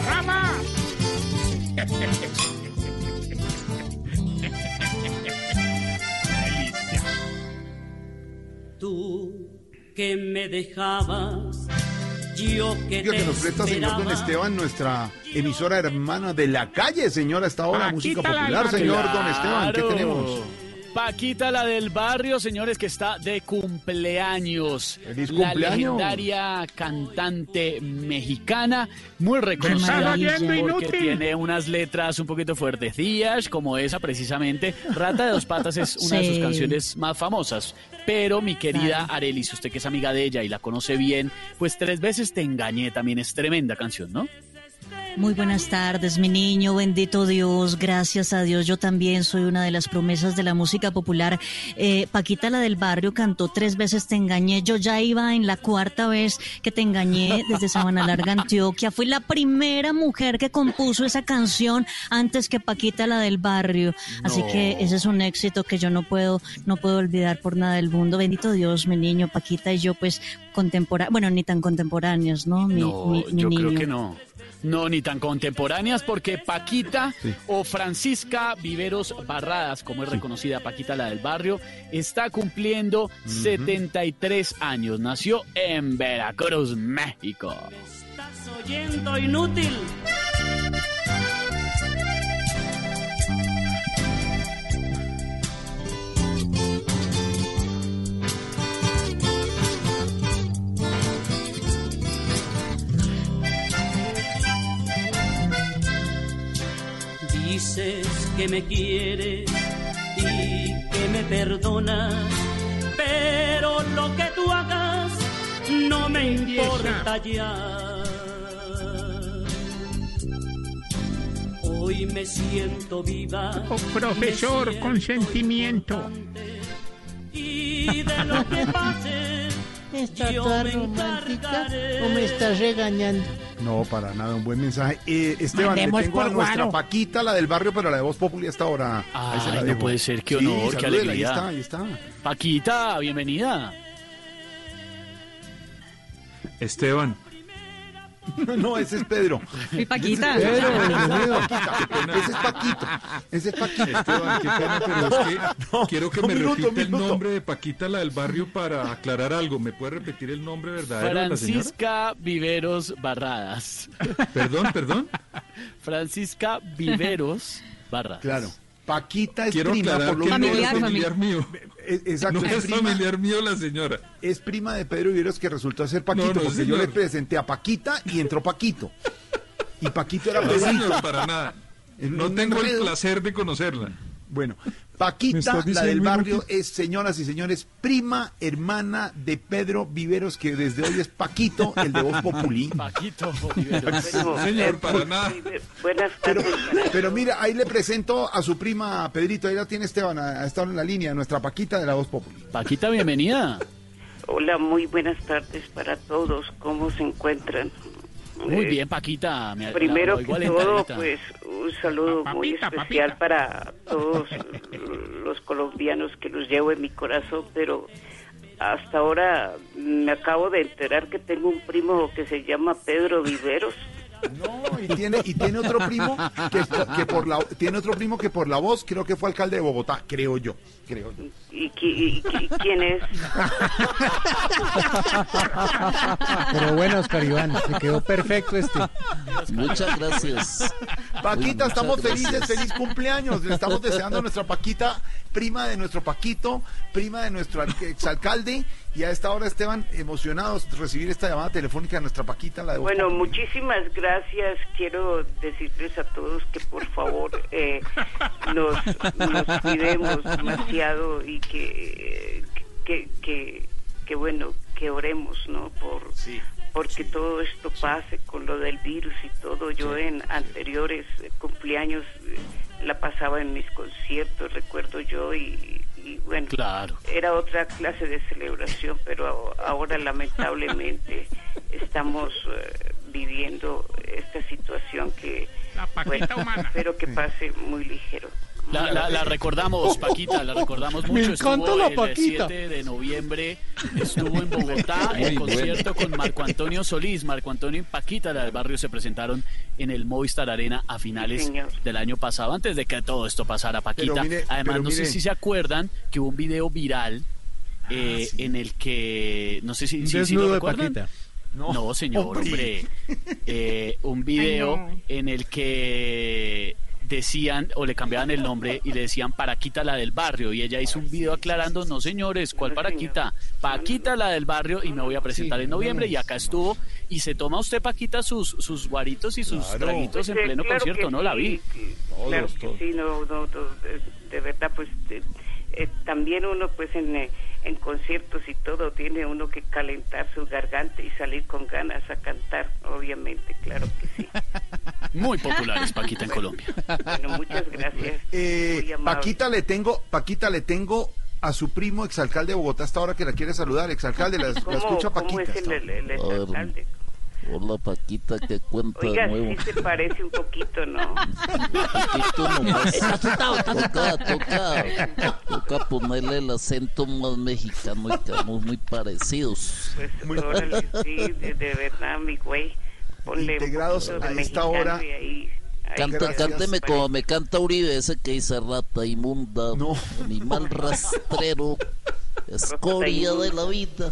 ¡Rama! Tú que me dejabas, yo que te que nos presta, señor Don Esteban, nuestra emisora hermana de la calle, señor, hasta ahora, música popular, señor Don Esteban, ¿qué tenemos? Paquita, la del barrio, señores, que está de cumpleaños. ¡Feliz La cumpleaños! legendaria cantante mexicana, muy ¿Estás reconocida porque tiene unas letras un poquito fuertecillas, como esa precisamente. Rata de dos patas es una de sus canciones más famosas. Pero mi querida Arelis, usted que es amiga de ella y la conoce bien, pues tres veces te engañé también es tremenda canción, ¿no? Muy buenas tardes, mi niño, bendito Dios, gracias a Dios, yo también soy una de las promesas de la música popular. Eh, Paquita, la del barrio, cantó tres veces Te engañé, yo ya iba en la cuarta vez que Te engañé desde Sabana Larga, Antioquia. Fui la primera mujer que compuso esa canción antes que Paquita, la del barrio. Así No. que ese es un éxito que yo no puedo, no puedo olvidar por nada del mundo. Bendito Dios, mi niño, Paquita y yo, pues, contemporáneos, bueno, ni tan contemporáneos, ¿no? Mi, No, mi- mi yo niño. creo que no. No, ni tan contemporáneas, porque Paquita o Francisca Viveros Barradas, como es reconocida Paquita la del barrio, está cumpliendo 73 años. Nació en Veracruz, México. Estás oyendo inútil. Dices que me quieres y que me perdonas, pero lo que tú hagas no me importa ya. Hoy me siento viva. Oh, profesor, con sentimiento. Y de lo que pase, ¿Está yo toda me romántica o me estás regañando? No, para nada, un buen mensaje. Eh, Esteban, le tengo a por nuestra Guaro. Paquita, la del barrio, pero la de Voz Populi hasta ahora. Ahí se la Ay, no dejo. puede ser, qué Sí, honor, qué salúdela, alegría. Ahí está, ahí está. Paquita, bienvenida. Esteban. No, ese es Pedro. Mi Paquita. Ese es Pedro, Paquito. bienvenido. Ese es Paquito. Ese es Paquito. Esteban, qué pena, pero es que No, quiero que me minuto, repita el nombre de Paquita, la del barrio, para aclarar algo. ¿Me puede repetir el nombre verdadero de la señora? Francisca Viveros Barradas. Perdón, perdón. Francisca Viveros Barradas. Claro. Paquita es Quiero prima aclarar por lo que no menos- es familiar mío. Eh, Exacto, No es es prima- familiar mío la señora. Es prima de Pedro Viveros que resultó ser Paquito, No, no, porque yo le presenté a Paquita y entró Paquito. Y Paquito era No, señor, para nada. No tengo el placer de conocerla. Bueno, ¿Me Paquita, la del barrio, es, señoras y señores, prima hermana de Pedro Viveros, que desde hoy es Paquito, el de Voz Populi. Paquito Viveros. Señor, para nada. Buenas Pero, tardes. pero mira, ahí le presento a su prima Pedrito, ahí la tiene Esteban, ha estado en la línea, nuestra Paquita de la Voz Populi. Paquita, bienvenida. Hola, muy buenas tardes para todos. ¿Cómo se encuentran? Muy Eh, bien, Paquita. Me Primero que todo, pues un saludo muy Papita, especial para todos los colombianos que los llevo en mi corazón, pero hasta ahora me acabo de enterar que tengo un primo que se llama Pedro Viveros. No, y tiene, y tiene otro primo que, que por la tiene otro primo que por la voz creo que fue alcalde de Bogotá, creo yo, creo yo. ¿Y, qui- y- y quién es? Pero bueno, Oscar Iván, te quedó perfecto este. Muchas gracias. Paquita, Uy, estamos muchas felices, gracias. feliz cumpleaños. Le estamos deseando a nuestra Paquita, prima de nuestro Paquito, prima de nuestro al- exalcalde. Y a esta hora, Esteban, emocionados de recibir esta llamada telefónica de nuestra Paquita, la de Bueno, muchísimas gracias. Quiero decirles a todos que por favor eh, nos, nos cuidemos demasiado y que, que, que, que, bueno, que oremos, ¿no? Por, porque todo esto pase con lo del virus y todo. Yo en anteriores eh, cumpleaños eh, la pasaba en mis conciertos, recuerdo yo, y, y bueno, Claro. era otra clase de celebración, pero ahora lamentablemente estamos eh, viviendo esta situación que, bueno, espero que pase muy ligero. La, la- la recordamos, Paquita, la recordamos Me mucho. encanta Estuvo la el Paquita. 7 de noviembre, estuvo en Bogotá Muy en bueno. concierto con Marco Antonio Solís. Marco Antonio y Paquita, la del barrio, se presentaron en el Movistar Arena a finales del año pasado, antes de que todo esto pasara, Paquita. Mire, Además, no sé si se acuerdan que hubo un video viral eh, en el que, no sé si, Un si- si lo de recuerdan. Paquita. No, señor, hombre. Eh, un video Ay, no. en el que decían o le cambiaban el nombre y le decían Paraquita la del barrio y ella hizo un video aclarando, no señores, ¿cuál Paraquita? Paquita la del barrio y me voy a presentar en noviembre y acá estuvo y se toma usted Paquita sus sus guaritos y sus Claro. traguitos en Pues, eh, pleno claro concierto, que ¿no? La vi. que- claro que sí, no, no, no, de, de verdad, pues de- eh, también uno, pues en, eh, en conciertos y todo, tiene uno que calentar su garganta y salir con ganas a cantar, obviamente, claro que sí. Muy populares Paquita en Colombia. Bueno, muchas gracias. Eh. Paquita le tengo, Paquita le tengo a su primo exalcalde de Bogotá hasta ahora que la quiere saludar. Exalcalde, la, la ¿Cómo, escucha cómo Paquita. es hasta el, el, el exalcalde? Hola Paquita, ¿qué cuenta Oiga, de nuevo? sí se parece un poquito, ¿no? Poquito nomás. Toca, toca, toca ponerle el acento más mexicano y quedamos muy parecidos. Pues, órale, sí, de, de verdad, mi güey. Ponle Integrados a esta hora. y ahí- ahí Canta, cánteme parecido. como me canta Uribe, ese que dice rata inmunda, animal rastrero, escoria de la vida.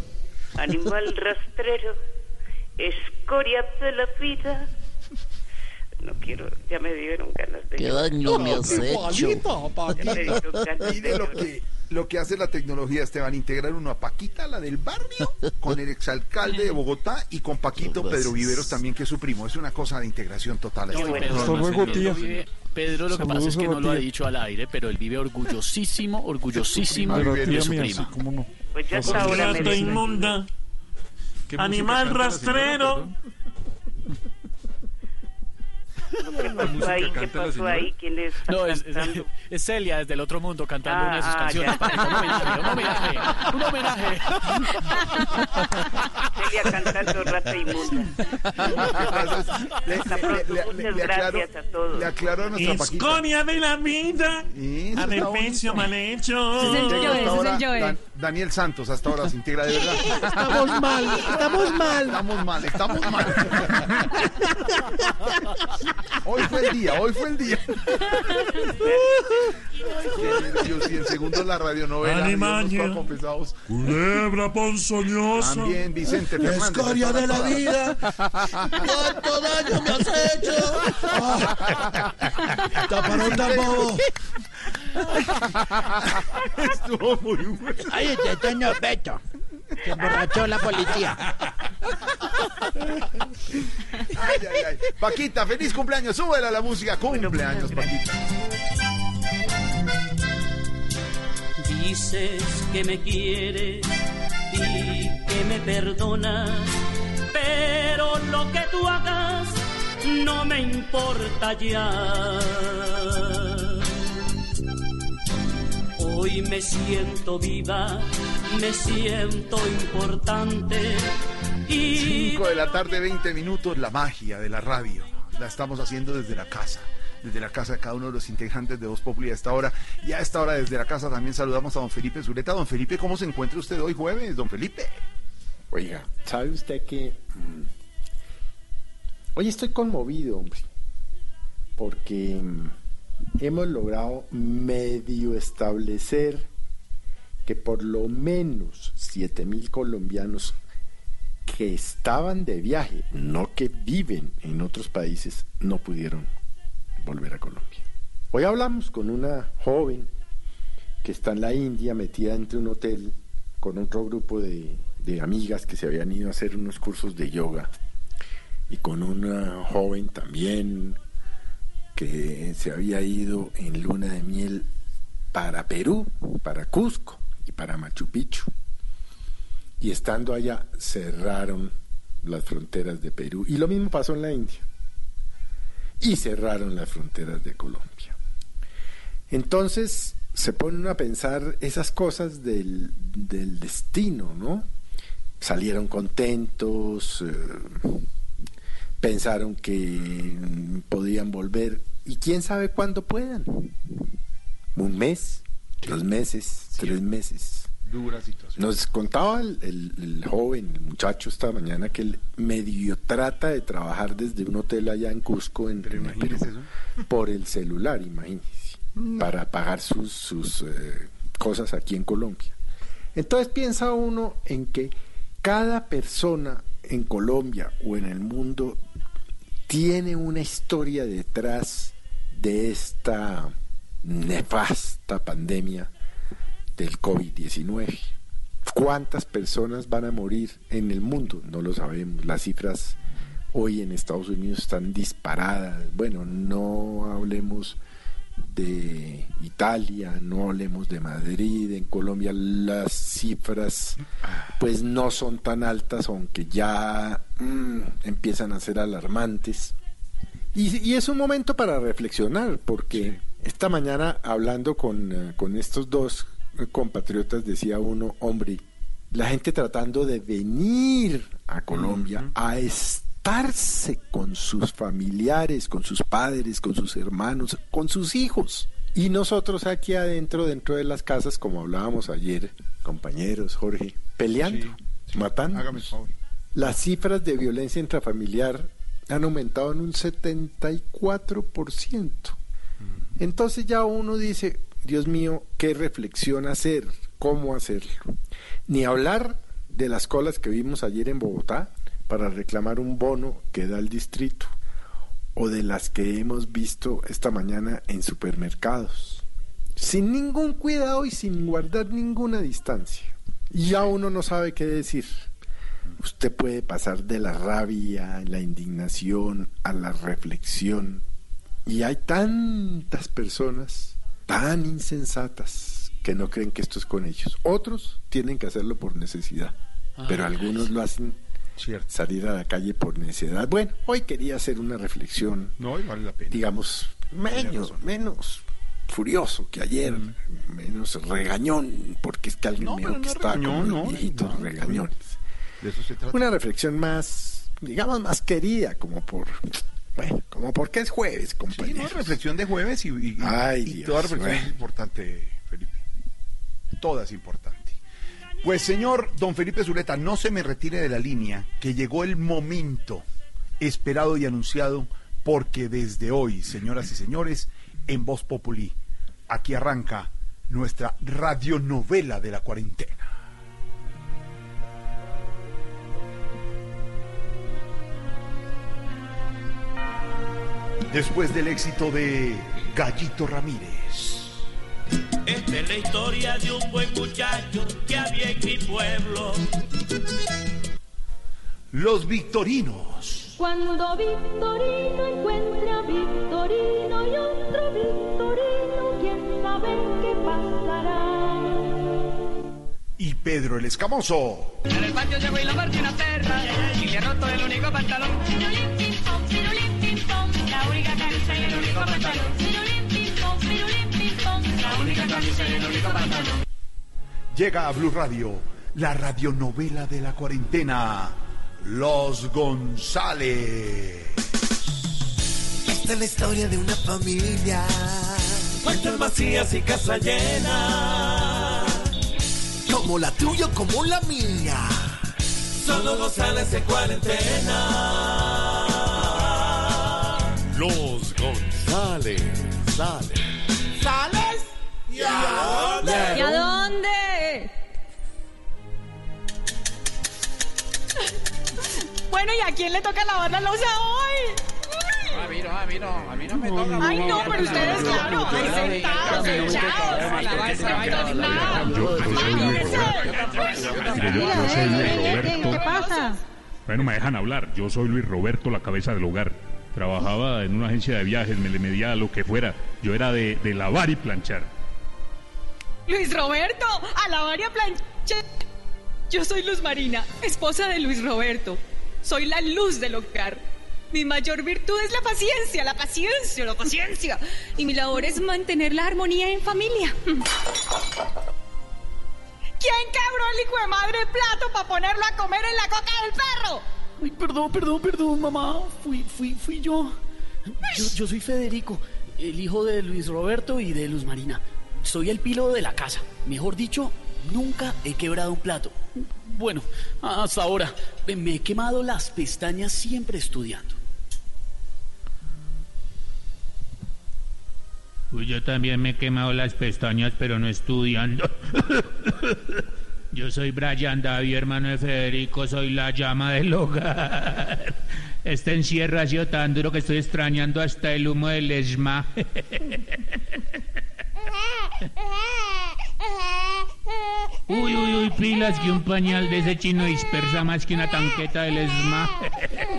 Animal rastrero, escoria de la vida. No quiero, ya me dieron ganas de ¿Qué daño me has hecho? Ya me dieron ganas de Mire lo que, lo que hace la tecnología, Esteban, integrar uno a Paquita, la del barrio, con el exalcalde de Bogotá y con Paquito. Pedro Viveros también, que es su primo. Es una cosa de integración total. Esteban. Pedro, además, Pedro vive- Pedro lo que pasa es que no lo ha Tía. dicho al aire, pero él vive orgullosísimo, orgullosísimo de tía su prima. sí, cómo no. Pues ya hasta ahora inmunda, ¿Qué música animal rastrero. ¿Qué pasó ahí? ¿Qué pasó ahí? ¿Quién le está No, es, cantando? es Celia desde el otro mundo cantando Ah, una de sus ah, canciones. Paquita, un homenaje, un homenaje, un homenaje. Celia cantando Rata Inmunda. Le, Hasta le- pronto, le- muchas le- aclaro- gracias a todos. le aclaro a nuestra Paquita. Escoria de la vida, adefesio mal hecho. Sí, hasta ahora, Dan- Daniel Santos hasta ahora se integra de verdad. Estamos mal, estamos mal. Estamos mal, estamos mal. Hoy fue el día, hoy fue el día. Ay, qué nervios. Y en segundo la radionovela. Animaña. Culebra ponzoñosa. También Vicente Fernández. Escoria de la vida. ¿Cuánto daño me has hecho? Taparón tan bobo. Estuvo muy bueno. Ay, este Toño Beto. Se emborrachó la policía. Ay, ay, ay. Paquita, feliz cumpleaños. Súbela la música. Cumpleaños, Paquita. Dices que me quieres y que me perdonas, pero lo que tú hagas no me importa ya. Hoy me siento viva, me siento importante y 5 de la tarde, 20 minutos. La magia de la radio. La estamos haciendo desde la casa. Desde la casa de cada uno de los integrantes de Voz Populi a esta hora. Y a esta hora desde la casa también saludamos a don Felipe Zuleta. Don Felipe, ¿cómo se encuentra usted hoy jueves, don Felipe? Oiga, ¿sabe usted que mm, hoy estoy conmovido, hombre? Porque mm, hemos logrado medio establecer que por lo menos 7 mil colombianos que estaban de viaje, no que viven en otros países, no pudieron volver a Colombia. Hoy hablamos con una joven que está en la India metida entre un hotel con otro grupo de, de amigas que se habían ido a hacer unos cursos de yoga y con una joven también que se había ido en luna de miel para Perú, para Cusco y para Machu Picchu. Y estando allá cerraron las fronteras de Perú. Y lo mismo pasó en la India. Y cerraron las fronteras de Colombia. Entonces se ponen a pensar esas cosas del, destino, ¿no? Salieron contentos, eh, pensaron que mm, podían volver y quién sabe cuándo puedan. Un mes, dos meses, tres meses. Dura situación. Nos contaba el, el- el joven, el muchacho esta mañana que él medio trata de trabajar desde un hotel allá en Cusco, en, por el celular, imagínese, para pagar sus, sus eh, cosas aquí en Colombia. Entonces piensa uno en que cada persona en Colombia o en el mundo tiene una historia detrás de esta nefasta pandemia del COVID-19. ¿Cuántas personas van a morir en el mundo? No lo sabemos. Las cifras hoy en Estados Unidos están disparadas. Bueno, no hablemos de Italia, no hablemos de Madrid, en Colombia las cifras pues no son tan altas, aunque ya mm, empiezan a ser alarmantes. Y, y, es un momento para reflexionar, porque esta mañana hablando con, uh, con estos dos compatriotas decía uno, hombre, la gente tratando de venir a Colombia uh -huh. a con sus familiares, con sus padres, con sus hermanos, con sus hijos. Y nosotros aquí adentro, dentro de las casas, como hablábamos ayer, compañeros, Jorge, peleando, sí, sí. matando. Hágame el favor. Las cifras de violencia intrafamiliar han aumentado en un 74%. Entonces ya uno dice, Dios mío, ¿qué reflexión hacer? ¿Cómo hacerlo? Ni hablar de las colas que vimos ayer en Bogotá para reclamar un bono que da el distrito o de las que hemos visto esta mañana en supermercados. Sin ningún cuidado y sin guardar ninguna distancia. Y ya uno no sabe qué decir. Usted puede pasar de la rabia, la indignación, a la reflexión. Y hay tantas personas tan insensatas que no creen que esto es con ellos. Otros tienen que hacerlo por necesidad, ah, pero algunos lo hacen Cierto. salir a la calle por necesidad. Bueno, hoy quería hacer una reflexión, no, vale la pena. digamos, menos, menos furioso que ayer, mm. menos regañón, porque es que alguien no, que estaba regañón, con viejitos no, regañones. De eso se trata. Una reflexión más, digamos, más querida, como por bueno, como porque es jueves, compañeros. Sí, no, reflexión de jueves y, y, Ay, y Dios, toda reflexión bueno. es importante, Felipe. Toda es importante. Pues señor don Felipe Zuleta, no se me retire de la línea, que llegó el momento esperado y anunciado, porque desde hoy, señoras y señores, en Voz Populi, aquí arranca nuestra radionovela de la cuarentena. Después del éxito de Gallito Ramírez. Esta es la historia de un buen muchacho que había en mi pueblo. Los Victorinos. Cuando Victorino encuentre a Victorino y otro Victorino, quién sabe qué pasará. Y Pedro el Escamoso. En el patio llegó y la Martín una perra y le ha roto el único pantalón. Pirulín, pim, pom, pirulín, pim, pom, la única camisa y el único pantalón. Pirulín, la única camisa y el único pantalón. Llega a Blue Radio, la radionovela de la cuarentena. Los González. Esta es la historia de una familia. Puertas vacías y casa llena. Como la tuya, como la mía. Solo González en cuarentena. Los González. Sale. ¿Sales? ¿Y a dónde? ¿Y a dónde? Bueno, ¿y a quién le toca lavar la losa hoy? A mí no, a mí no, a mí no me toca. Ay, no, pero ustedes, claro, ahí sentados, echados, a lavarse la vaina nada. Mire, yo, yo soy Luis Roberto. ¿Qué pasa? Bueno, me dejan hablar. Yo soy Luis Roberto, la cabeza del hogar. Trabajaba en una agencia de viajes, me le medía lo que fuera. Yo era de, lavar y planchar. Luis Roberto, a lavar y a planchar. Yo soy Luz Marina, esposa de Luis Roberto. Soy la luz del hogar. Mi mayor virtud es la paciencia, la paciencia, la paciencia. Y mi labor es mantener la armonía en familia. ¿Quién quebró el hijo de madre plato para ponerlo a comer en la coca del perro? Ay, perdón, perdón, perdón, mamá. Fui, fui, fui yo. yo. Soy Federico, el hijo de Luis Roberto y de Luz Marina. Soy el pilo de la casa. Mejor dicho, nunca he quebrado un plato. Bueno, hasta ahora me he quemado las pestañas siempre estudiando. Uy, yo también me he quemado las pestañas, pero no estudiando. Yo soy Brian David, hermano de Federico, soy la llama del hogar. Este encierro ha sido tan duro que estoy extrañando hasta el humo del ESMA. Uy, uy, uy, pilas que un pañal de ese chino dispersa más que una tanqueta del ESMA.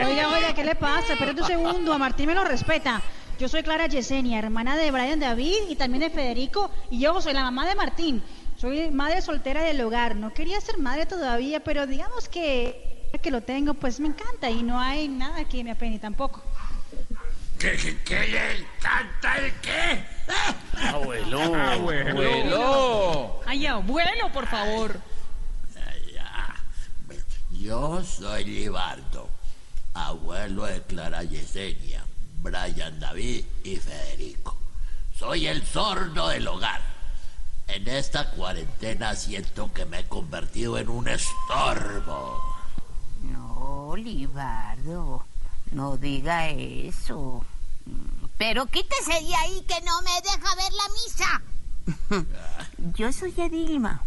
Oiga, oiga, ¿qué le pasa? Espérate un segundo, a Martín me lo respeta. Yo soy Clara Yesenia, hermana de Brian David y también de Federico, y yo soy la mamá de Martín. Soy madre soltera del hogar. No quería ser madre todavía, pero digamos que que lo tengo, pues me encanta y no hay nada que me apene tampoco. ¿Qué, qué, qué le encanta el qué? Abuelo. Abuelo. Ay, abuelo, por favor. Yo soy Libardo, abuelo de Clara Yesenia, Brian David y Federico. Soy el sordo del hogar. En esta cuarentena siento que me he convertido en un estorbo. No, Libardo, no diga eso. Pero quítese de ahí que no me deja ver la misa. Yo soy Edilma,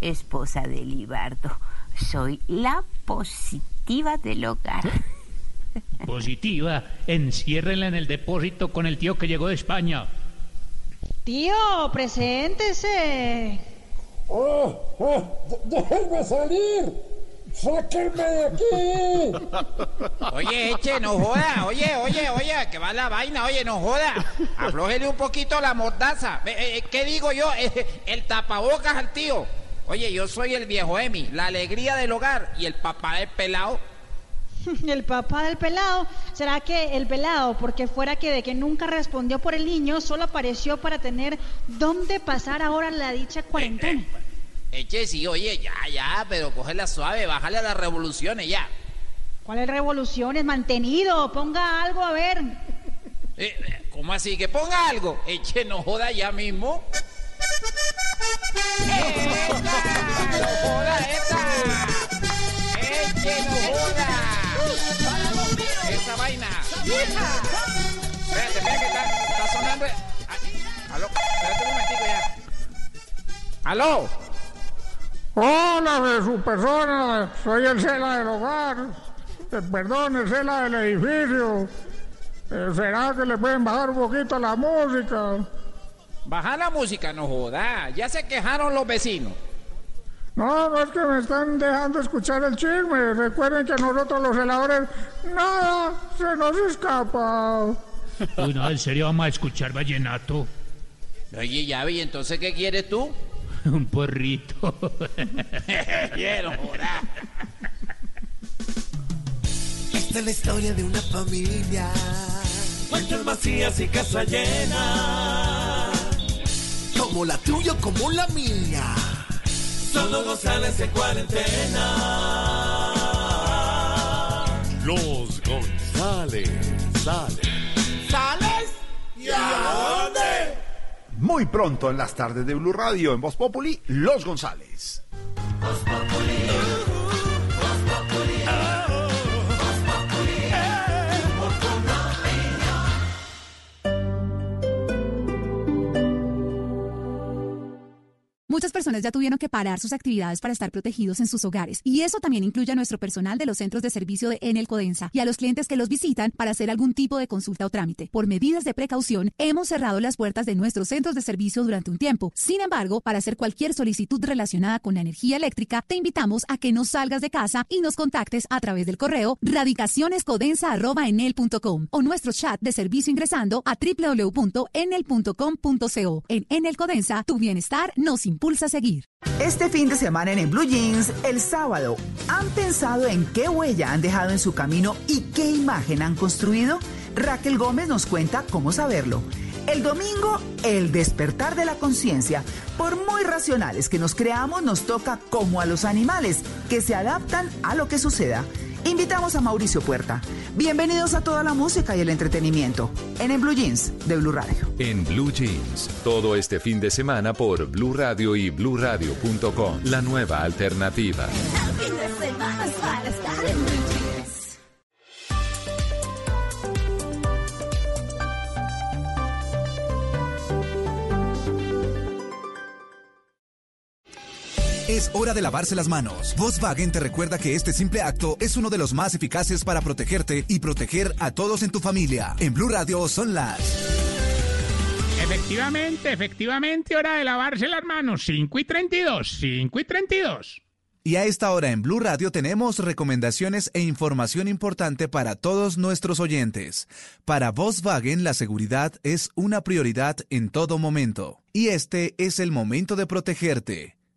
esposa de Libardo. Soy la positiva del hogar. Positiva, enciérrenla en el depósito con el tío que llegó de España. Tío, preséntese. ¡Oh, oh! ¡Déjenme salir! ¡Sáquenme de aquí! Oye, eche, no joda. Oye, oye, oye, que va la vaina. Oye, no joda. Aflójele un poquito la mordaza. Eh, eh, ¿Qué digo yo? Eh, el tapabocas al tío. Oye, yo soy el viejo Emi, la alegría del hogar y el papá del pelado. El papá del pelado. ¿Será que el pelado, porque fuera que de que nunca respondió por el niño, solo apareció para tener dónde pasar ahora la dicha cuarentena? Eche, sí, oye, ya, ya, pero cógela suave, bájale a las revoluciones ya. ¿Cuáles revoluciones? Mantenido, ponga algo a ver. Eh, ¿Cómo así? Que ponga algo. Eche, no joda ya mismo. ¡Esta! ¡No joda esta! ¡Eche, no joda! ¡Esa vaina! Espérate, espérate, que está, está sonando. Ah, Aló, espérate un momentico ya. ¡Aló! Hola, de su persona, soy el Cela del hogar. Eh, perdón, el Cela del edificio. Eh, ¿Será que le pueden bajar un poquito la música? Baja la música, no joda. Ya se quejaron los vecinos. No, no es que me están dejando escuchar el chisme. Recuerden que nosotros los celadores, nada se nos escapa. Uy, no, en serio vamos a escuchar vallenato. Oye, ya vi, entonces, ¿qué quieres tú? Un porrito. Quiero joda. Esta es la historia de una familia. Cuentas vacías y casa llena. Como la tuya, como la mía. Solo González en cuarentena. Los González salen. ¿Sales? ¿Y a dónde? Muy pronto en las tardes de Blue Radio en Voz Populi, Los González. Muchas personas ya tuvieron que parar sus actividades para estar protegidos en sus hogares. Y eso también incluye a nuestro personal de los centros de servicio de Enel Codensa y a los clientes que los visitan para hacer algún tipo de consulta o trámite. Por medidas de precaución, hemos cerrado las puertas de nuestros centros de servicio durante un tiempo. Sin embargo, para hacer cualquier solicitud relacionada con la energía eléctrica, te invitamos a que no salgas de casa y nos contactes a través del correo radicacionescodensa.enel.com o nuestro chat de servicio ingresando a www.enel.com.co. En Enel Codensa, tu bienestar nos impulsa a seguir. Este fin de semana en, en Blue Jeans, el sábado, ¿han pensado en qué huella han dejado en su camino y qué imagen han construido? Raquel Gómez nos cuenta cómo saberlo. El domingo, el despertar de la conciencia. Por muy racionales que nos creamos, nos toca como a los animales, que se adaptan a lo que suceda. Invitamos a Mauricio Puerta. Bienvenidos a toda la música y el entretenimiento en En Blue Jeans de Blue Radio. En Blue Jeans, todo este fin de semana por Blue Radio y bluradio.com, la nueva alternativa. Es hora de lavarse las manos. Volkswagen te recuerda que este simple acto es uno de los más eficaces para protegerte y proteger a todos en tu familia. En Blue Radio son las... Efectivamente, efectivamente, hora de lavarse las manos. 5 y 32, 5 y 32. Y a esta hora en Blue Radio tenemos recomendaciones e información importante para todos nuestros oyentes. Para Volkswagen la seguridad es una prioridad en todo momento. Y este es el momento de protegerte,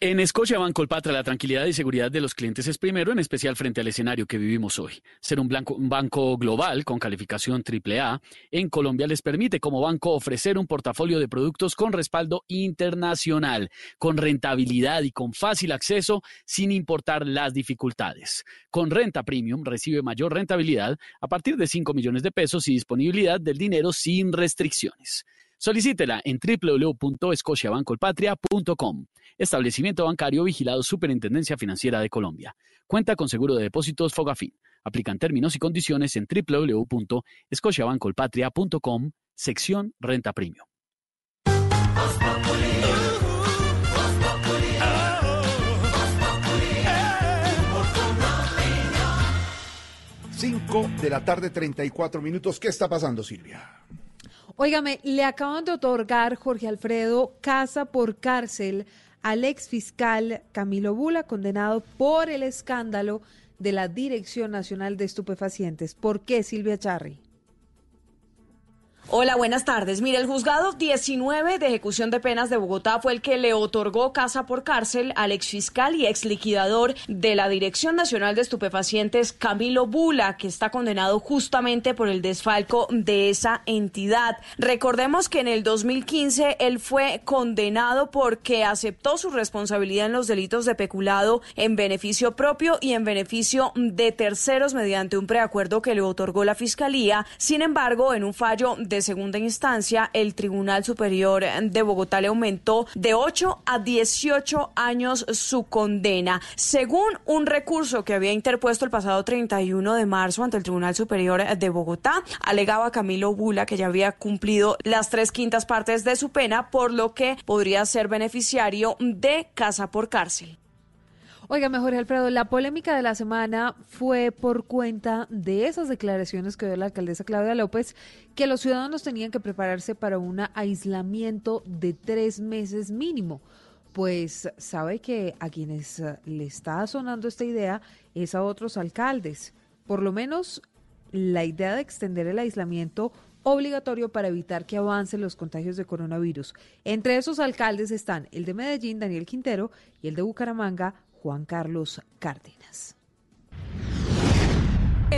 En Escocia Banco Colpatra, la tranquilidad y seguridad de los clientes es primero, en especial frente al escenario que vivimos hoy. Ser un, un banco global con calificación AAA en Colombia les permite como banco ofrecer un portafolio de productos con respaldo internacional, con rentabilidad y con fácil acceso sin importar las dificultades. Con renta premium recibe mayor rentabilidad a partir de 5 millones de pesos y disponibilidad del dinero sin restricciones. Solicítela en www.escociabancolpatria.com. Establecimiento bancario vigilado Superintendencia Financiera de Colombia. Cuenta con seguro de depósitos Fogafín. Aplican términos y condiciones en www.escociabancolpatria.com, sección Renta Premium. 5 de la tarde, 34 minutos. ¿Qué está pasando, Silvia? Óigame, le acaban de otorgar Jorge Alfredo casa por cárcel al ex fiscal Camilo Bula, condenado por el escándalo de la Dirección Nacional de Estupefacientes. ¿Por qué, Silvia Charri? Hola, buenas tardes. Mire, el juzgado 19 de ejecución de penas de Bogotá fue el que le otorgó casa por cárcel al exfiscal y exliquidador de la Dirección Nacional de Estupefacientes, Camilo Bula, que está condenado justamente por el desfalco de esa entidad. Recordemos que en el 2015 él fue condenado porque aceptó su responsabilidad en los delitos de peculado en beneficio propio y en beneficio de terceros mediante un preacuerdo que le otorgó la Fiscalía. Sin embargo, en un fallo de segunda instancia, el Tribunal Superior de Bogotá le aumentó de 8 a 18 años su condena. Según un recurso que había interpuesto el pasado 31 de marzo ante el Tribunal Superior de Bogotá, alegaba Camilo Bula que ya había cumplido las tres quintas partes de su pena, por lo que podría ser beneficiario de casa por cárcel. Oiga, mejor Alfredo, la polémica de la semana fue por cuenta de esas declaraciones que dio la alcaldesa Claudia López, que los ciudadanos tenían que prepararse para un aislamiento de tres meses mínimo. Pues sabe que a quienes eh, le está sonando esta idea es a otros alcaldes. Por lo menos la idea de extender el aislamiento obligatorio para evitar que avancen los contagios de coronavirus. Entre esos alcaldes están el de Medellín, Daniel Quintero, y el de Bucaramanga, Juan Carlos Cárdenas.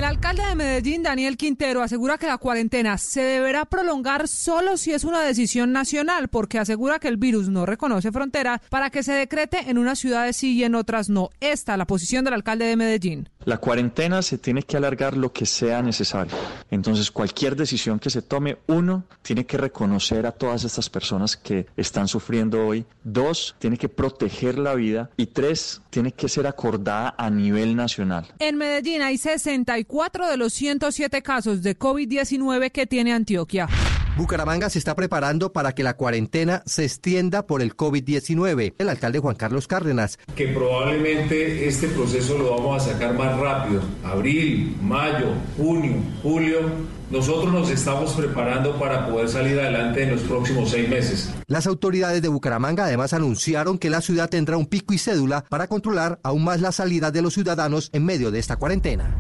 El alcalde de Medellín, Daniel Quintero, asegura que la cuarentena se deberá prolongar solo si es una decisión nacional, porque asegura que el virus no reconoce fronteras para que se decrete en unas ciudades sí y en otras no. Esta la posición del alcalde de Medellín. La cuarentena se tiene que alargar lo que sea necesario. Entonces, cualquier decisión que se tome, uno, tiene que reconocer a todas estas personas que están sufriendo hoy. Dos, tiene que proteger la vida. Y tres, tiene que ser acordada a nivel nacional. En Medellín hay 64 de los 107 casos de COVID-19 que tiene Antioquia. Bucaramanga se está preparando para que la cuarentena se extienda por el COVID-19. El alcalde Juan Carlos Cárdenas. Que probablemente este proceso lo vamos a sacar más rápido. Abril, mayo, junio, julio. Nosotros nos estamos preparando para poder salir adelante en los próximos seis meses. Las autoridades de Bucaramanga además anunciaron que la ciudad tendrá un pico y cédula para controlar aún más la salida de los ciudadanos en medio de esta cuarentena.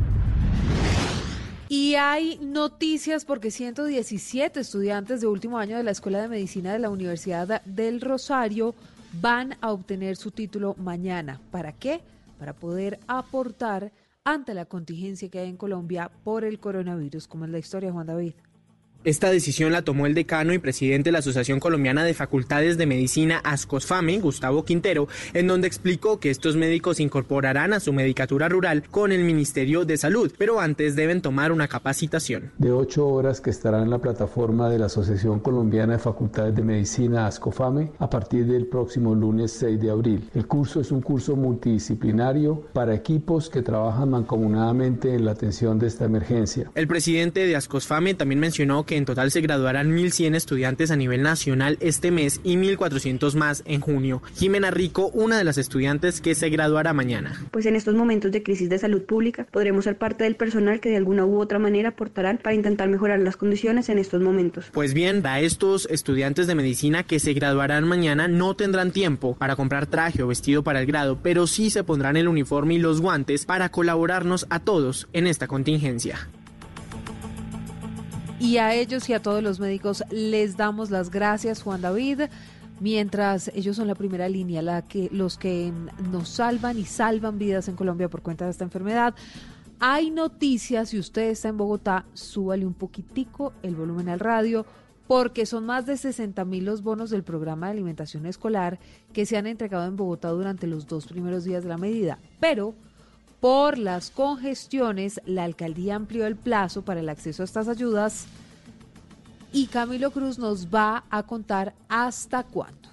Y hay noticias porque 117 estudiantes de último año de la Escuela de Medicina de la Universidad del Rosario van a obtener su título mañana. ¿Para qué? Para poder aportar ante la contingencia que hay en Colombia por el coronavirus. como es la historia, Juan David? Esta decisión la tomó el decano y presidente de la Asociación Colombiana de Facultades de Medicina Ascosfame, Gustavo Quintero, en donde explicó que estos médicos incorporarán a su medicatura rural con el Ministerio de Salud, pero antes deben tomar una capacitación. De ocho horas que estarán en la plataforma de la Asociación Colombiana de Facultades de Medicina Ascofame a partir del próximo lunes 6 de abril. El curso es un curso multidisciplinario para equipos que trabajan mancomunadamente en la atención de esta emergencia. El presidente de Ascosfame también mencionó que en total se graduarán 1.100 estudiantes a nivel nacional este mes y 1.400 más en junio. Jimena Rico, una de las estudiantes que se graduará mañana. Pues en estos momentos de crisis de salud pública podremos ser parte del personal que de alguna u otra manera aportarán para intentar mejorar las condiciones en estos momentos. Pues bien, a estos estudiantes de medicina que se graduarán mañana no tendrán tiempo para comprar traje o vestido para el grado, pero sí se pondrán el uniforme y los guantes para colaborarnos a todos en esta contingencia. Y a ellos y a todos los médicos les damos las gracias, Juan David. Mientras ellos son la primera línea, la que, los que nos salvan y salvan vidas en Colombia por cuenta de esta enfermedad. Hay noticias, si usted está en Bogotá, súbale un poquitico el volumen al radio, porque son más de 60 mil los bonos del programa de alimentación escolar que se han entregado en Bogotá durante los dos primeros días de la medida. Pero por las congestiones, la alcaldía amplió el plazo para el acceso a estas ayudas y Camilo Cruz nos va a contar hasta cuándo.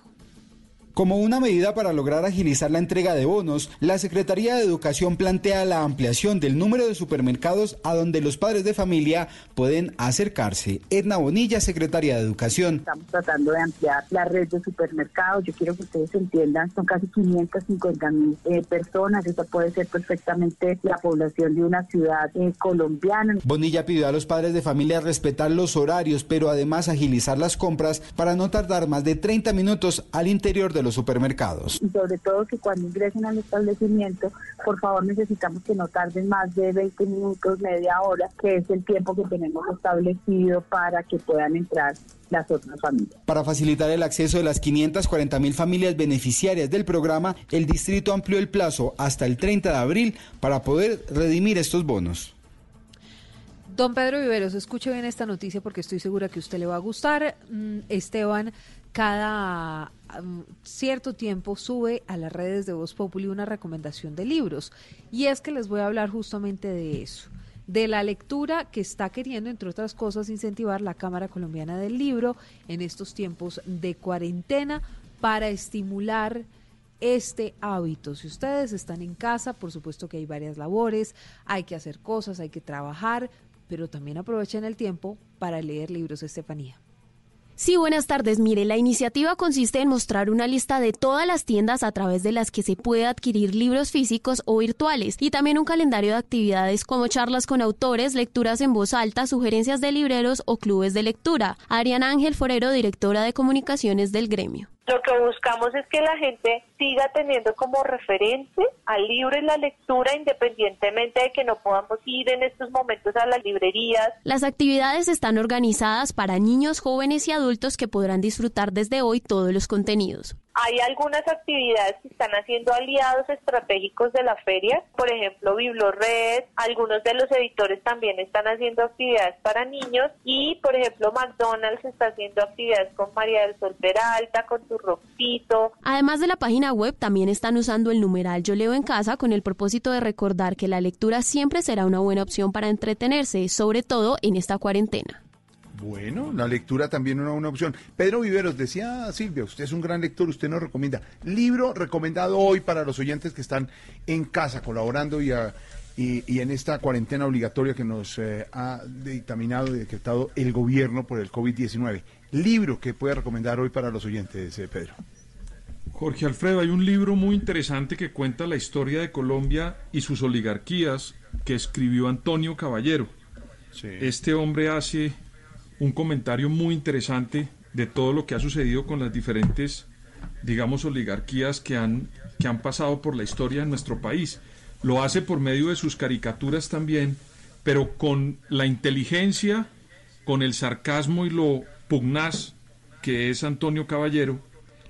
Como una medida para lograr agilizar la entrega de bonos, la Secretaría de Educación plantea la ampliación del número de supermercados a donde los padres de familia pueden acercarse. Edna Bonilla, Secretaria de Educación. Estamos tratando de ampliar la red de supermercados. Yo quiero que ustedes entiendan, son casi 550 mil eh, personas. Esa puede ser perfectamente la población de una ciudad eh, colombiana. Bonilla pidió a los padres de familia respetar los horarios, pero además agilizar las compras para no tardar más de 30 minutos al interior de los supermercados. Y sobre todo que cuando ingresen al establecimiento, por favor necesitamos que no tarden más de 20 minutos, media hora, que es el tiempo que tenemos establecido para que puedan entrar las otras familias. Para facilitar el acceso de las 540 mil familias beneficiarias del programa, el distrito amplió el plazo hasta el 30 de abril para poder redimir estos bonos. Don Pedro Viveros, escuche bien esta noticia porque estoy segura que a usted le va a gustar. Mm, Esteban, cada um, cierto tiempo sube a las redes de Voz Populi una recomendación de libros. Y es que les voy a hablar justamente de eso, de la lectura que está queriendo, entre otras cosas, incentivar la Cámara Colombiana del Libro en estos tiempos de cuarentena para estimular este hábito. Si ustedes están en casa, por supuesto que hay varias labores, hay que hacer cosas, hay que trabajar, pero también aprovechen el tiempo para leer libros, Estefanía. Sí, buenas tardes. Mire, la iniciativa consiste en mostrar una lista de todas las tiendas a través de las que se puede adquirir libros físicos o virtuales y también un calendario de actividades como charlas con autores, lecturas en voz alta, sugerencias de libreros o clubes de lectura. Ariana Ángel Forero, directora de comunicaciones del gremio. Lo que buscamos es que la gente siga teniendo como referente al libro y la lectura independientemente de que no podamos ir en estos momentos a las librerías. Las actividades están organizadas para niños, jóvenes y adultos que podrán disfrutar desde hoy todos los contenidos. Hay algunas actividades que están haciendo aliados estratégicos de la feria, por ejemplo, Biblored, algunos de los editores también están haciendo actividades para niños y, por ejemplo, McDonald's está haciendo actividades con María del Sol Peralta, con su Roxito. Además de la página web, también están usando el numeral Yo leo en casa con el propósito de recordar que la lectura siempre será una buena opción para entretenerse, sobre todo en esta cuarentena. Bueno, la lectura también es una, una opción. Pedro Viveros decía, Silvia, usted es un gran lector, usted nos recomienda. Libro recomendado hoy para los oyentes que están en casa colaborando y, a- y, y en esta cuarentena obligatoria que nos eh, ha dictaminado y decretado el gobierno por el COVID-19. Libro que puede recomendar hoy para los oyentes, eh, Pedro. Jorge Alfredo, hay un libro muy interesante que cuenta la historia de Colombia y sus oligarquías que escribió Antonio Caballero. Este hombre hace un comentario muy interesante de todo lo que ha sucedido con las diferentes, digamos, oligarquías que han, que han pasado por la historia de nuestro país. Lo hace por medio de sus caricaturas también, pero con la inteligencia, con el sarcasmo y lo pugnaz que es Antonio Caballero,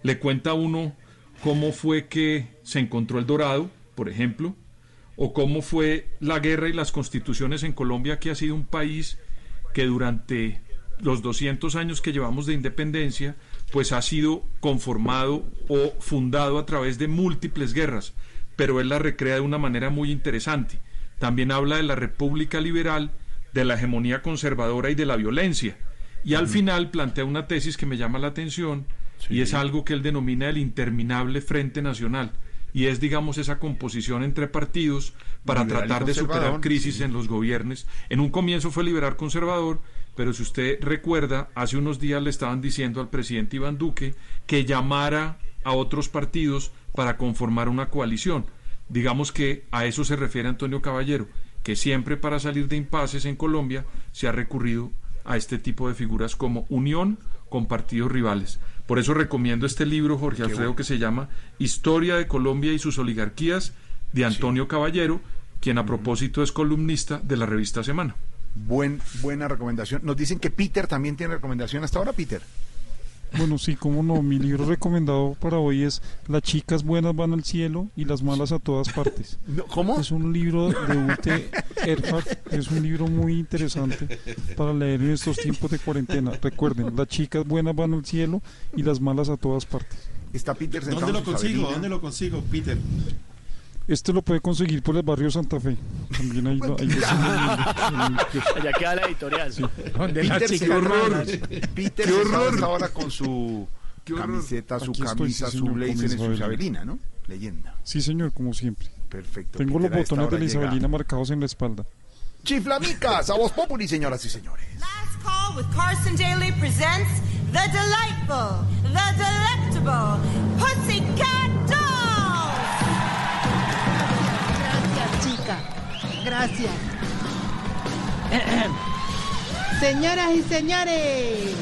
le cuenta uno cómo fue que se encontró el dorado, por ejemplo, o cómo fue la guerra y las constituciones en Colombia, que ha sido un país que durante los 200 años que llevamos de independencia, pues ha sido conformado o fundado a través de múltiples guerras, pero él la recrea de una manera muy interesante. También habla de la República Liberal, de la hegemonía conservadora y de la violencia. Y al final plantea una tesis que me llama la atención y es algo que él denomina el interminable Frente Nacional. Y es, digamos, esa composición entre partidos para Liberal tratar de superar crisis sí. en los gobiernos. En un comienzo fue liberal conservador, pero si usted recuerda, hace unos días le estaban diciendo al presidente Iván Duque que llamara a otros partidos para conformar una coalición. Digamos que a eso se refiere Antonio Caballero, que siempre para salir de impases en Colombia se ha recurrido a este tipo de figuras como unión con partidos rivales. Por eso recomiendo este libro, Jorge Alfredo, que se llama Historia de Colombia y sus oligarquías, de Antonio Caballero, quien a propósito es columnista de la revista Semana. Buen, buena recomendación. Nos dicen que Peter también tiene recomendación hasta ahora, Peter. Bueno, sí, cómo no. Mi libro recomendado para hoy es Las chicas buenas van al cielo y las malas a todas partes. ¿Cómo? Es un libro de Ute Erhard. Es un libro muy interesante para leer en estos tiempos de cuarentena. Recuerden, las chicas buenas van al cielo y las malas a todas partes. Está Peter sentado ¿Dónde lo en su consigo? Isabelina. ¿Dónde lo consigo, Peter? Este lo puede conseguir por el barrio Santa Fe. También hay, hay Allá queda la editorial. Donde Peter, chicas está- malas. Peter Qué horror. ahora con su Qué horror. camiseta, su Aquí estoy, camisa, sí, su blazer en su Isabelina. ¿no? Leyenda. Sí, señor, como siempre. Perfecto. Tengo los Peter esta botones de la llega. Isabelina marcados en la espalda. Chiflamicas, a vos populi, señoras y señores. Last Call with Carson Daly presents the delightful, the delectable Pussycat Dolls. Gracias. Señoras y señores.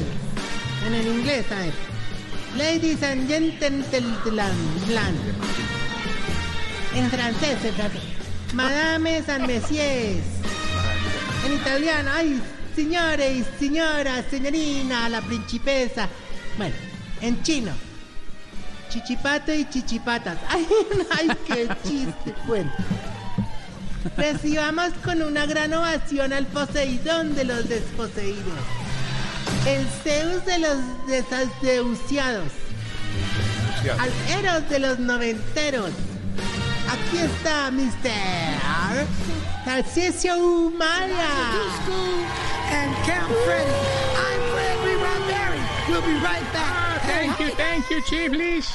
En el inglés, ver. Ladies and gentlemen. En francés, en francés. Madames and messieurs. En italiano, ay, señores, señoras, señorina, la principesa. Bueno, en chino. Chichipato y chichipatas. Ay, ay, qué chiste, bueno. Recibamos con una gran ovación al Poseidón de los desposeídos. El Zeus de los desaseuciados. Al Eros de los noventeros. Aquí está Mr. Tarcisio Humala. and Camp Freddy. I'm Fred Lee Berry. We'll be right back. Thank you, thank you, Chiflis.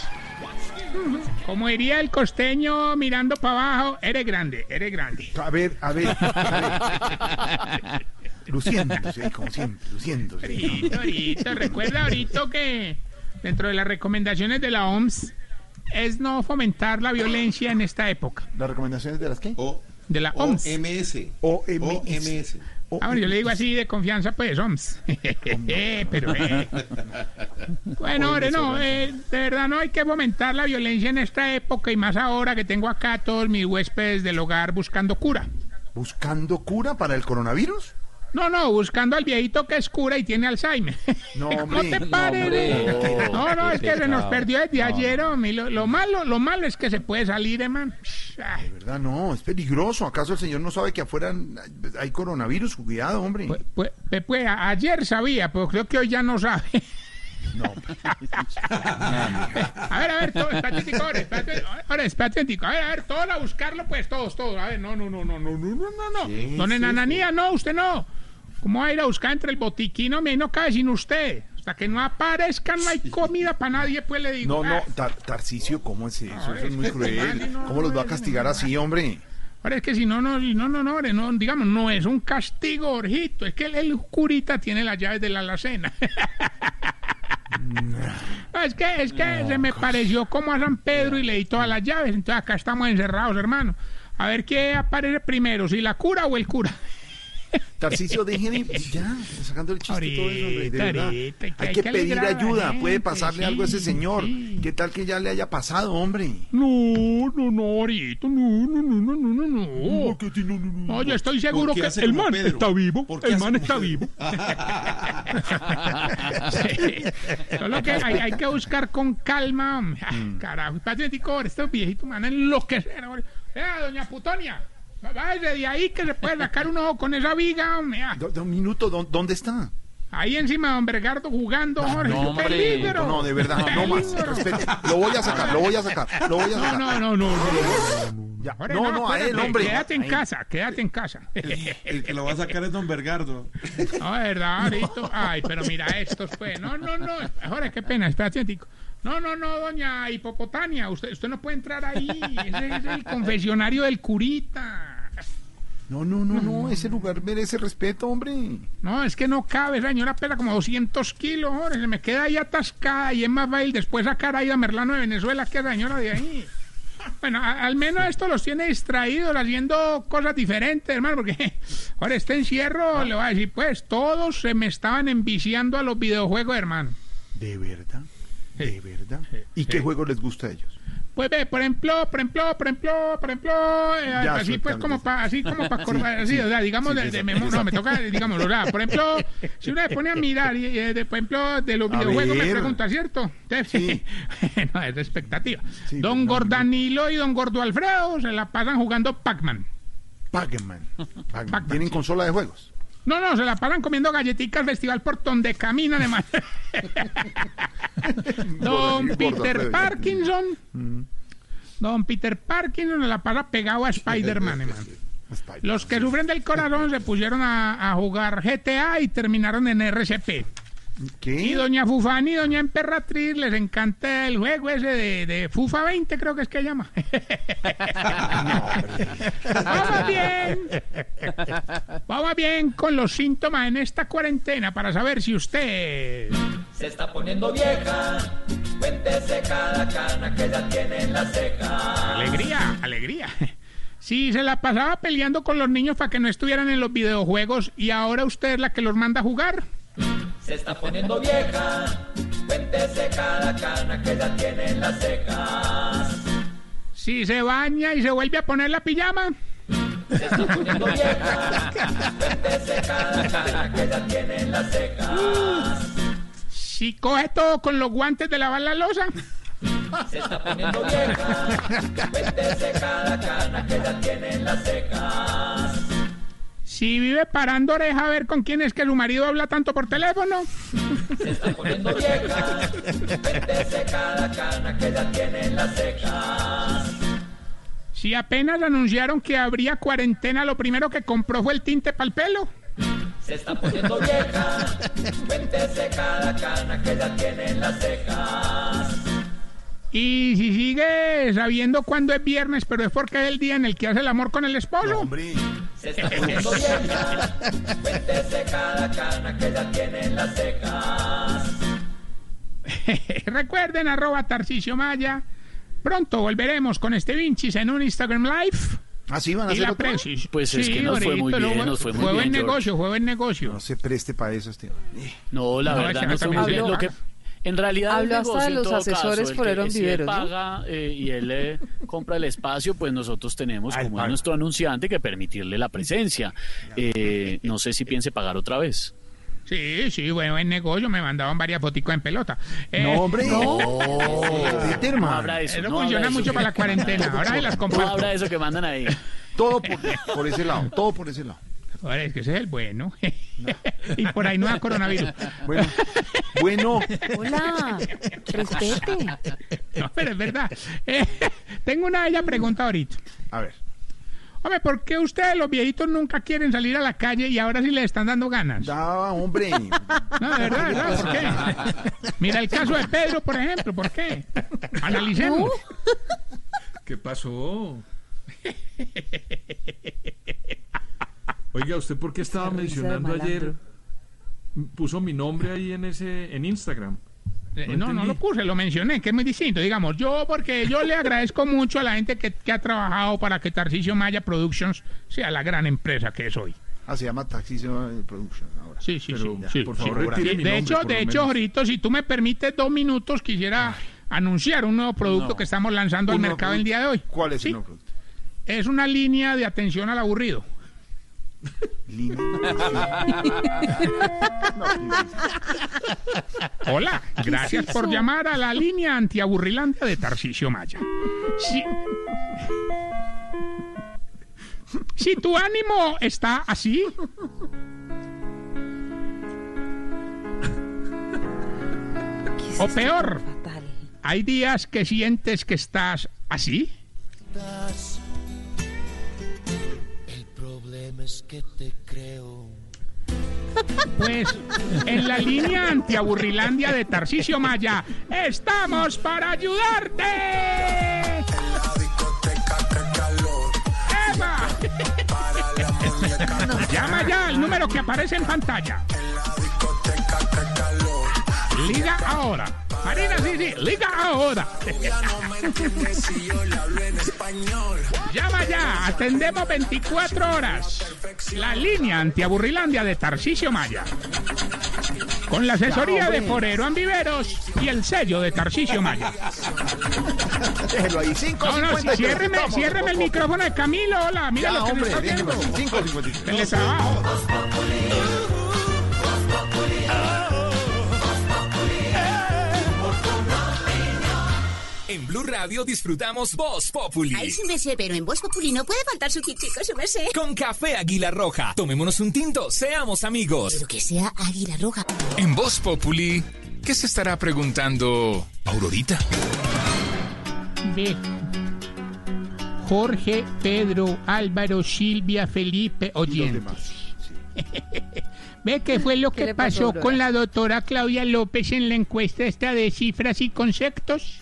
Como diría el costeño mirando para abajo, eres grande, eres grande. A ver, a ver. a ver. Luciéndose, como siempre, luciéndose. Ahorita, ahorita, recuerda ahorita que dentro de las recomendaciones de la OMS es no fomentar la violencia en esta época. ¿Las recomendaciones de las qué? De la OMS. OMS. OMS. Ah, bueno, yo le digo así de confianza, pues, OMS. Pero, eh. Bueno, hombre, no, eh, de verdad no hay que fomentar la violencia en esta época y más ahora que tengo acá a todos mis huéspedes del hogar buscando cura. ¿Buscando cura para el coronavirus? No, no, buscando al viejito que es cura y tiene Alzheimer. No, no hombre. te No, pares. hombre. de- No, no, es que se nos perdió desde ayer, hombre. Lo, lo malo, lo malo es que se puede salir, hermano. De verdad, no, es peligroso. ¿Acaso el señor no sabe que afuera hay coronavirus? Cuidado, hombre. Pues, pues, pues, ayer sabía, pero creo que hoy ya no sabe. No. a ver, a ver, todo, espérate, espérate, ahora, espérate, a ver, a ver, todos a buscarlo, pues, todos, todos, a ver, no, no, no, no, no, no, no, no, no, don Enananía, no, usted no, ¿cómo va a ir a buscar entre el botiquín, hombre, no cabe sin usted, hasta que no aparezcan, no hay comida para nadie, pues, le digo, No, no, ah, Tar- Tarcisio, ¿cómo es eso? Eso es muy cruel. no, ¿Cómo los va a castigar así, hombre? Ahora es que si no, no, no, no, no, hombre, no, digamos, no es un castigo, Orjito, es que el, el curita tiene las llaves de la alacena. No, es que, es que se me pareció como a San Pedro y le di todas las llaves, entonces acá estamos encerrados, hermano. A ver qué aparece primero, si la cura o el cura. Tarcisio, déjenme ya, está sacando el chiste y todo eso, hombre, de Ahorita, verdad. ahorita, que Hay que que pedir ayuda, puede gente, pasarle algo a ese sí, señor. ¿Qué tal que ya le haya pasado, hombre? No, no, no, Orito, no, no, no, no, no, no, no. no, no, yo estoy seguro ¿Por qué que el man Pedro? está vivo. ¿Por qué El man está Pedro? vivo. Sí. Solo que hay, hay que buscar con calma. hombre. Ah, Mm. Carajo, patético, estos viejitos me van a enloquecer. hombre. Vea, doña Putonia, váyase de ahí que se puede sacar un ojo con esa viga. hombre. Ah, Do- do- Un minuto, ¿dó- ¿dónde está? Ahí encima de Don Bergardo jugando, Jorge. No, ¡Qué hombre. peligro! No, de verdad, no más. Peligro. Respete. Lo voy a sacar, lo voy a sacar, lo voy a No, sacar. no, no, no, no. Ya, Jorge, no, no, a él, espérate, hombre. Quédate en Ahí. casa, quédate en casa. El que lo va a sacar es Don Bergardo. No, verdad, Arito. Ay, pero mira estos, pues. No, no, no. Jorge, qué pena, espérate un tico. No, no, no, doña Hipopotania. Usted, usted no puede entrar ahí. Ese es el confesionario del curita. No, no, no, no, ese lugar merece respeto, hombre. No, es que no cabe, señora pesa como 200 kilos, Jorge. Se me queda ahí atascada y es más fácil después sacar ahí a Merlano de Venezuela que a la señora de ahí. Bueno, a- al menos esto los tiene distraídos haciendo cosas diferentes, hermano, porque ahora este encierro, le voy a decir, pues, todos se me estaban enviciando a los videojuegos, hermano. ¿De verdad? ¿De verdad? ¿Y qué juego les gusta a ellos? Pues ve, por ejemplo, por ejemplo, por ejemplo, por ejemplo, eh, así pues como para, así como para Sí, acordar, así, sí, o sea, digamos, sí, de, de no, me toca, digamos, o sea, por ejemplo, si uno se pone a mirar, y, eh, de, por ejemplo, de los A videojuegos me pregunta, ¿cierto? Entonces, no, es de expectativa. Sí, don no, Gordanilo y don Gordo Alfredo se la pasan jugando Pac-Man. Pac-Man. Pac-Man. ¿Tienen consola de juegos? No, no, se la pasan comiendo galletitas al festival por donde caminan, además. Don Gordo, Peter. Parkinson. Mm. Don Peter Parkinson se la pasa pegado a Spider-Man, hermano. Los que sufren del corazón se pusieron a, a jugar GTA y terminaron en RCP. Y doña Fufani y doña Emperatriz les encanta el juego ese de, de Fufa 20, creo que es que llama. Vamos bien. Vamos bien con los síntomas en esta cuarentena para saber si usted... Se está poniendo vieja, cuéntese cada cana que ya tiene en la ceja. Alegría, alegría. Si se la pasaba peleando con los niños para que no estuvieran en los videojuegos y ahora usted es la que los manda a jugar. Se está poniendo vieja, cuéntese cada cana que ya tiene en las cejas. Si se baña y se vuelve a poner la pijama. Se está poniendo vieja, cuéntese cada cana que ya tiene en las cejas. Si coge todo con los guantes de lavar la losa. Se está poniendo vieja, cuéntese cada cana que ya tiene en las cejas. Si vive parando oreja a ver con quién es que su marido habla tanto por teléfono. Se está poniendo vieja, cuéntese cada cana que ya tiene en las cejas. Si apenas anunciaron que habría cuarentena, lo primero que compró fue el tinte para el pelo. Se está poniendo vieja, cuéntese cada cana que ya tiene en las cejas. Y si sigue sabiendo cuándo es viernes, pero es porque es el día en el que hace el amor con el esposo. Se está poniendo vieja, cuéntese cada cana que ya tiene en las cejas. Recuerden, arroba Tarcicio Maya. Pronto volveremos con este Vinchis en un Instagram Live. ¿Así van a hacer otro? Pues es que nos fue muy bien, lo- nos fue muy fue bien, buen George. negocio, fue buen negocio. No se preste para eso, este. No, la No, verdad no muy bien. se Lo que. En realidad el Habló hasta negocio de en los asesores caso, el fueron que, si viveros, él ¿no? paga eh, y él eh, compra el espacio, pues nosotros tenemos Ah, como paga. es nuestro anunciante que permitirle la presencia. Eh, no sé si piense pagar otra vez. Sí, sí, bueno, buen negocio. Me mandaban varias foticos en pelota. Eh, No, hombre. No, no habrá eso. No funciona habrá eso mucho que- para la cuarentena. Ahora se las No comparto. habrá eso que mandan ahí. Todo por, por ese lado, todo por ese lado. Ahora es que ese es el bueno. y por ahí no da coronavirus. Bueno, bueno, Hola, respete. No, pero es verdad. Eh, tengo una bella pregunta ahorita. a ver. Hombre, ¿por qué ustedes los viejitos nunca quieren salir a la calle y ahora sí les están dando ganas? Da, hombre. No, de verdad, de verdad, ¿por qué? Mira el caso de Pedro, por ejemplo, ¿por qué? Analicemos. ¿Qué pasó? Oiga, ¿usted por qué estaba mencionando ayer? Puso mi nombre ahí en ese en Instagram. Eh, No No, lo puse, lo mencioné, que es muy distinto. Digamos, yo, porque yo le agradezco mucho a la gente que, que ha trabajado para que Tarcisio Maya Productions sea la gran empresa que es hoy. Ah, se llama Taxisio Production ahora. Sí, sí, Pero, sí, sí, por sí. favor, Sí, de nombre, hecho, por de hecho, ahorita, si tú me permites dos minutos, quisiera anunciar un nuevo producto No. que estamos lanzando al mercado el día de hoy. ¿Cuál es Sí. el nuevo producto? es una línea de atención al aburrido. Hola, gracias por llamar a la línea antiaburrilandia de Tarcisio Maya. Si, si tu ánimo está así, o peor, hay días que sientes que estás así. Problema es que te creo. Pues en la línea antiaburrilandia de Tarcisio Maya estamos para ayudarte. ¡Eva! Llama ya al número que aparece en pantalla. Liga ahora. Marina, sí, sí, liga ahora. Llama ya, atendemos 24 horas. La línea antiaburrilandia de Tarcisio Maya. Con la asesoría de Forero Ambiveros y el sello de Tarcisio Maya. Déjelo ahí, 5 No, no, ciérreme, ciérreme el micrófono de Camilo. Hola, mira Ya, lo que me está ahí, 5.53. En Blue Radio disfrutamos Voz Populi. Ay, sí me sé, pero en Voz Populi no puede faltar su chico, su merced. Con café Águila Roja. Tomémonos un tinto, seamos amigos. Pero que sea Águila Roja. En Voz Populi, ¿qué se estará preguntando Aurorita? Ve. Jorge, Pedro, Álvaro, Silvia, Felipe, oyentes. Ve qué fue lo ¿Qué que pasó, pasó con la doctora Claudia López en la encuesta esta de cifras y conceptos.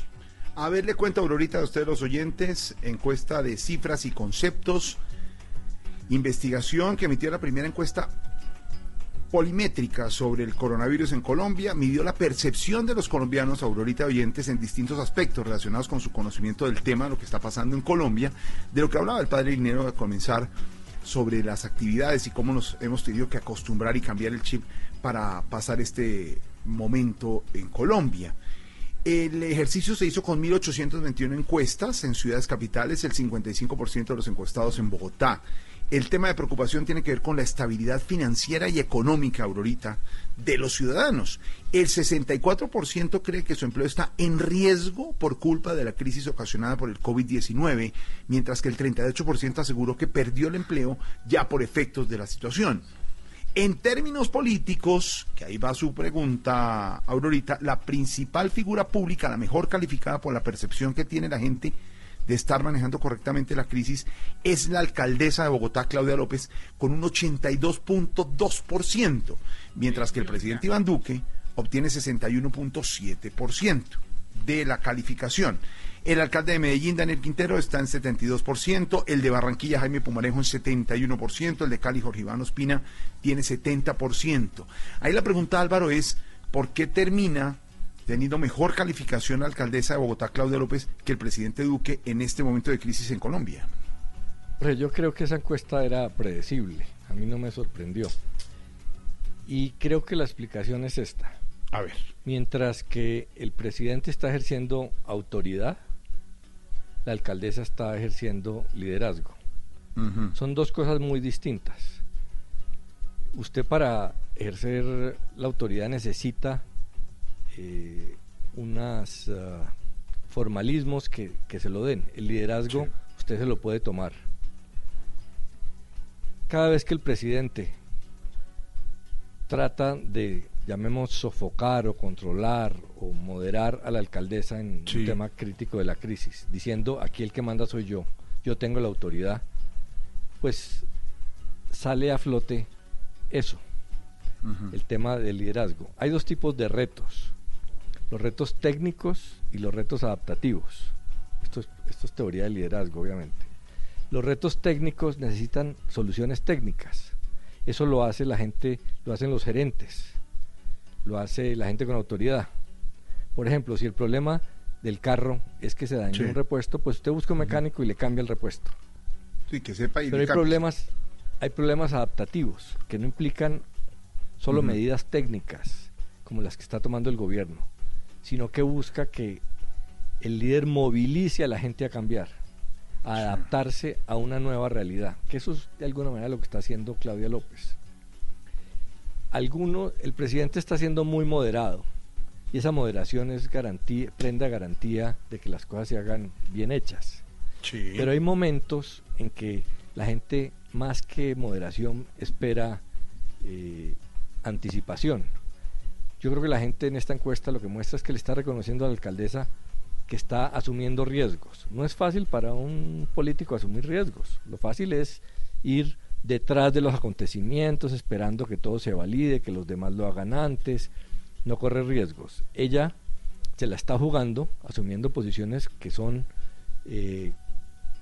A ver, le cuento Aurorita a ustedes los oyentes, encuesta de cifras y conceptos, investigación que emitió la primera encuesta polimétrica sobre el coronavirus en Colombia, midió la percepción de los colombianos, Aurorita oyentes, en distintos aspectos relacionados con su conocimiento del tema, lo que está pasando en Colombia, de lo que hablaba el padre Linero al comenzar sobre las actividades y cómo nos hemos tenido que acostumbrar y cambiar el chip para pasar este momento en Colombia. El ejercicio se hizo con 1.821 encuestas en ciudades capitales, el 55% de los encuestados en Bogotá. El tema de preocupación tiene que ver con la estabilidad financiera y económica, Aurorita, de los ciudadanos. El 64% cree que su empleo está en riesgo por culpa de la crisis ocasionada por el COVID-19, mientras que el 38% aseguró que perdió el empleo ya por efectos de la situación. En términos políticos, que ahí va su pregunta, Aurorita, la principal figura pública, la mejor calificada por la percepción que tiene la gente de estar manejando correctamente la crisis, es la alcaldesa de Bogotá, Claudia López, con un 82.2%, mientras que el presidente Iván Duque obtiene 61.7% de la calificación. El alcalde de Medellín, Daniel Quintero, está en 72%, el de Barranquilla, Jaime Pumarejo, en 71%, el de Cali, Jorge Iván Ospina, tiene 70%. Ahí la pregunta, Álvaro, es, ¿por qué termina teniendo mejor calificación la alcaldesa de Bogotá, Claudia López, que el presidente Duque en este momento de crisis en Colombia? Pero yo creo que esa encuesta era predecible, a mí no me sorprendió. Y creo que la explicación es esta. A ver. Mientras que el presidente está ejerciendo autoridad, la alcaldesa está ejerciendo liderazgo. Son dos cosas muy distintas. Usted para ejercer la autoridad necesita eh, unos formalismos que, que se lo den. El liderazgo usted se lo puede tomar. Cada vez que el presidente trata de, llamemos, sofocar o controlar o moderar a la alcaldesa en un tema crítico de la crisis, diciendo aquí el que manda soy yo, yo tengo la autoridad, pues sale a flote eso, el tema del liderazgo. Hay dos tipos de retos, los retos técnicos y los retos adaptativos. Esto es, esto es teoría del liderazgo, obviamente. Los retos técnicos necesitan soluciones técnicas. Eso lo hace la gente, lo hacen los gerentes, lo hace la gente con autoridad. Por ejemplo, si el problema del carro es que se dañó Sí. un repuesto, pues usted busca un mecánico y le cambia el repuesto. Sí, que sepa y Pero hay problemas, hay problemas adaptativos que no implican solo medidas técnicas como las que está tomando el gobierno, sino que busca que el líder movilice a la gente a cambiar. a adaptarse a una nueva realidad, que eso es de alguna manera lo que está haciendo Claudia López. Alguno, el presidente está siendo muy moderado y esa moderación es garantía, prenda garantía de que las cosas se hagan bien hechas. Pero hay momentos en que la gente más que moderación espera eh, anticipación. Yo creo que la gente en esta encuesta lo que muestra es que le está reconociendo a la alcaldesa que está asumiendo riesgos. No es fácil para un político asumir riesgos. Lo fácil es ir detrás de los acontecimientos, esperando que todo se valide, que los demás lo hagan antes, no correr riesgos. Ella se la está jugando, asumiendo posiciones que son eh,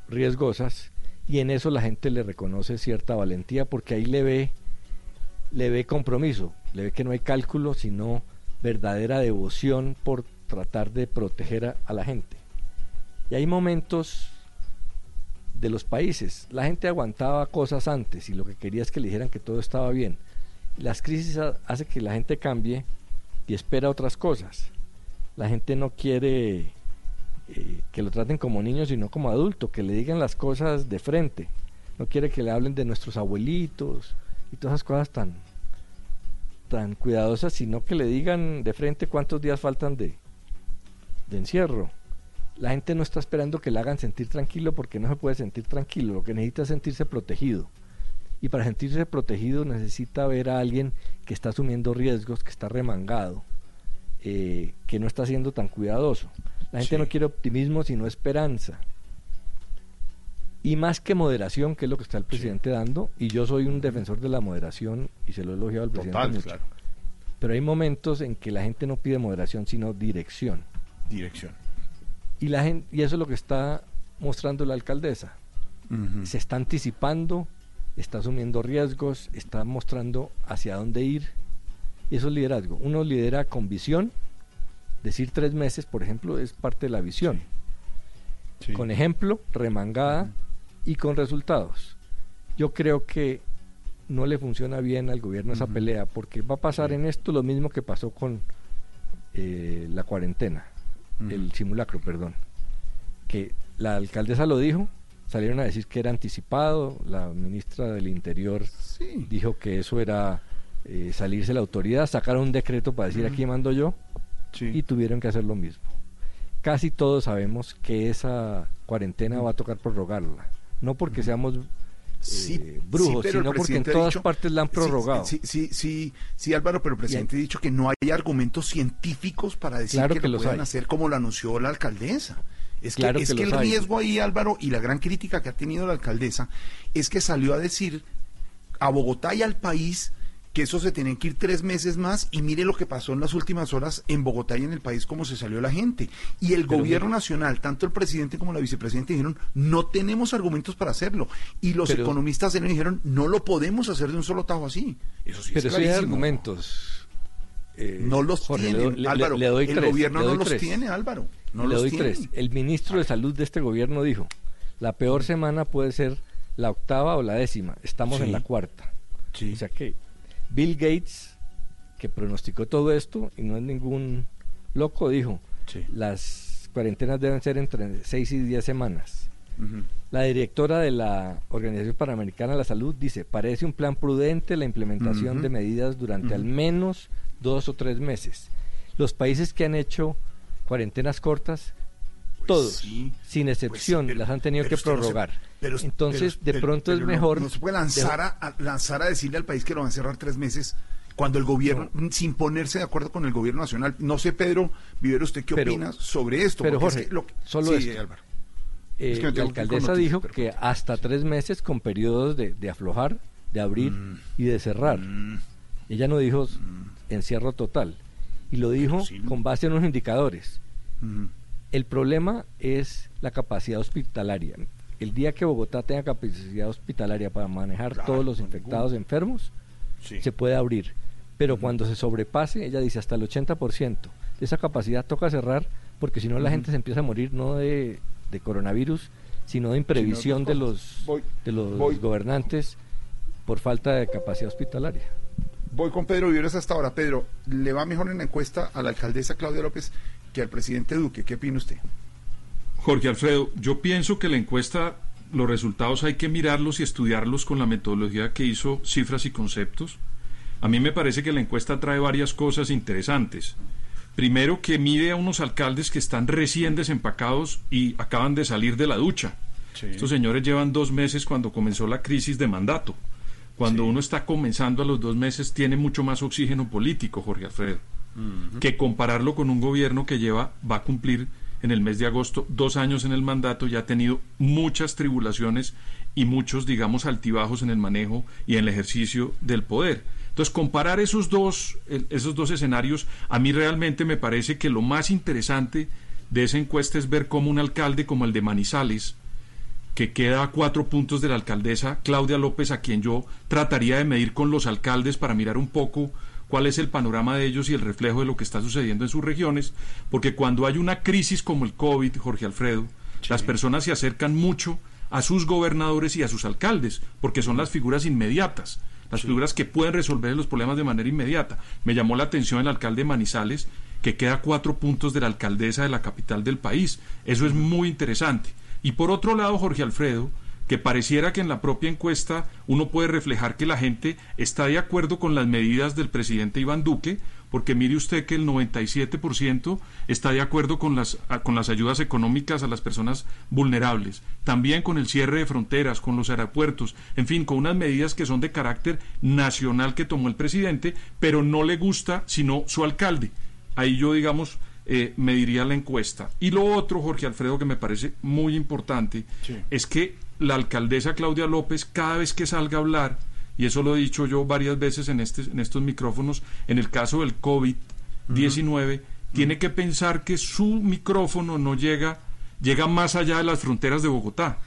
riesgosas, y en eso la gente le reconoce cierta valentía, porque ahí le ve, le ve compromiso, le ve que no hay cálculo, sino verdadera devoción por tratar de proteger a, la gente. Y hay momentos de los países. La gente aguantaba cosas antes y lo que quería es que le dijeran que todo estaba bien. Las crisis hace que la gente cambie y espera otras cosas. La gente no quiere eh, que lo traten como niño, sino como adulto, que le digan las cosas de frente. No quiere que le hablen de nuestros abuelitos y todas esas cosas tan, tan cuidadosas, sino que le digan de frente cuántos días faltan de, de encierro. La gente no está esperando que le hagan sentir tranquilo porque no se puede sentir tranquilo, lo que necesita es sentirse protegido. Y para sentirse protegido necesita ver a alguien que está asumiendo riesgos, que está remangado, eh, que no está siendo tan cuidadoso. La gente no quiere optimismo, sino esperanza. Y más que moderación, que es lo que está el presidente dando, y yo soy un defensor de la moderación y se lo he elogiado al presidente mucho. Pero hay momentos en que la gente no pide moderación, sino dirección dirección. Y, la gente, y eso es lo que está mostrando la alcaldesa. Se está anticipando, está asumiendo riesgos, está mostrando hacia dónde ir. Y eso es liderazgo. Uno lidera con visión. Decir tres meses, por ejemplo, es parte de la visión. Con ejemplo, remangada y con resultados. Yo creo que no le funciona bien al gobierno esa pelea porque va a pasar en esto lo mismo que pasó con eh, la cuarentena el simulacro, perdón, que la alcaldesa lo dijo, salieron a decir que era anticipado, la ministra del Interior dijo que eso era eh, salirse la autoridad, sacaron un decreto para decir aquí mando yo y tuvieron que hacer lo mismo. Casi todos sabemos que esa cuarentena va a tocar prorrogarla, no porque seamos eh, brujos, sino porque en todas partes la han prorrogado. Sí, sí, sí, sí, Álvaro, pero el presidente ha dicho que no hay argumentos científicos para decir que, lo puedan hacer como lo anunció la alcaldesa. Es que, es que, el riesgo ahí, Álvaro, y la gran crítica que ha tenido la alcaldesa, es que salió a decir a Bogotá y al país que eso se tienen que ir tres meses más y mire lo que pasó en las últimas horas en Bogotá y en el país, cómo se salió la gente. Y el gobierno nacional, tanto el presidente como la vicepresidenta dijeron, no tenemos argumentos para hacerlo. Y los economistas de dijeron, no lo podemos hacer de un solo tajo así. Eso sí pero es hay argumentos. Eh, no los tiene, Álvaro. el gobierno no los tiene, Álvaro. No le doy tres. El ministro de Salud de este gobierno dijo, la peor semana puede ser la octava o la décima. Estamos en la cuarta. O sea que Bill Gates, que pronosticó todo esto y no es ningún loco, dijo, las cuarentenas deben ser entre 6 y 10 semanas. La directora de la Organización Panamericana de la Salud dice, parece un plan prudente la implementación de medidas durante al menos dos o tres meses. Los países que han hecho cuarentenas cortas, pues todos, sin pues excepción, las han tenido que prorrogar. Pero, Entonces, de pronto es mejor. No, se puede lanzar a, lanzar a decirle al país que lo van a cerrar tres meses cuando el gobierno, sin ponerse de acuerdo con el gobierno nacional. No sé, Pedro Vivero, ¿usted qué opina sobre esto? Pero Jorge, solo Álvaro. Eh, la alcaldesa dijo que hasta tres meses con periodos de, aflojar, de abrir mm. y de cerrar. Mm. Ella no dijo mm. encierro total. Y lo dijo con base en unos indicadores. El problema es la capacidad hospitalaria el día que Bogotá tenga capacidad hospitalaria para manejar todos los infectados enfermos, se puede abrir. Pero cuando se sobrepase, ella dice hasta el 80% de esa capacidad toca cerrar, porque si no la gente se empieza a morir no de, coronavirus, sino de imprevisión de los, de los gobernantes por falta de capacidad hospitalaria. Voy con Pedro Viveros hasta ahora. Pedro, ¿le va mejor en la encuesta a la alcaldesa Claudia López que al presidente Duque? ¿Qué opina usted? Jorge Alfredo, yo pienso que la encuesta, los resultados hay que mirarlos y estudiarlos con la metodología que hizo cifras y conceptos. A mí me parece que la encuesta trae varias cosas interesantes. Primero, que mide a unos alcaldes que están recién desempacados y acaban de salir de la ducha. Estos señores llevan dos meses cuando comenzó la crisis de mandato. Cuando uno está comenzando a los dos meses tiene mucho más oxígeno político, Jorge Alfredo, que compararlo con un gobierno que lleva, va a cumplir en el mes de agosto dos años en el mandato y ha tenido muchas tribulaciones y muchos, digamos, altibajos en el manejo y en el ejercicio del poder. Entonces, comparar esos dos, esos dos escenarios, a mí realmente me parece que lo más interesante de esa encuesta es ver cómo un alcalde como el de Manizales, que queda a cuatro puntos de la alcaldesa Claudia López, a quien yo trataría de medir con los alcaldes para mirar un poco cuál es el panorama de ellos y el reflejo de lo que está sucediendo en sus regiones, porque cuando hay una crisis como el COVID, Jorge Alfredo, las personas se acercan mucho a sus gobernadores y a sus alcaldes, porque son las figuras inmediatas, las figuras que pueden resolver los problemas de manera inmediata. Me llamó la atención el alcalde de Manizales, que queda a cuatro puntos de la alcaldesa de la capital del país. Eso es muy interesante. Y por otro lado, Jorge Alfredo, que pareciera que en la propia encuesta uno puede reflejar que la gente está de acuerdo con las medidas del presidente Iván Duque, porque mire usted que el 97% está de acuerdo con las, con las ayudas económicas a las personas vulnerables, también con el cierre de fronteras, con los aeropuertos, en fin, con unas medidas que son de carácter nacional que tomó el presidente, pero no le gusta sino su alcalde. Ahí yo, digamos, eh, me diría la encuesta. Y lo otro, Jorge Alfredo, que me parece muy importante, es que la alcaldesa Claudia López, cada vez que salga a hablar, y eso lo he dicho yo varias veces en, este, en estos micrófonos, en el caso del COVID-19, tiene que pensar que su micrófono no llega, llega más allá de las fronteras de Bogotá.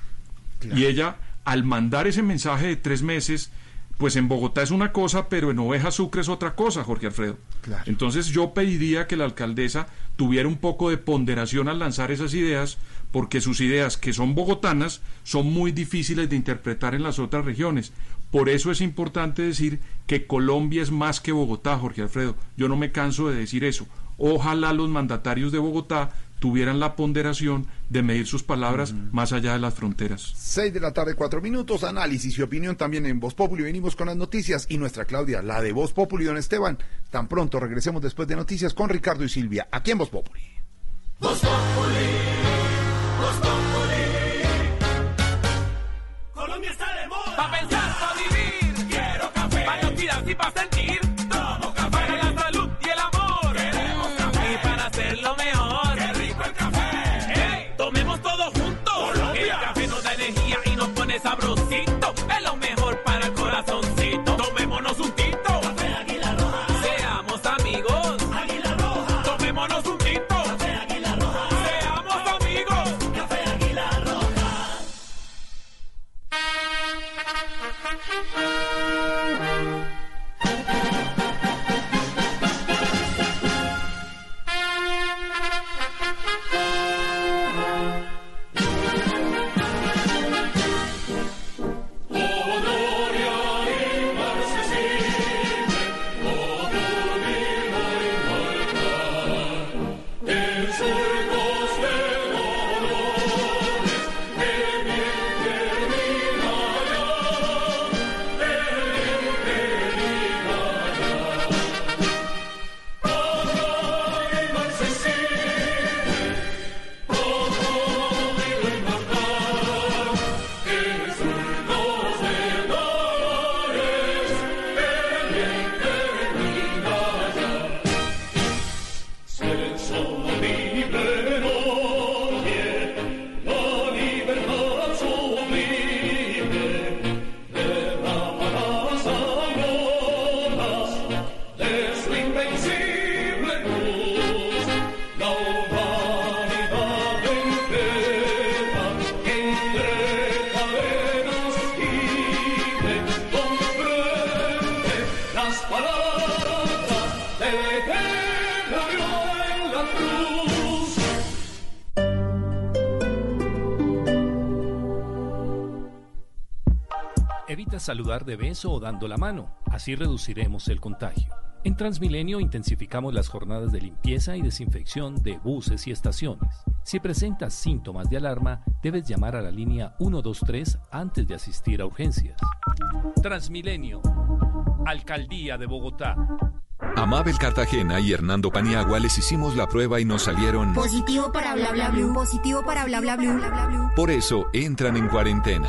Y ella, al mandar ese mensaje de tres meses, pues en Bogotá es una cosa, pero en Oveja Sucre es otra cosa, Jorge Alfredo. Entonces yo pediría que la alcaldesa tuviera un poco de ponderación al lanzar esas ideas, porque sus ideas, que son bogotanas, son muy difíciles de interpretar en las otras regiones. Por eso es importante decir que Colombia es más que Bogotá, Jorge Alfredo. Yo no me canso de decir eso. Ojalá los mandatarios de Bogotá tuvieran la ponderación de medir sus palabras más allá de las fronteras. 6 de la tarde, cuatro minutos, análisis y opinión también en Voz Populi. Venimos con las noticias y nuestra Claudia, la de Voz Populi, don Esteban. Tan pronto regresemos después de noticias con Ricardo y Silvia, aquí en Voz Populi. Voz Populi, Voz Populi. Colombia está de moda. Pa' pensar, pa' vivir. Quiero café. Para y saludar de beso o dando la mano, así reduciremos el contagio. En Transmilenio intensificamos las jornadas de limpieza y desinfección de buses y estaciones. Si presentas síntomas de alarma, debes llamar a la línea 123 antes de asistir a urgencias. Transmilenio, Alcaldía de Bogotá. A Mabel Cartagena y Hernando Paniagua les hicimos la prueba y nos salieron. Positivo para bla bla blue. Positivo para bla bla blue. Por eso entran en cuarentena.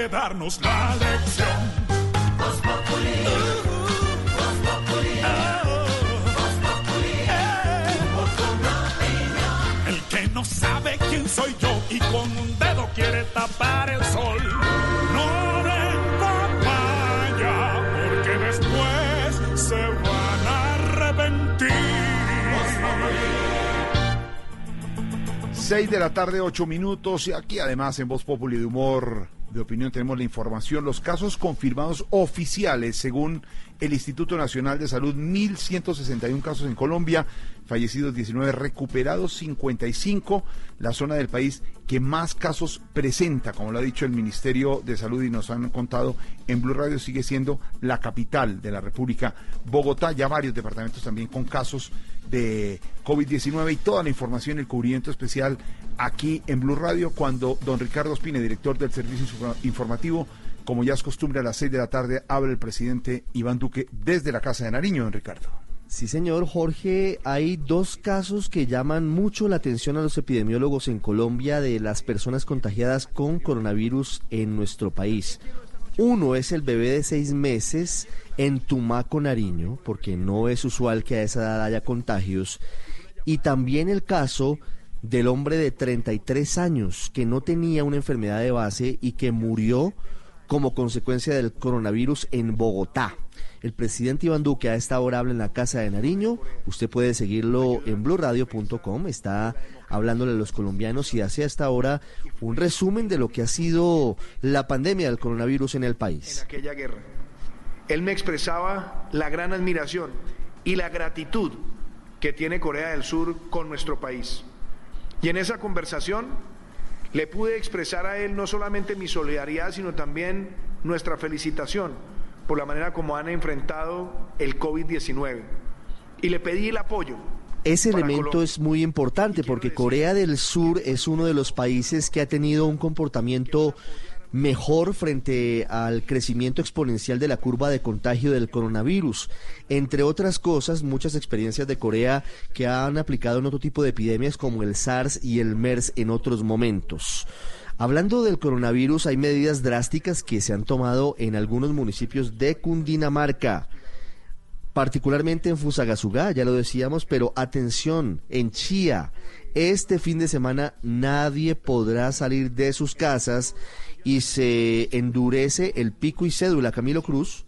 Que darnos la lección. Voz Populi. Voz Populi. Voz Populi. El que no sabe quién soy yo y con un dedo quiere tapar el sol. No den papaya, porque después se van a arrepentir. 6 de la tarde, 8 minutos. Y aquí además en Voz Populi de Humor de Opinión tenemos la información. Los casos confirmados oficiales según el Instituto Nacional de Salud, 1.161 casos en Colombia, fallecidos 19, recuperados 55. La zona del país que más casos presenta, como lo ha dicho el Ministerio de Salud y nos han contado en Blue Radio, sigue siendo la capital de la República, Bogotá. Ya varios departamentos también con casos de COVID-19 y toda la información, el cubrimiento especial aquí en Blue Radio cuando don Ricardo Espine, director del Servicio Infor- Informativo, como ya es costumbre a las 6 de la tarde, habla el presidente Iván Duque desde la Casa de Nariño, don Ricardo. Sí, señor Jorge, hay dos casos que llaman mucho la atención a los epidemiólogos en Colombia de las personas contagiadas con coronavirus en nuestro país. Uno es el bebé de seis meses en Tumaco, Nariño, porque no es usual que a esa edad haya contagios. Y también el caso del hombre de 33 años que no tenía una enfermedad de base y que murió como consecuencia del coronavirus en Bogotá. El presidente Iván Duque a esta hora habla en la Casa de Nariño. Usted puede seguirlo en blurradio.com. Está hablándole a los colombianos y hace a esta hora un resumen de lo que ha sido la pandemia del coronavirus en el país. aquella guerra. Él me expresaba la gran admiración y la gratitud que tiene Corea del Sur con nuestro país. Y en esa conversación le pude expresar a él no solamente mi solidaridad, sino también nuestra felicitación por la manera como han enfrentado el COVID-19. Y le pedí el apoyo Ese elemento es muy importante porque Corea del Sur es uno de los países que ha tenido un comportamiento mejor frente al crecimiento exponencial de la curva de contagio del coronavirus. Entre otras cosas, muchas experiencias de Corea que han aplicado en otro tipo de epidemias como el SARS y el MERS en otros momentos. Hablando del coronavirus, hay medidas drásticas que se han tomado en algunos municipios de Cundinamarca particularmente en Fusagasugá, ya lo decíamos, pero atención, en Chía, este fin de semana nadie podrá salir de sus casas y se endurece el pico y cédula. Camilo Cruz.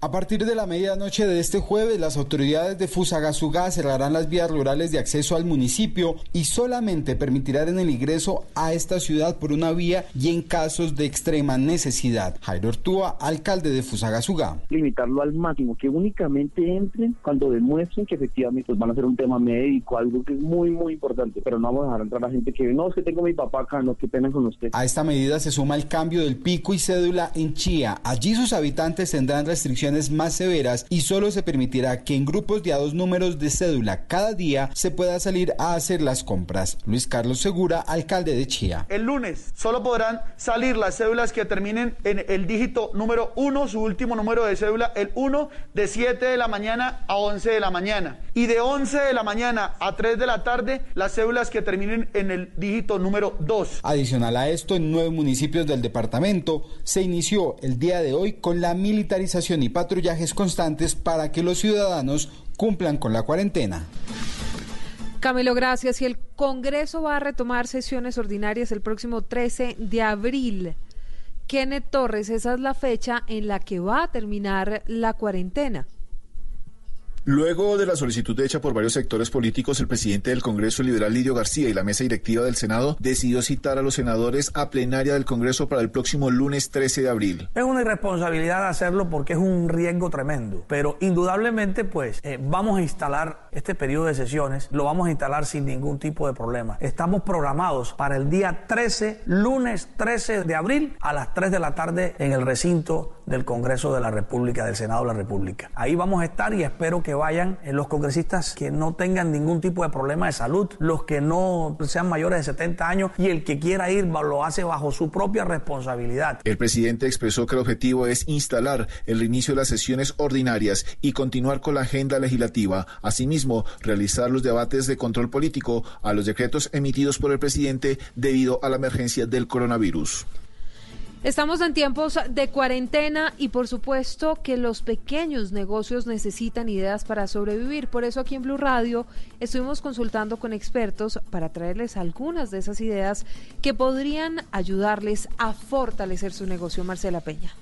A partir de la medianoche de este jueves, las autoridades de Fusagasugá cerrarán las vías rurales de acceso al municipio y solamente permitirán el ingreso a esta ciudad por una vía y en casos de extrema necesidad. Jairo Ortúa, alcalde de Fusagasugá. limitarlo al máximo, que únicamente entren cuando demuestren que efectivamente pues, van a hacer un tema médico, algo que es muy, muy importante, pero no vamos a dejar entrar a gente que no, es que tengo a mi papá acá, no, qué pena con usted. A esta medida se suma el cambio del pico y cédula en Chía. Allí sus habitantes tendrán restricciones restricciones más severas y solo se permitirá que en grupos de a dos números de cédula cada día se pueda salir a hacer las compras. Luis Carlos Segura, alcalde de Chía. El lunes solo podrán salir las cédulas que terminen en el dígito número 1, su último número de cédula, el 1, de 7 de la mañana a 11 de la mañana. Y de 11 de la mañana a 3 de la tarde, las cédulas que terminen en el dígito número 2. Adicional a esto, en nueve municipios del departamento se inició el día de hoy con la militarización y patrullajes constantes para que los ciudadanos cumplan con la cuarentena. Camilo, gracias. Y el Congreso va a retomar sesiones ordinarias el próximo 13 de abril. Kenneth Torres, esa es la fecha en la que va a terminar la cuarentena. Luego de la solicitud hecha por varios sectores políticos, el presidente del Congreso liberal Lidio García y la mesa directiva del Senado decidió citar a los senadores a plenaria del Congreso para el próximo lunes 13 de abril. Es una irresponsabilidad hacerlo porque es un riesgo tremendo, pero indudablemente pues eh, vamos a instalar este periodo de sesiones, lo vamos a instalar sin ningún tipo de problema. Estamos programados para el día 13, lunes 13 de abril a las 3 de la tarde en el recinto del Congreso de la República, del Senado de la República. Ahí vamos a estar y espero que vayan eh, los congresistas que no tengan ningún tipo de problema de salud, los que no sean mayores de 70 años y el que quiera ir lo hace bajo su propia responsabilidad. El presidente expresó que el objetivo es instalar el inicio de las sesiones ordinarias y continuar con la agenda legislativa. Asimismo, realizar los debates de control político a los decretos emitidos por el presidente debido a la emergencia del coronavirus. Estamos en tiempos de cuarentena y por supuesto que los pequeños negocios necesitan ideas para sobrevivir. Por eso aquí en Blue Radio estuvimos consultando con expertos para traerles algunas de esas ideas que podrían ayudarles a fortalecer su negocio. Marcela Peña.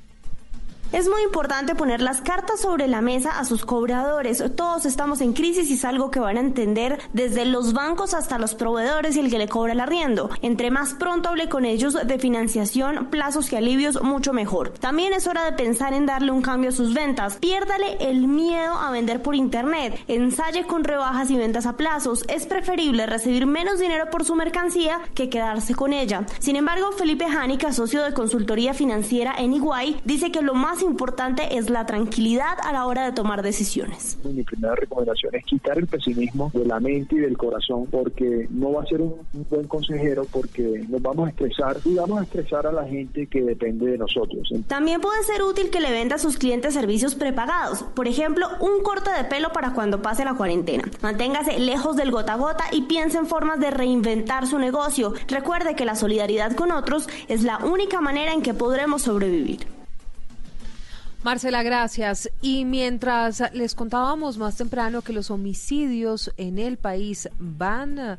Es muy importante poner las cartas sobre la mesa a sus cobradores. Todos estamos en crisis y es algo que van a entender desde los bancos hasta los proveedores y el que le cobra el arriendo. Entre más pronto hable con ellos de financiación, plazos y alivios, mucho mejor. También es hora de pensar en darle un cambio a sus ventas. Piérdale el miedo a vender por internet. Ensaye con rebajas y ventas a plazos. Es preferible recibir menos dinero por su mercancía que quedarse con ella. Sin embargo, Felipe Jánica, socio de consultoría financiera en Iguay, dice que lo más importante es la tranquilidad a la hora de tomar decisiones. Mi primera recomendación es quitar el pesimismo de la mente y del corazón porque no va a ser un, un buen consejero porque nos vamos a estresar y vamos a estresar a la gente que depende de nosotros. También puede ser útil que le venda a sus clientes servicios prepagados, por ejemplo, un corte de pelo para cuando pase la cuarentena. Manténgase lejos del gota a gota y piense en formas de reinventar su negocio. Recuerde que la solidaridad con otros es la única manera en que podremos sobrevivir. Marcela, gracias. Y mientras les contábamos más temprano que los homicidios en el país van,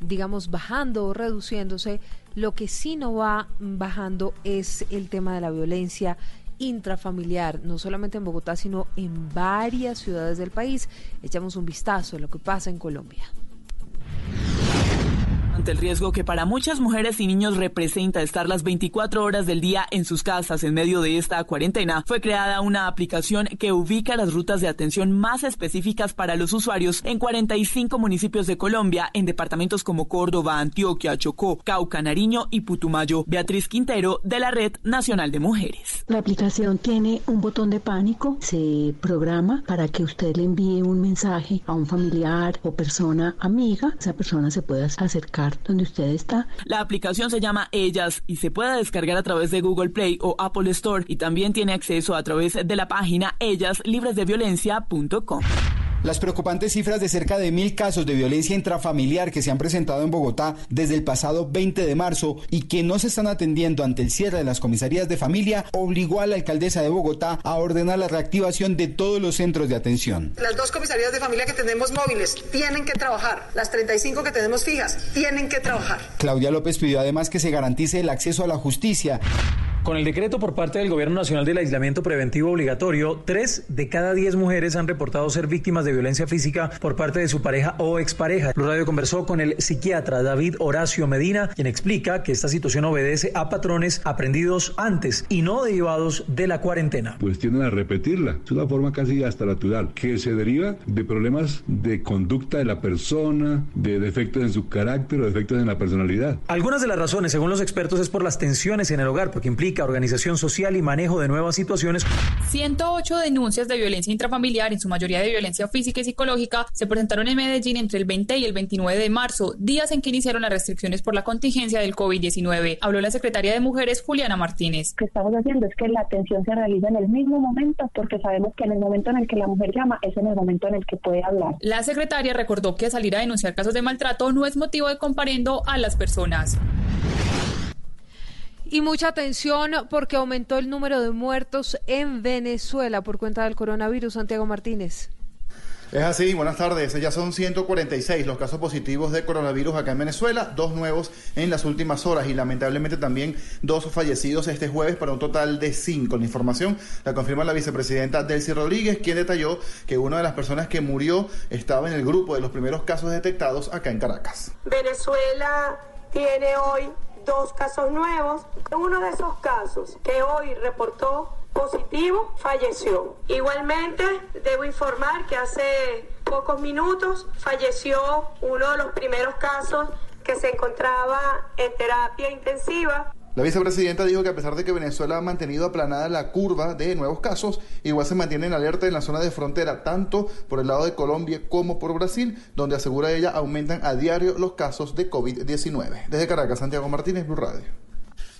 digamos, bajando o reduciéndose, lo que sí no va bajando es el tema de la violencia intrafamiliar, no solamente en Bogotá, sino en varias ciudades del país. Echamos un vistazo a lo que pasa en Colombia. Ante el riesgo que para muchas mujeres y niños representa estar las 24 horas del día en sus casas en medio de esta cuarentena, fue creada una aplicación que ubica las rutas de atención más específicas para los usuarios en 45 municipios de Colombia, en departamentos como Córdoba, Antioquia, Chocó, Cauca, Nariño y Putumayo. Beatriz Quintero, de la Red Nacional de Mujeres. La aplicación tiene un botón de pánico, se programa para que usted le envíe un mensaje a un familiar o persona amiga. Esa persona se pueda acercar usted está. La aplicación se llama Ellas y se puede descargar a través de Google Play o Apple Store y también tiene acceso a través de la página ellaslibresdeviolencia.com. Las preocupantes cifras de cerca de mil casos de violencia intrafamiliar que se han presentado en Bogotá desde el pasado 20 de marzo y que no se están atendiendo ante el cierre de las comisarías de familia obligó a la alcaldesa de Bogotá a ordenar la reactivación de todos los centros de atención. Las dos comisarías de familia que tenemos móviles tienen que trabajar. Las 35 que tenemos fijas tienen que trabajar. Claudia López pidió además que se garantice el acceso a la justicia. Con el decreto por parte del Gobierno Nacional del Aislamiento Preventivo Obligatorio, tres de cada diez mujeres han reportado ser víctimas de violencia física por parte de su pareja o expareja. Blue Radio conversó con el psiquiatra David Horacio Medina, quien explica que esta situación obedece a patrones aprendidos antes y no derivados de la cuarentena. Pues tienden a repetirla. Es una forma casi hasta natural, que se deriva de problemas de conducta de la persona, de defectos en su carácter o defectos en la personalidad. Algunas de las razones, según los expertos, es por las tensiones en el hogar, porque implica organización social y manejo de nuevas situaciones. 108 denuncias de violencia intrafamiliar, en su mayoría de violencia física y psicológica, se presentaron en Medellín entre el 20 y el 29 de marzo, días en que iniciaron las restricciones por la contingencia del COVID-19. Habló la secretaria de Mujeres, Juliana Martínez. Lo que estamos haciendo es que la atención se realiza en el mismo momento, porque sabemos que en el momento en el que la mujer llama es en el momento en el que puede hablar. La secretaria recordó que salir a denunciar casos de maltrato no es motivo de comparendo a las personas. Y mucha atención porque aumentó el número de muertos en Venezuela por cuenta del coronavirus. Santiago Martínez. Es así, buenas tardes. Ya son 146 los casos positivos de coronavirus acá en Venezuela, dos nuevos en las últimas horas y lamentablemente también dos fallecidos este jueves para un total de cinco. La información la confirma la vicepresidenta Delcy Rodríguez, quien detalló que una de las personas que murió estaba en el grupo de los primeros casos detectados acá en Caracas. Venezuela tiene hoy dos casos nuevos. Uno de esos casos que hoy reportó positivo falleció. Igualmente, debo informar que hace pocos minutos falleció uno de los primeros casos que se encontraba en terapia intensiva. La vicepresidenta dijo que a pesar de que Venezuela ha mantenido aplanada la curva de nuevos casos, igual se mantiene en alerta en la zona de frontera, tanto por el lado de Colombia como por Brasil, donde asegura ella aumentan a diario los casos de COVID-19. Desde Caracas, Santiago Martínez, Blue Radio.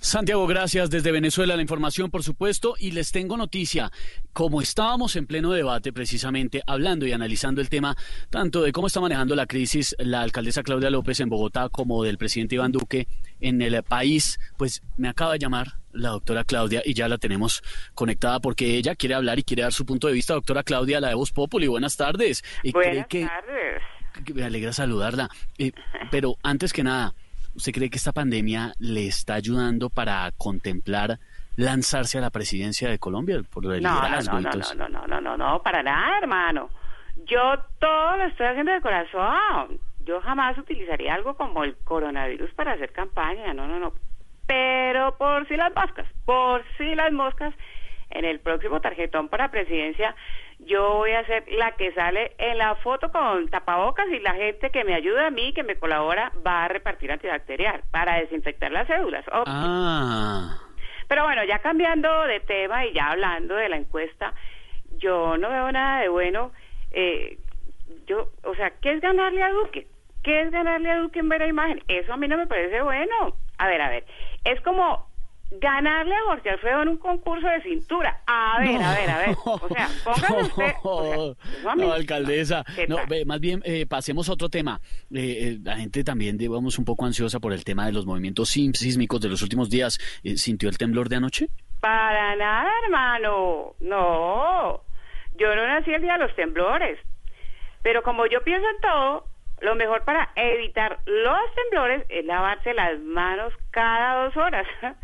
Santiago, gracias. Desde Venezuela la información, por supuesto, y les tengo noticia. Como estábamos en pleno debate, precisamente, hablando y analizando el tema tanto de cómo está manejando la crisis la alcaldesa Claudia López en Bogotá como del presidente Iván Duque en el país, pues me acaba de llamar la doctora Claudia y ya la tenemos conectada porque ella quiere hablar y quiere dar su punto de vista. Doctora Claudia, la de Voz Populi, buenas tardes. Y buenas que, tardes. me alegra saludarla. Eh, pero antes que nada, ¿Usted cree que esta pandemia le está ayudando para contemplar lanzarse a la presidencia de Colombia por el No, no, liderazgo no, no, eso? no, no, no, no, no, para nada, hermano. Yo todo lo estoy haciendo de corazón. Yo jamás utilizaría algo como el coronavirus para hacer campaña, no, no, no. Pero por si las moscas, por si las moscas, en el próximo tarjetón para presidencia, yo voy a ser la que sale en la foto con tapabocas y la gente que me ayuda a mí, que me colabora, va a repartir antibacterial para desinfectar las cédulas. Ah, Pero bueno, ya cambiando de tema y ya hablando de la encuesta, yo no veo nada de bueno. Eh, yo, o sea, ¿qué es ganarle a Duque? ¿Qué es ganarle a Duque en ver imagen? Eso a mí no me parece bueno. A ver, a ver, es como ganarle a Jorge Alfredo en un concurso de cintura. A ver, a ver, a ver. O sea, póngase usted. o sea, no, alcaldesa. ¿Qué No, más bien eh, pasemos a otro tema. Eh, eh, la gente también, digamos, un poco ansiosa por el tema de los movimientos sísmicos de los últimos días. Eh, ¿Sintió el temblor de anoche? Para nada, hermano. No. Yo no nací el día de los temblores. Pero como yo pienso en todo, lo mejor para evitar los temblores es lavarse las manos cada dos horas.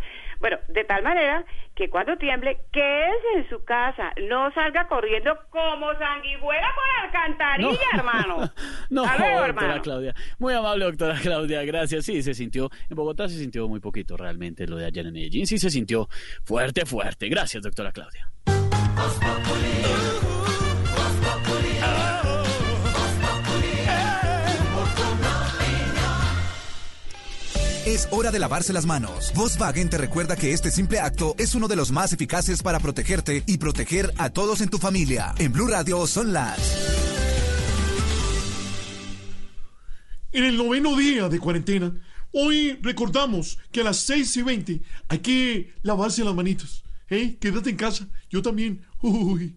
Bueno, de tal manera que cuando tiemble, quédese en su casa, no salga corriendo como sanguijuela por alcantarilla, hermano. No, Hasta luego, doctora hermano. Claudia. Muy amable, doctora Claudia. Gracias. Sí, se sintió. En Bogotá se sintió muy poquito realmente lo de ayer en Medellín. Sí, se sintió fuerte, fuerte. Gracias, doctora Claudia. Es hora de lavarse las manos. Volkswagen te recuerda que este simple acto es uno de los más eficaces para protegerte y proteger a todos en tu familia. En Blue Radio son las... En el noveno día de cuarentena, hoy recordamos que a las 6 y 20 hay que lavarse las manitas. ¿Eh? Quédate en casa. Yo también. Uy.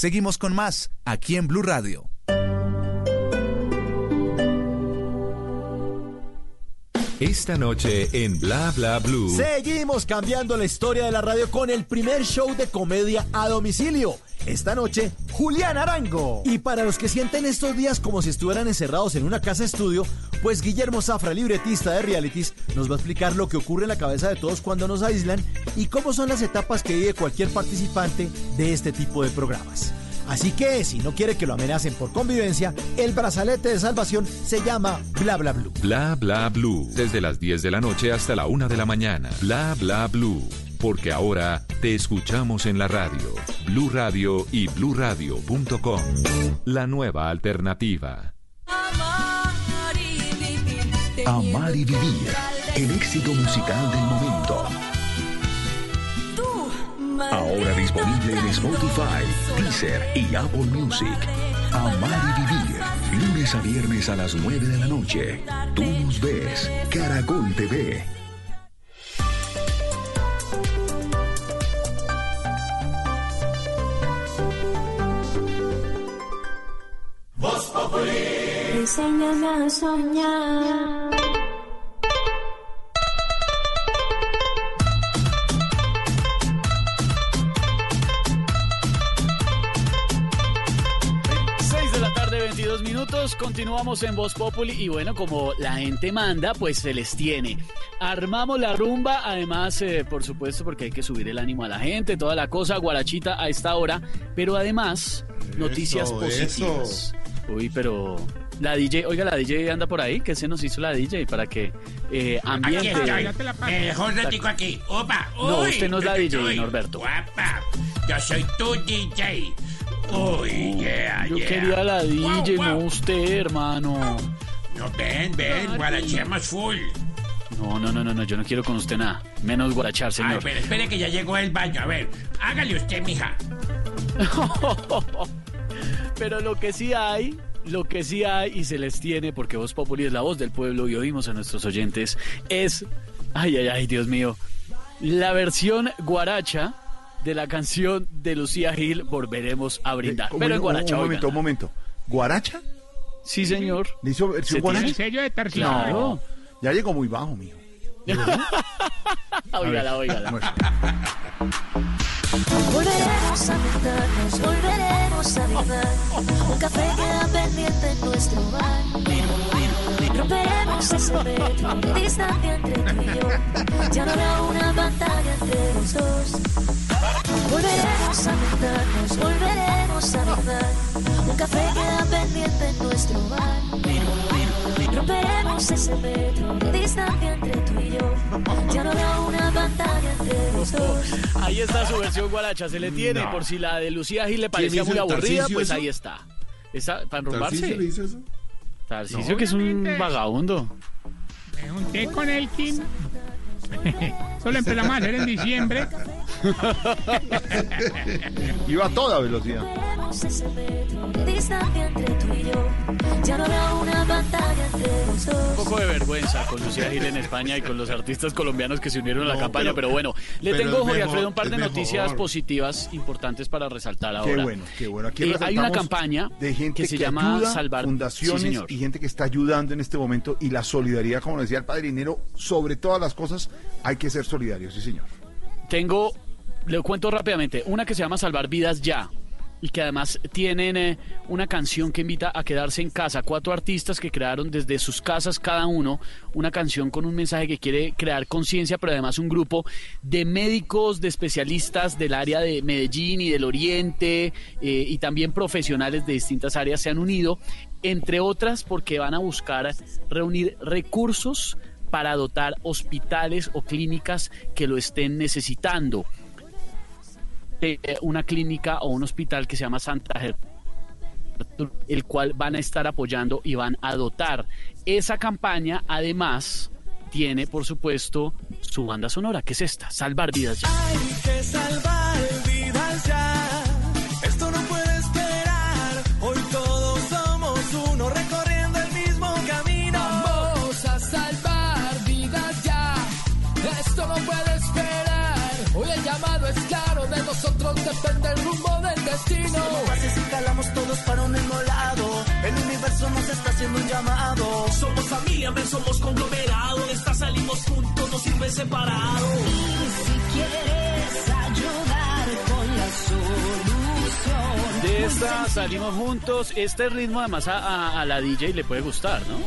Seguimos con más aquí en Blue Radio. Esta noche en Bla Bla Blue. Seguimos cambiando la historia de la radio con el primer show de comedia a domicilio. Esta noche, Julián Arango. Y para los que sienten estos días como si estuvieran encerrados en una casa estudio, pues Guillermo Zafra, libretista de realities, nos va a explicar lo que ocurre en la cabeza de todos cuando nos aíslan y cómo son las etapas que vive cualquier participante de este tipo de programas. Así que si no quiere que lo amenacen por convivencia, el brazalete de salvación se llama Bla Bla Blue. Bla Bla Blue. Desde las 10 de la noche hasta la 1 de la mañana. Bla Bla Blue. Porque ahora te escuchamos en la radio. Blue Radio y bluradio.com. La nueva alternativa. Amar y vivir. El éxito musical del momento. Ahora disponible en Spotify, Deezer y Apple Music. Amar y vivir. Lunes a viernes a las 9 de la noche. Tú nos ves. Caracol TV. Enséñame a soñar. 52 minutos, continuamos en Voz Populi y bueno, como la gente manda, pues se les tiene. Armamos la rumba, además, eh, por supuesto, porque hay que subir el ánimo a la gente, toda la cosa, guarachita a esta hora, pero además, eso, noticias positivas. Eso. Uy, pero la DJ, oiga, la DJ anda por ahí, que se nos hizo la DJ para que eh, ambiente. Aquí estoy, mejor ratico aquí. Opa, uy, no, usted no es la DJ, Norberto. Guapa, yo soy tu DJ. Uy, yeah, Yo yeah. quería la DJ, Wow, no usted, hermano. No, ven, ven, guarachemos full. No, no, no, no, no, yo no quiero con usted nada. Menos guarachar, Ay, señor. pero espere que ya llegó el baño. A ver, hágale usted, mija. Pero lo que sí hay, lo que sí hay y se les tiene, porque Voz Populi es la voz del pueblo y oímos a nuestros oyentes, es, ay, ay, ay, Dios mío, la versión guaracha de la canción de Lucía Gil, Volveremos a brindar. Pero en guaracha, un momento, un momento. ¿Guaracha? Sí, señor. ¿Le hizo versión ¿Se guaracha? tiene? sello de Claro. Ya llegó muy bajo, mijo. Óigala, óigala. Volveremos a juntarnos, volveremos a brindar. Un café queda pendiente en nuestro bar. Romperemos ese metro de distancia entre tú y yo. Ya no habrá una pantalla entre los dos. Volveremos a juntarnos, volveremos a brindar. Un café queda pendiente en nuestro bar. Romperemos ese metro de distancia entre tú y yo. Ya no habrá una pantalla entre los dos. Ahí está su versión guaracha, se le tiene. No. Por si la de Lucía Gil le parecía muy aburrida, pues eso? ahí está. ¿Esa, ¿Para enrumbarse? ¿Tarcisio le hizo eso? Tarcisio, No, que es un vagabundo. Me junté con Elkin. Solo empezamos a hacer en diciembre. Iba a toda velocidad. Ya no habrá una pantalla entre Un poco de vergüenza con Lucía Gil en España y con los artistas colombianos que se unieron a la No, campaña, pero, pero- bueno, le pero tengo, Jorge mejor, Alfredo, un par de noticias mejor. positivas importantes para resaltar ahora. Qué bueno, qué bueno. Aquí Eh, hay una campaña de gente que se llama ayuda, Salvar fundaciones Sí, señor. y gente que está ayudando en este momento y la solidaridad, como decía el padre Dinero, sobre todas las cosas hay que ser solidarios, sí señor. Tengo, le cuento rápidamente, una que se llama Salvar Vidas Ya. Y que además tienen eh, una canción que invita a quedarse en casa. Cuatro artistas que crearon desde sus casas cada uno una canción con un mensaje que quiere crear conciencia, pero además un grupo de médicos, de especialistas del área de Medellín y del Oriente eh, y también profesionales de distintas áreas se han unido, entre otras porque van a buscar reunir recursos para dotar hospitales o clínicas que lo estén necesitando. Una clínica o un hospital que se llama Santa Gertrudis, el cual van a estar apoyando y van a dotar. Esa campaña, además, tiene, por supuesto, su banda sonora, que es esta, Salvar Vidas Ya. Hay que salvar Somos conglomerado. De esta salimos juntos, no sirve separado. Y si quieres ayudar con la solución, fiesta, salimos juntos. Este ritmo además a, a- a la DJ le puede gustar, ¿no?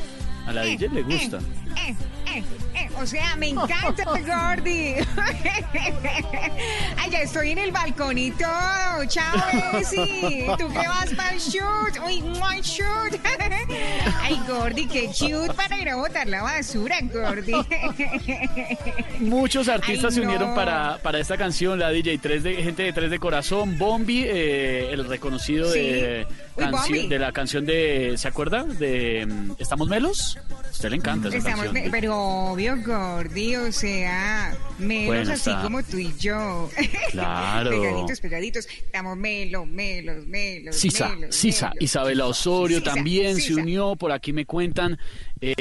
A la DJ le gusta. Eh, eh, eh, o sea, me encanta Gordy. Ay, ya estoy en el balcón y todo. Chao, Bessie. ¿Tú qué vas para el shoot? Uy, my shoot. Ay, Gordy, qué cute para ir a botar la basura, Gordy. Muchos artistas Ay, se unieron para, para esta canción, la DJ, tres de, gente de Tres de Corazón, Bombi, eh, el reconocido de. Uy, de la canción de, ¿se acuerda? De mm, ¿Estamos Melos? A usted le encanta esa Estamos, canción. me- pero obvio, Gordy, o sea, menos Bueno, así está. como tú y yo. Claro. pegaditos, pegaditos. Estamos melo, melos, melos. Sisa, melos, Sisa, melos. Isabela Osorio Sisa, también se unió, por aquí me cuentan. Eh,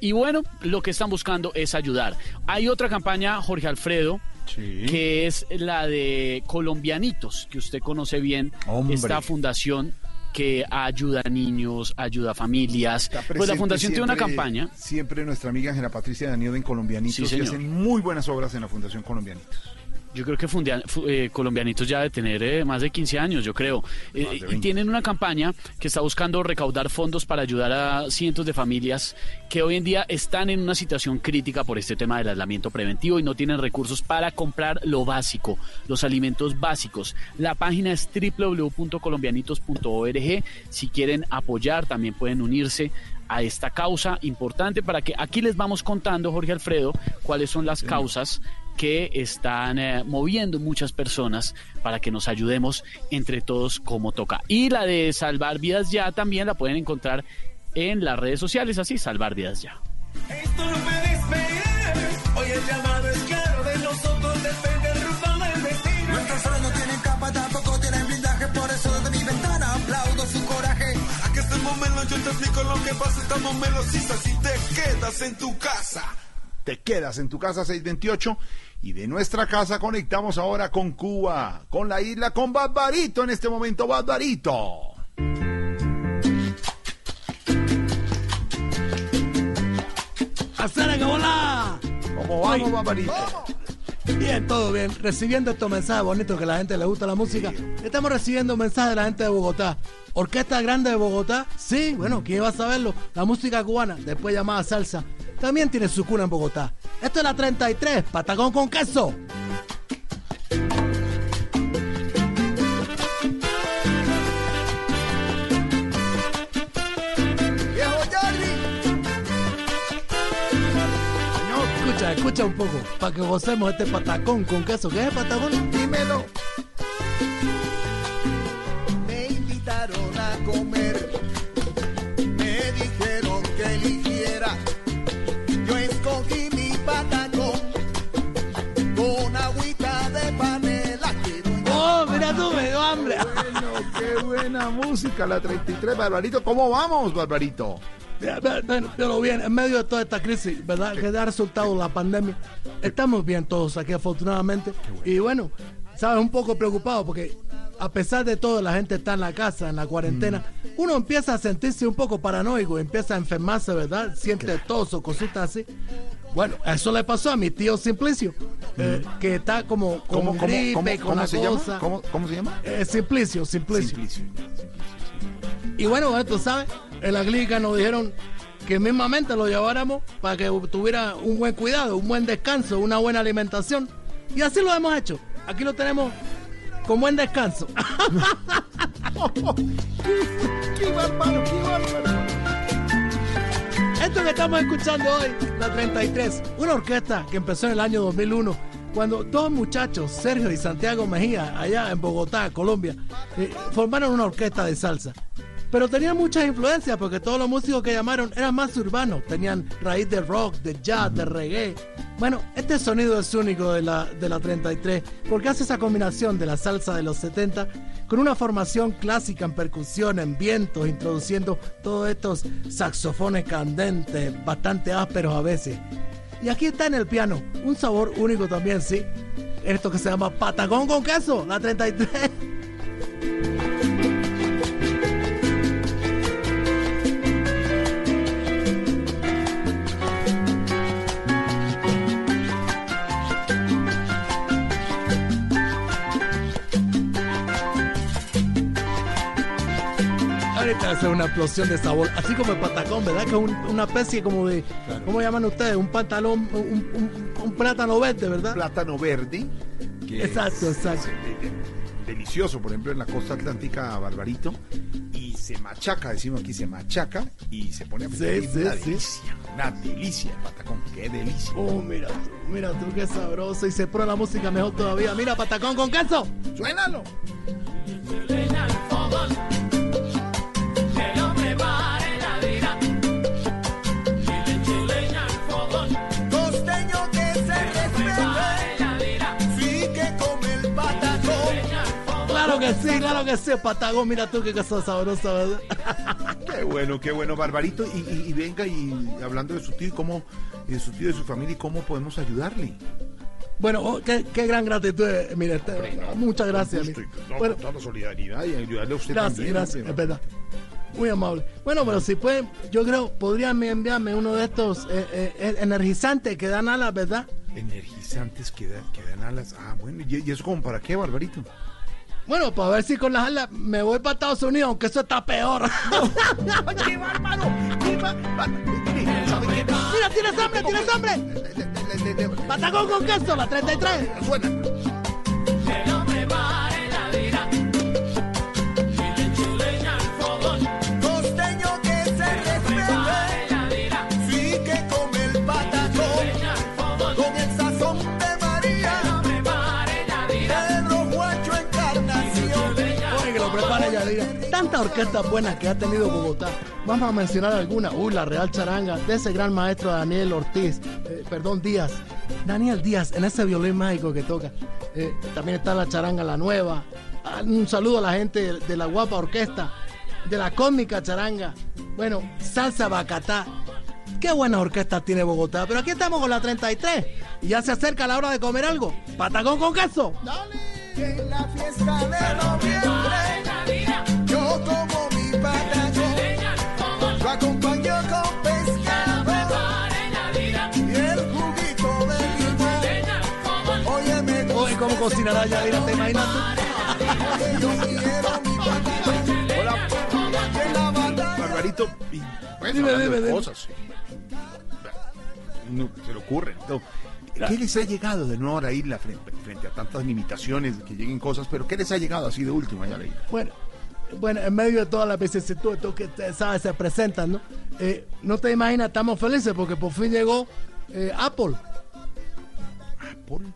y bueno, lo que están buscando es ayudar. Hay otra campaña, Jorge Alfredo, que es la de Colombianitos, que usted conoce bien, Hombre. esta fundación que ayuda a niños, ayuda a familias. Pues la fundación tiene una campaña. Siempre nuestra amiga Ángela Patricia Daniel en Colombianitos Sí, hacen muy buenas obras en la Fundación Colombianitos. Yo creo que fundia- fu- eh, Colombianitos ya de tener eh, más de 15 años, yo creo. Eh, y tienen una campaña que está buscando recaudar fondos para ayudar a cientos de familias que hoy en día están en una situación crítica por este tema del aislamiento preventivo y no tienen recursos para comprar lo básico, los alimentos básicos. La página es www.colombianitos.org. Si quieren apoyar, también pueden unirse a esta causa importante para que aquí les vamos contando, Jorge Alfredo, cuáles son las causas que están eh, moviendo muchas personas para que nos ayudemos entre todos como toca. Y la de Salvar Vidas Ya también la pueden encontrar en las redes sociales, así, Salvar Vidas Ya. Esto no puede esperar. Hoy el llamado es claro, de nosotros depende el rumbo del destino. Nuestros soles no tienen capa, tampoco tienen blindaje, por eso desde mi ventana aplaudo su coraje. Aquí estamos melos, yo te explico lo que pasa, estamos melos y si te quedas en tu casa. Te quedas en tu casa 628 y de nuestra casa conectamos ahora con Cuba, con la isla, con Barbarito en este momento, Barbarito. ¡Hacer que volá! ¿Cómo vamos, Barbarito? Bien, todo bien. Recibiendo estos mensajes bonitos que a la gente le gusta la música. Estamos recibiendo mensajes de la gente de Bogotá. Orquesta Grande de Bogotá. Sí, bueno, ¿quién va a saberlo? La música cubana, después llamada salsa, también tiene su cuna en Bogotá. Esto es la 33, patacón con queso. ¡Viejo Jordi! Escucha, escucha un poco, para que gocemos este patacón con queso. ¿Qué es patacón? Dímelo. Me invitaron a comer, con agüita de panela. ¡Oh, mira tú, me dio hambre! Bueno, qué buena música, la 33, Barbarito. ¿Cómo vamos, Barbarito? Pero bien, en medio de toda esta crisis, ¿verdad? Que da resultado la pandemia, estamos bien todos aquí afortunadamente. Y bueno, sabes, un poco preocupado porque a pesar de todo la gente está en la casa, en la cuarentena, uno empieza a sentirse un poco paranoico, empieza a enfermarse, ¿verdad? Siente tos o cositas así. Bueno, eso le pasó a mi tío Simplicio, eh, que está como con ¿Cómo, gripe, cómo, con cómo la se cosa. llama? ¿Cómo, cómo se llama? Eh, Simplicio, Simplicio. Y bueno, bueno, tú sabes, en la clínica nos dijeron que mismamente lo lleváramos para que tuviera un buen cuidado, un buen descanso, una buena alimentación. Y así lo hemos hecho. Aquí lo tenemos con buen descanso. ¡Qué bárbaro, qué bárbaro! Esto que estamos escuchando hoy, la 33, una orquesta que empezó en el año 2001, cuando dos muchachos, Sergio y Santiago Mejía, allá en Bogotá, Colombia, eh, formaron una orquesta de salsa. Pero tenían muchas influencias porque todos los músicos que llamaron eran más urbanos, tenían raíz de rock, de jazz, de reggae. Bueno, este sonido es único de la, de la 33 porque hace esa combinación de la salsa de los 70 con una formación clásica en percusión, en vientos, introduciendo todos estos saxofones candentes, bastante ásperos a veces. Y aquí está en el piano, un sabor único también, sí. Esto que se llama patagón con queso, la 33. Esa es una explosión de sabor. Así como el patacón, ¿verdad? Que es un- una especie como de. ¿Cómo llaman ustedes? Un pantalón, un, un- un plátano verde, ¿verdad? Plátano verde. que Exacto, es- exacto. es, eh, delicioso, por ejemplo, en la costa atlántica, Barbarito. Y se machaca, decimos aquí, se machaca y se pone a Sí, freír. sí, una sí. delicia, una delicia el patacón, qué delicia. Oh, mira tú, mira tú, qué sabroso. Y se prueba la música mejor todavía. Mira, patacón con queso. ¡Suénalo! Sí, claro que sí, patagón. Mira tú qué cosa sabrosa, ¿verdad? Qué bueno, qué bueno, Barbarito. Y, y- y venga, y hablando de su tío y cómo, y de su tío y de su familia, y cómo podemos ayudarle. Bueno, oh, qué, qué gran gratitud. eh, Mire, este, muchas gracias. Gusto no, Bueno, toda la solidaridad y ayudarle a usted gracias, también. gracias, hombre. es verdad. Muy amable. Bueno, pero si pueden, yo creo, podrían enviarme uno de estos eh, eh, eh, energizantes que dan alas, ¿verdad? Energizantes que, da- que dan alas. Ah, bueno, ¿y, y eso como para qué, Barbarito? Bueno, para ver si con las alas me voy para Estados Unidos, aunque eso está peor. ¡Qué bárbaro! ¡Qué bárbaro! Mira, tienes hambre, tienes hambre. Patagón con queso, la 33. Suena. Tantas orquestas buenas que ha tenido Bogotá. Vamos a mencionar algunas. Uy, la Real Charanga, de ese gran maestro Daniel Ortiz, eh, perdón, Díaz. Daniel Díaz, en ese violín mágico que toca. Eh, también está la Charanga La Nueva. Ah, un saludo a la gente de, la guapa orquesta, de la cómica Charanga. Bueno, Salsa Bacatá. Qué buenas orquestas tiene Bogotá. Pero aquí estamos con la 33. Y ya se acerca la hora de comer algo. Patagón con queso. Que en la fiesta de noviembre. ¿Cómo cocinará Yadira? ¿Te imaginas. Hola. Barbarito, y, bueno, Dime, dime, dime. cosas. No, se le ocurre. No. ¿Qué les ha llegado de nuevo a la isla frente, frente a tantas limitaciones, que lleguen cosas, pero qué les ha llegado así de último allá a la isla? Bueno, bueno, en medio de todas las vicisitudes que saben se presentan, ¿no? Eh, no te imaginas, estamos felices porque por fin llegó eh, Apple. ¿Apple?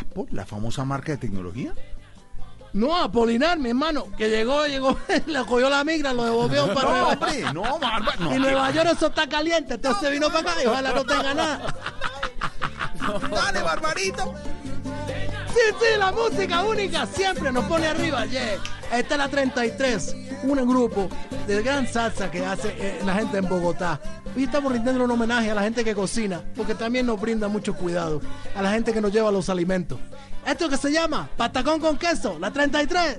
¿Apple? ¿La famosa marca de tecnología? No, Apolinar, mi hermano, que llegó, llegó, le cogió la migra, lo devolvió para No, Nueva hombre, no, Barba, no. Y Nueva York eso está caliente, entonces vino para acá y ojalá no tenga nada. Dale, Barbarito. Sí, sí, la música única siempre nos pone arriba. Yeah. Esta es la 33, un grupo de gran salsa que hace eh, la gente en Bogotá. Hoy estamos rindiendo un homenaje a la gente que cocina, porque también nos brinda mucho cuidado, a la gente que nos lleva los alimentos. Esto que se llama patacón con queso, la 33.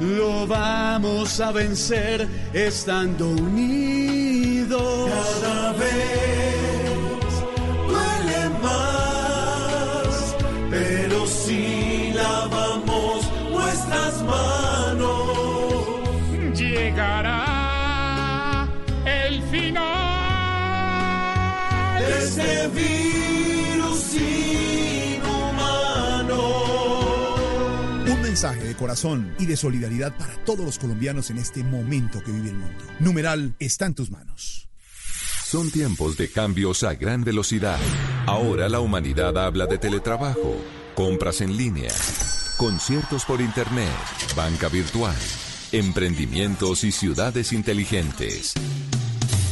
lo vamos a vencer estando unidos. Cada vez duele más, pero si lavamos nuestras manos. Llegará el final de este mensaje de corazón y de solidaridad para todos los colombianos en este momento que vive el mundo. Numeral está en tus manos. Son tiempos de cambios a gran velocidad. Ahora la humanidad habla de teletrabajo, compras en línea, conciertos por internet, banca virtual, emprendimientos y ciudades inteligentes.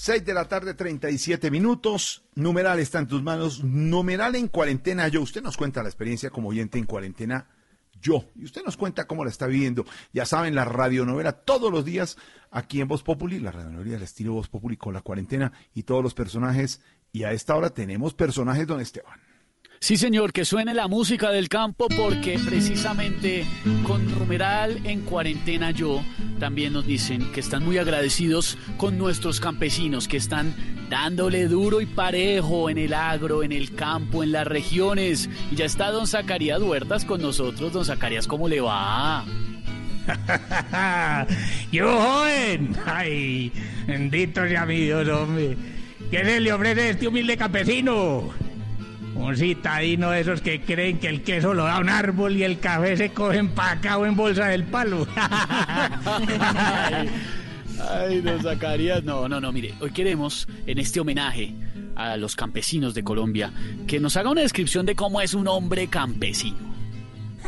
6 de la tarde, 37 minutos. Numeral está en tus manos. Numeral en cuarentena. Yo, usted nos cuenta la experiencia como oyente en cuarentena. Yo. Y usted nos cuenta cómo la está viviendo. Ya saben, la radionovela todos los días aquí en Voz Populi. La radionovela del estilo Voz Populi con la cuarentena y todos los personajes. Y a esta hora tenemos personajes, don Esteban. Sí, señor, que suene la música del campo porque precisamente con numeral en cuarentena yo también nos dicen que están muy agradecidos con nuestros campesinos que están dándole duro y parejo en el agro, en el campo, en las regiones. Y ya está don Zacarías Huertas con nosotros. Don Zacarías, ¿cómo le va? Yo, joven. Ay, bendito sea mi Dios, hombre. ¿Qué se le ofrece a este humilde campesino? Un citadino de esos que creen que el queso lo da un árbol y el café se coge empacado en bolsa del palo. Ay, don Zacarías. No, no, no, mire, hoy queremos en este homenaje a los campesinos de Colombia que nos haga una descripción de cómo es un hombre campesino.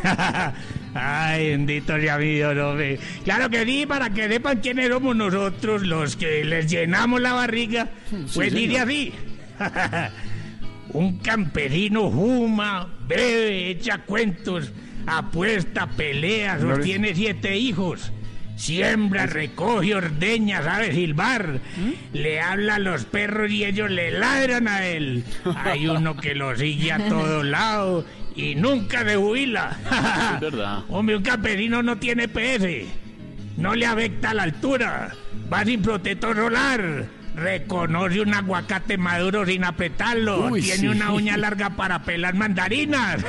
Ay, bendito sea mi Dios, hombre. Claro que sí, para que sepan quiénes somos nosotros los que les llenamos la barriga. Pues dice señor. así. Un campesino fuma, bebe, echa cuentos, apuesta, pelea, sostiene siete hijos. Siembra, recoge, ordeña, sabe silbar. Le habla a los perros y ellos le ladran a él. Hay uno que lo sigue a todos lados y nunca se jubila. Es verdad. Hombre, un campesino no tiene PS. No le afecta la altura. Va sin protector solar. Reconoce un aguacate maduro sin apretarlo. Uy, Tiene sí. una uña larga para pelar mandarinas.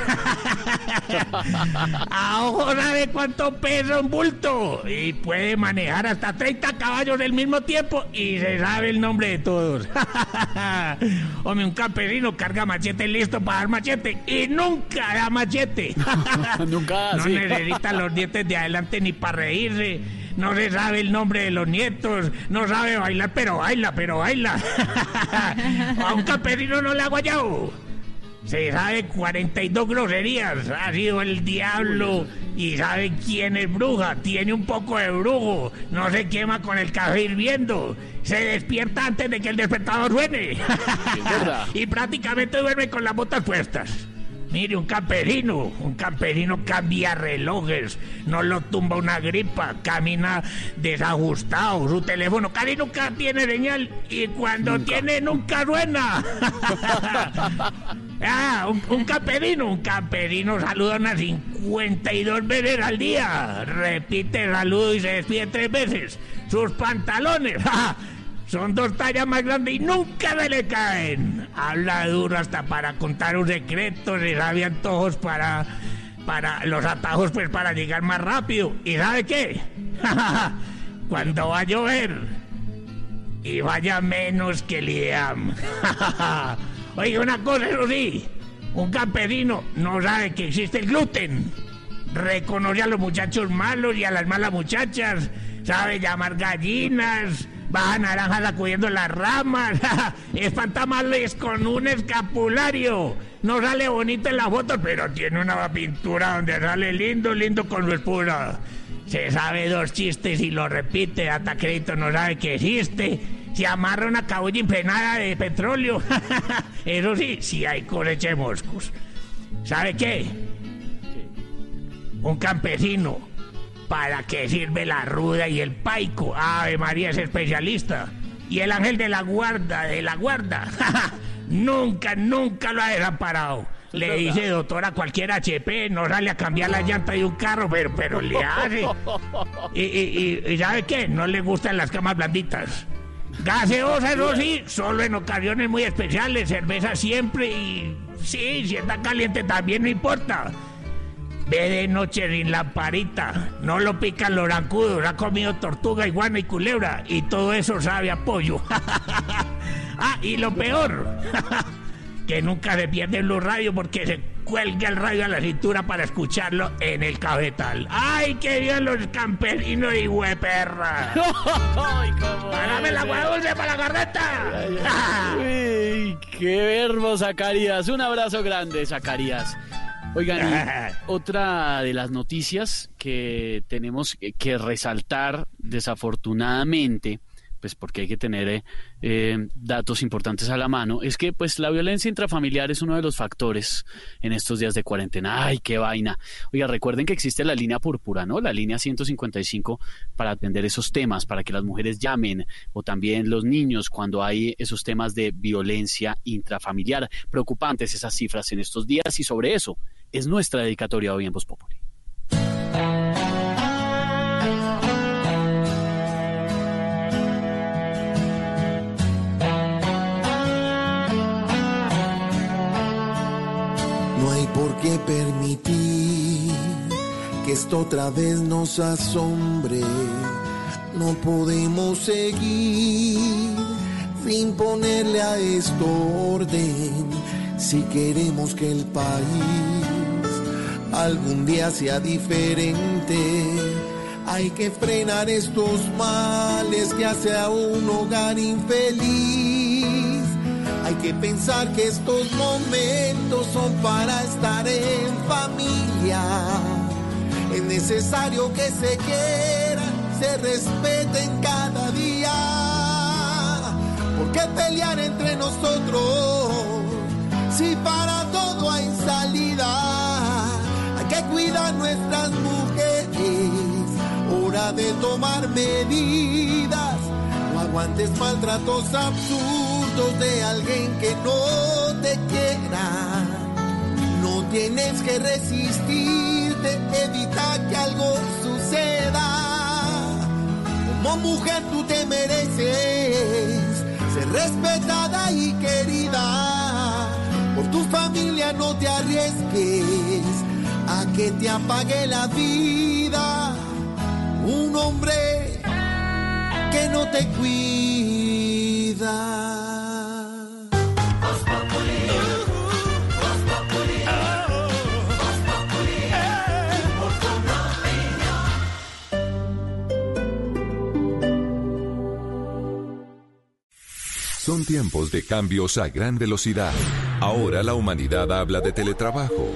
A ojo sabe cuánto pesa un bulto. Y puede manejar hasta 30 caballos al mismo tiempo. Y se sabe el nombre de todos. Hombre, un campesino carga machete listo para dar machete. Y nunca da machete. Nunca No sí. necesita los dientes de adelante ni para reírse. No se sabe el nombre de los nietos. No sabe bailar, pero baila, pero baila. A un campesino no le ha guayado. Se sabe 42 groserías. Ha sido el diablo. Y sabe quién es bruja. Tiene un poco de brujo. No se quema con el café hirviendo. Se despierta antes de que el despertador suene. y prácticamente duerme con las botas puestas. Mire, un campesino, un campesino cambia relojes, no lo tumba una gripa, camina desajustado, su teléfono casi nunca tiene señal y cuando tiene nunca suena. ah, un, un campesino, un campesino saluda unas 52 veces al día, repite el saludo y se despide tres veces. Sus pantalones, Son dos tallas más grandes y nunca se le caen. Habla duro hasta para contar un secreto, se sabe antojos para, para los atajos pues para llegar más rápido. ¿Y sabe qué? Cuando va a llover y vaya menos que el IDEAM. Oye, una cosa, eso sí, un campesino no sabe que existe el gluten. Reconoce a los muchachos malos y a las malas muchachas. Sabe llamar gallinas. Baja naranjas sacudiendo las ramas. Espanta males con un escapulario. No sale bonito en la foto, pero tiene una pintura donde sale lindo, lindo con su esposa. Se sabe dos chistes y lo repite. Hasta crédito no sabe que existe. Se amarra una cabulla impregnada de petróleo. Eso sí, si hay cosecha de moscos. ¿Sabe qué? Un campesino. ¿Para qué sirve la ruda y el paico? Ave María es especialista. Y el ángel de la guarda, de la guarda. nunca, nunca lo ha desamparado. Le dice doctor a cualquier HP, no sale a cambiar la llanta de un carro, pero, pero le hace. Y, y, y- y ¿sabe qué? No le gustan las camas blanditas. Gaseosa, eso sí, solo en ocasiones muy especiales, cerveza siempre y sí, si está caliente también no importa. Ve de noche sin lamparita. No lo pican los rancudos. Ha comido tortuga, iguana y culebra. Y todo eso sabe a pollo. ah, y lo peor. que nunca se pierde Blue Radio porque se cuelga el radio a la cintura para escucharlo en el cafetal. ¡Ay, que vivan los campesinos y hueperra! ¡Págame la agua dulce para la! Uy, ¡Qué verbo, Zacarías! Un abrazo grande, Zacarías. Oigan, otra de las noticias que tenemos que resaltar, desafortunadamente, pues porque hay que tener eh, eh, datos importantes a la mano, es que pues la violencia intrafamiliar es uno de los factores en estos días de cuarentena. ¡Ay, qué vaina! Oiga, recuerden que existe la línea púrpura, ¿no? La línea 155 para atender esos temas, para que las mujeres llamen o también los niños cuando hay esos temas de violencia intrafamiliar. Preocupantes esas cifras en estos días y sobre eso es nuestra dedicatoria hoy en Voz Populi. No hay por qué permitir que esto otra vez nos asombre. No podemos seguir sin ponerle a esto orden. Si queremos que el país algún día sea diferente, hay que frenar estos males que hace a un hogar infeliz. Hay que pensar que estos momentos son para estar en familia. Es necesario que se quieran, se respeten cada día. ¿Por qué pelear entre nosotros? Si para todo hay salida, que cuidar nuestras mujeres. Hora de tomar medidas. No aguantes maltratos absurdos de alguien que no te quiera. No tienes que resistirte, evita que algo suceda. Como mujer tú te mereces ser respetada y querida. Por tu familia no te arriesgues a que te apague la vida. Un hombre que no te cuida. Son tiempos de cambios a gran velocidad. Ahora la humanidad habla de teletrabajo,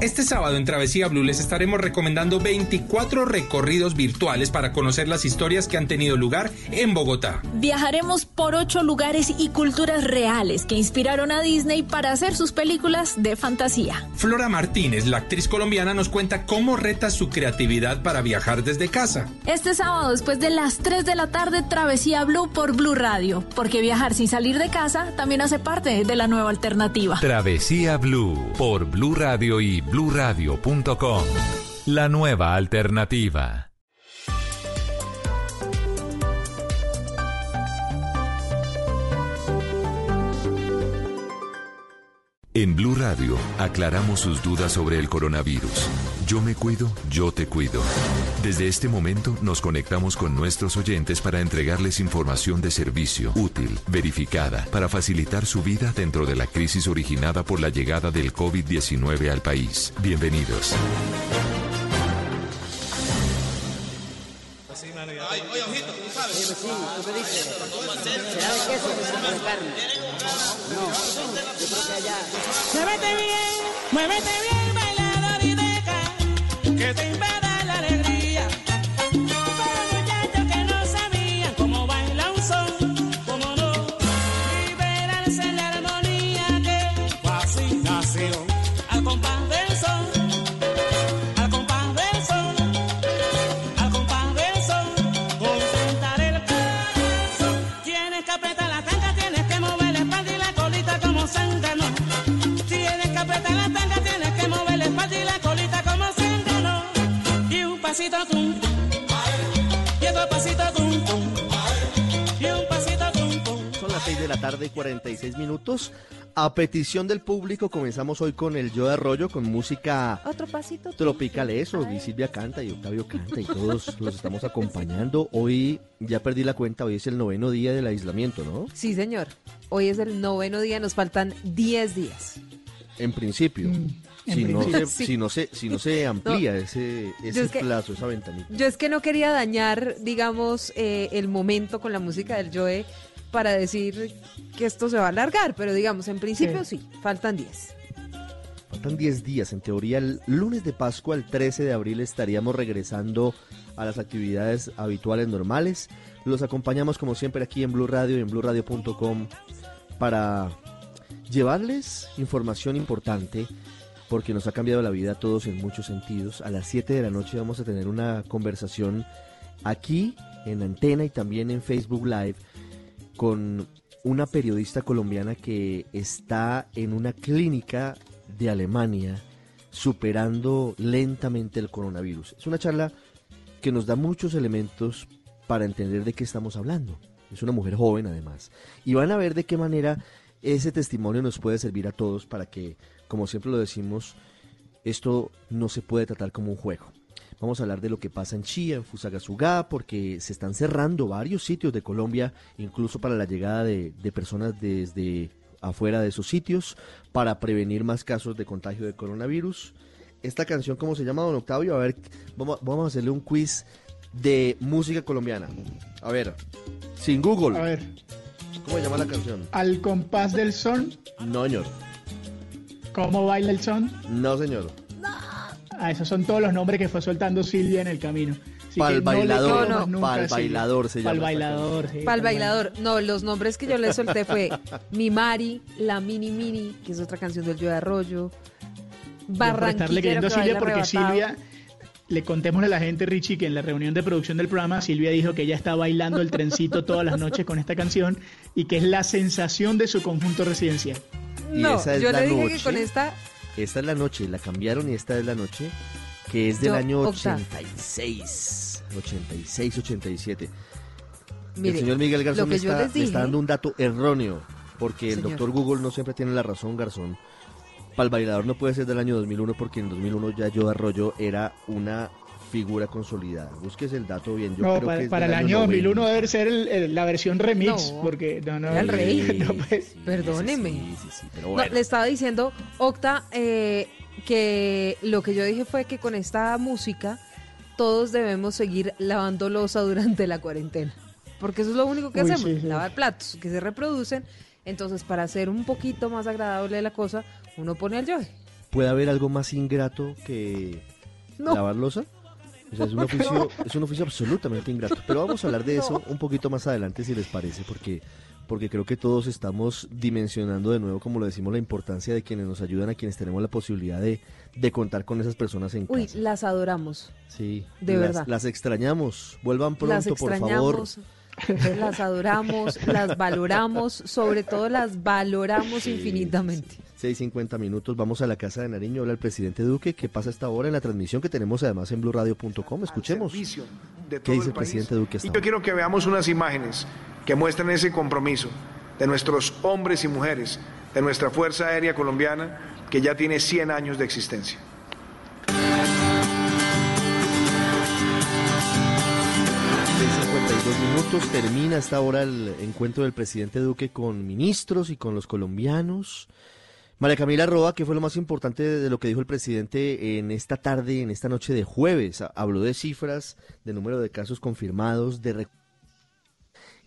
Este sábado en Travesía Blue les estaremos recomendando 24 recorridos virtuales para conocer las historias que han tenido lugar en Bogotá. Viajaremos por ocho lugares y culturas reales que inspiraron a Disney para hacer sus películas de fantasía. Flora Martínez, la actriz colombiana, nos cuenta cómo reta su creatividad para viajar desde casa. Este sábado, después de las 3 de la tarde, Travesía Blue por Blue Radio, porque viajar sin salir de casa también hace parte de la nueva alternativa. Travesía Blue por Blue Radio y bluradio.com. La nueva alternativa. En Blue Radio aclaramos sus dudas sobre el coronavirus. Yo me cuido, yo te cuido. Desde este momento nos conectamos con nuestros oyentes para entregarles información de servicio, útil, verificada, para facilitar su vida dentro de la crisis originada por la llegada del COVID-19 al país. Bienvenidos. Ay, oye, ojito, tú sabes. Sí, sí, tú me dices. ¿Será de queso o será de carne? No, bien, muévete bien, Son las 6 de la tarde y 46 minutos. A petición del público comenzamos hoy con el Yo de Arroyo con música Otro pasito tropical eso, y Silvia canta y Octavio canta y todos los estamos acompañando. Hoy ya perdí la cuenta, hoy es el noveno día del aislamiento, ¿no? Sí, señor. Hoy es el noveno día, nos faltan 10 días. En principio. Mm si, no se, Sí. si, no se, si no se amplía ese, ese es que- plazo, esa ventanita. Yo es que no quería dañar, digamos, eh, el momento con la música del Joe para decir que esto se va a alargar, pero digamos, en principio sí, faltan 10. Faltan 10 días. En teoría, el lunes de Pascua, el 13 de abril, estaríamos regresando a las actividades habituales normales. Los acompañamos, como siempre, aquí en Blue Radio y en bluradio.com para llevarles información importante porque nos ha cambiado la vida a todos en muchos sentidos. A las 7 de la noche vamos a tener una conversación aquí en Antena y también en Facebook Live con una periodista colombiana que está en una clínica de Alemania superando lentamente el coronavirus. Es una charla que nos da muchos elementos para entender de qué estamos hablando. Es una mujer joven además. Y van a ver de qué manera ese testimonio nos puede servir a todos para que, como siempre lo decimos, esto no se puede tratar como un juego. Vamos a hablar de lo que pasa en Chía, en Fusagasugá, porque se están cerrando varios sitios de Colombia, incluso para la llegada de, de personas desde afuera de esos sitios, para prevenir más casos de contagio de coronavirus. Esta canción, ¿cómo se llama, don Octavio? A ver, vamos, vamos a hacerle un quiz de música colombiana. A ver, sin Google. A ver, ¿Cómo se llama la canción? al compás del son, No, señor. ¿Cómo baila el son? No, señor. Ah, esos son todos los nombres que fue soltando Silvia en el camino. Pal no bailador, no, nunca pal bailador se llama Pal bailador, sí, Para el pal bailador, no, los nombres que yo le solté fue Mi Mari, La Mini Mini, que es otra canción del Joe de Arroyo, Por estarle creyendo a que Silvia porque arrebatado. Silvia, le contémosle a la gente, Richie, que en la reunión de producción del programa, Silvia dijo que ella está bailando el trencito todas las noches con esta canción y que es la sensación de su conjunto residencial. Y No, esa es yo la le dije noche. que con esta Esta es la noche, la cambiaron y esta es la noche, que es del Yo, año Octa. 86, 86, 87. Mire, el señor Miguel Garzón me está, me dando un dato erróneo, porque el Señor. doctor Google no siempre tiene la razón, Garzón. Para el bailador no puede ser del año 2001, porque en 2001 ya Yo Arroyo era una figura consolidada. Búsquese el dato bien. Yo no, creo para, que es para el año 90. 2001 debe ser el- el- la versión remix, No, porque no, no, era el rey. no, pues, Perdóneme. pero No, bueno. le estaba diciendo, Octa, eh, que lo que yo dije fue que con esta música todos debemos seguir lavando losa durante la cuarentena. Porque eso es lo único que Uy, hacemos, sí, sí. lavar platos que se reproducen. Entonces, para hacer un poquito más agradable la cosa, uno pone al Joe. ¿Puede haber algo más ingrato que No. lavar losa? O sea, es un, oficio, es un oficio absolutamente ingrato. Pero vamos a hablar de eso un poquito más adelante, si les parece, porque, porque creo que todos estamos dimensionando de nuevo, como lo decimos, la importancia de quienes nos ayudan, a quienes tenemos la posibilidad de, de contar con esas personas en Uy, casa. las adoramos. Sí, de las, verdad. Las extrañamos. Vuelvan las pronto, por favor. las adoramos, las valoramos, sobre todo las valoramos infinitamente. 6.50 minutos, vamos a la Casa de Nariño, habla el presidente Duque, que pasa esta hora en la transmisión que tenemos además en blurradio.com. Escuchemos. ¿Qué dice el el presidente país. Duque Y yo ahora? quiero que veamos unas imágenes que muestran ese compromiso de nuestros hombres y mujeres, de nuestra Fuerza Aérea Colombiana, que ya tiene 100 años de existencia. 52 minutos termina hasta ahora el encuentro del presidente Duque con ministros y con los colombianos. María Camila Roa, ¿qué fue lo más importante de lo que dijo el presidente en esta tarde, en esta noche de jueves? Habló de cifras, de número de casos confirmados, de...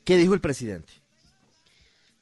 ¿Qué dijo el presidente?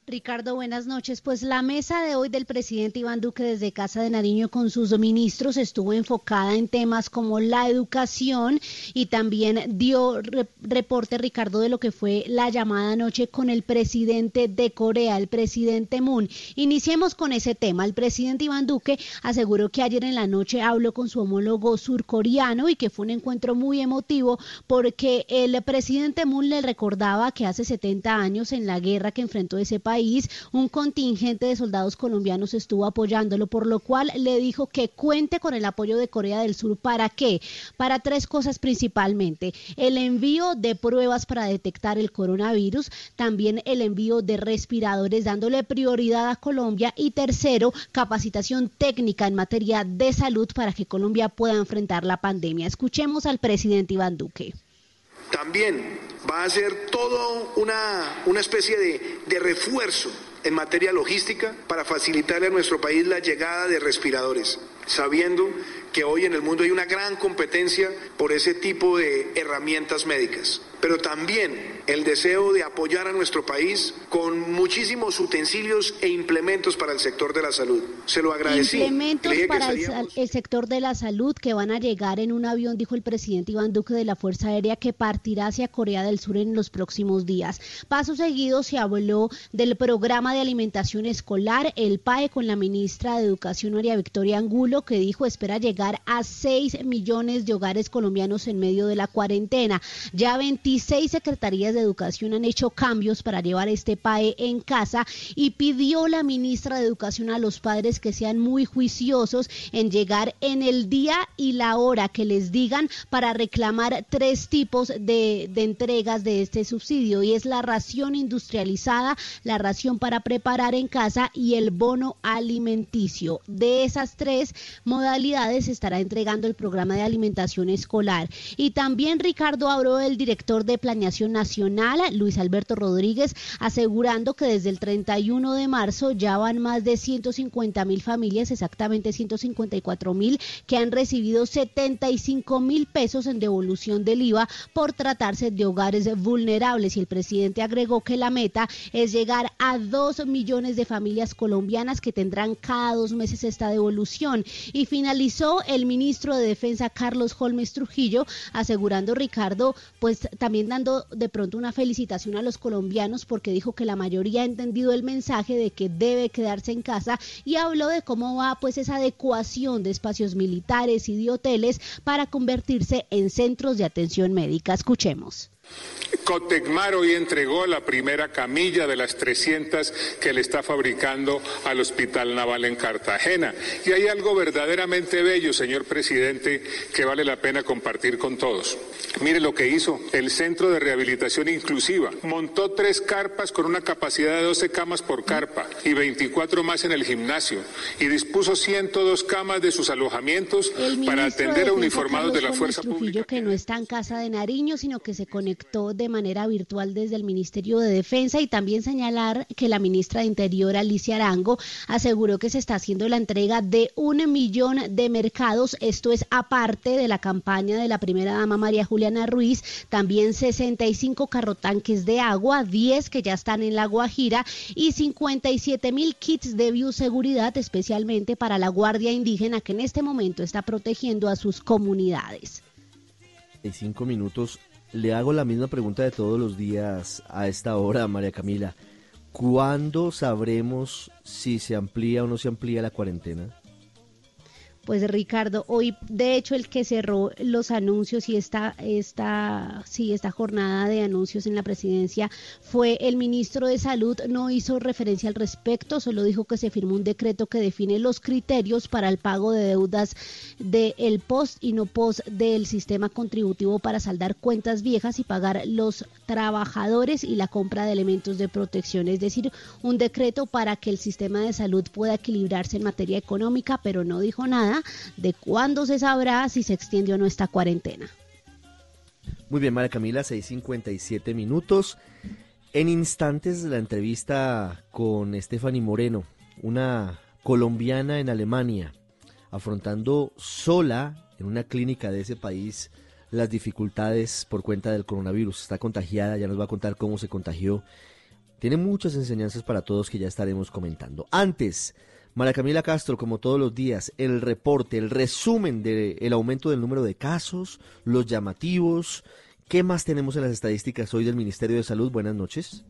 Ricardo, buenas noches. Pues la mesa de hoy del presidente Iván Duque desde Casa de Nariño con sus ministros estuvo enfocada en temas como la educación y también dio re- reporte, Ricardo, de lo que fue la llamada anoche con el presidente de Corea, el presidente Moon. Iniciemos con ese tema. El presidente Iván Duque aseguró que ayer en la noche habló con su homólogo surcoreano y que fue un encuentro muy emotivo porque el presidente Moon le recordaba que hace 70 años en la guerra que enfrentó ese país, país, un contingente de soldados colombianos estuvo apoyándolo, por lo cual le dijo que cuente con el apoyo de Corea del Sur. ¿Para qué? Para tres cosas principalmente. El envío de pruebas para detectar el coronavirus, también el envío de respiradores dándole prioridad a Colombia y tercero, capacitación técnica en materia de salud para que Colombia pueda enfrentar la pandemia. Escuchemos al presidente Iván Duque. También va a ser todo una, una especie de, de refuerzo en materia logística para facilitarle a nuestro país la llegada de respiradores, sabiendo que hoy en el mundo hay una gran competencia por ese tipo de herramientas médicas, pero también el deseo de apoyar a nuestro país con muchísimos utensilios e implementos para el sector de la salud. Se lo agradecí. Implementos para estaríamos- el sector de la salud que van a llegar en un avión, dijo el presidente Iván Duque de la Fuerza Aérea, que partirá hacia Corea del Sur en los próximos días. Paso seguido se habló del programa de alimentación escolar, el PAE, con la ministra de Educación, María Victoria Angulo, que dijo espera llegar a 6 millones de hogares colombianos en medio de la cuarentena. Ya 26 secretarías de educación han hecho cambios para llevar este PAE en casa y pidió la ministra de Educación a los padres que sean muy juiciosos en llegar en el día y la hora que les digan para reclamar tres tipos de, de entregas de este subsidio y es la ración industrializada, la ración para preparar en casa y el bono alimenticio. De esas tres modalidades estará entregando el programa de alimentación escolar. Y también Ricardo habló el director de Planeación Nacional, Luis Alberto Rodríguez, asegurando que desde el 31 de marzo ya van más de 150 mil familias, exactamente 154 mil, que han recibido 75 mil pesos en devolución del IVA por tratarse de hogares vulnerables. Y el presidente agregó que la meta es llegar a 2 millones de familias colombianas que tendrán cada dos meses esta devolución. Y finalizó el ministro de Defensa, Carlos Holmes Trujillo, asegurando, Ricardo, pues también dando de pronto una felicitación a los colombianos porque dijo que la mayoría ha entendido el mensaje de que debe quedarse en casa y habló de cómo va pues esa adecuación de espacios militares y de hoteles para convertirse en centros de atención médica. Escuchemos. Cotecmar hoy entregó la primera camilla de las 300 que le está fabricando al Hospital Naval en Cartagena. Y hay algo verdaderamente bello, señor presidente, que vale la pena compartir con todos. Mire lo que hizo el Centro de Rehabilitación Inclusiva. Montó tres carpas con una capacidad de 12 camas por carpa y 24 más en el gimnasio. Y dispuso 102 camas de sus alojamientos para atender a uniformados de la Fuerza Trujillo, que no está en casa de Nariño, sino que se conectó de manera virtual desde el Ministerio de Defensa y también señalar que la ministra de Interior, Alicia Arango, aseguró que se está haciendo la entrega de un millón de mercados. Esto es aparte de la campaña de la primera dama María Juliana Ruiz, también 65 carrotanques de agua, 10 que ya están en la Guajira y 57 mil kits de bioseguridad, especialmente para la Guardia Indígena que en este momento está protegiendo a sus comunidades. Cinco minutos le hago la misma pregunta de todos los días a esta hora, María Camila. ¿Cuándo sabremos si se amplía o no se amplía la cuarentena? Pues Ricardo, hoy de hecho el que cerró los anuncios y esta, esta, sí, esta jornada de anuncios en la presidencia fue el ministro de Salud, no hizo referencia al respecto, solo dijo que se firmó un decreto que define los criterios para el pago de deudas del post y no post del sistema contributivo para saldar cuentas viejas y pagar los trabajadores y la compra de elementos de protección, es decir, un decreto para que el sistema de salud pueda equilibrarse en materia económica, pero no dijo nada de cuándo se sabrá si se extiende o no esta cuarentena. Muy bien, María Camila, 6.57 minutos. En instantes la entrevista con Stephanie Moreno, una colombiana en Alemania, afrontando sola en una clínica de ese país las dificultades por cuenta del coronavirus. Está contagiada, ya nos va a contar cómo se contagió. Tiene muchas enseñanzas para todos que ya estaremos comentando. Antes, María Camila Castro, como todos los días, el reporte, el resumen del aumento del número de casos, los llamativos. ¿Qué más tenemos en las estadísticas hoy del Ministerio de Salud? Buenas noches.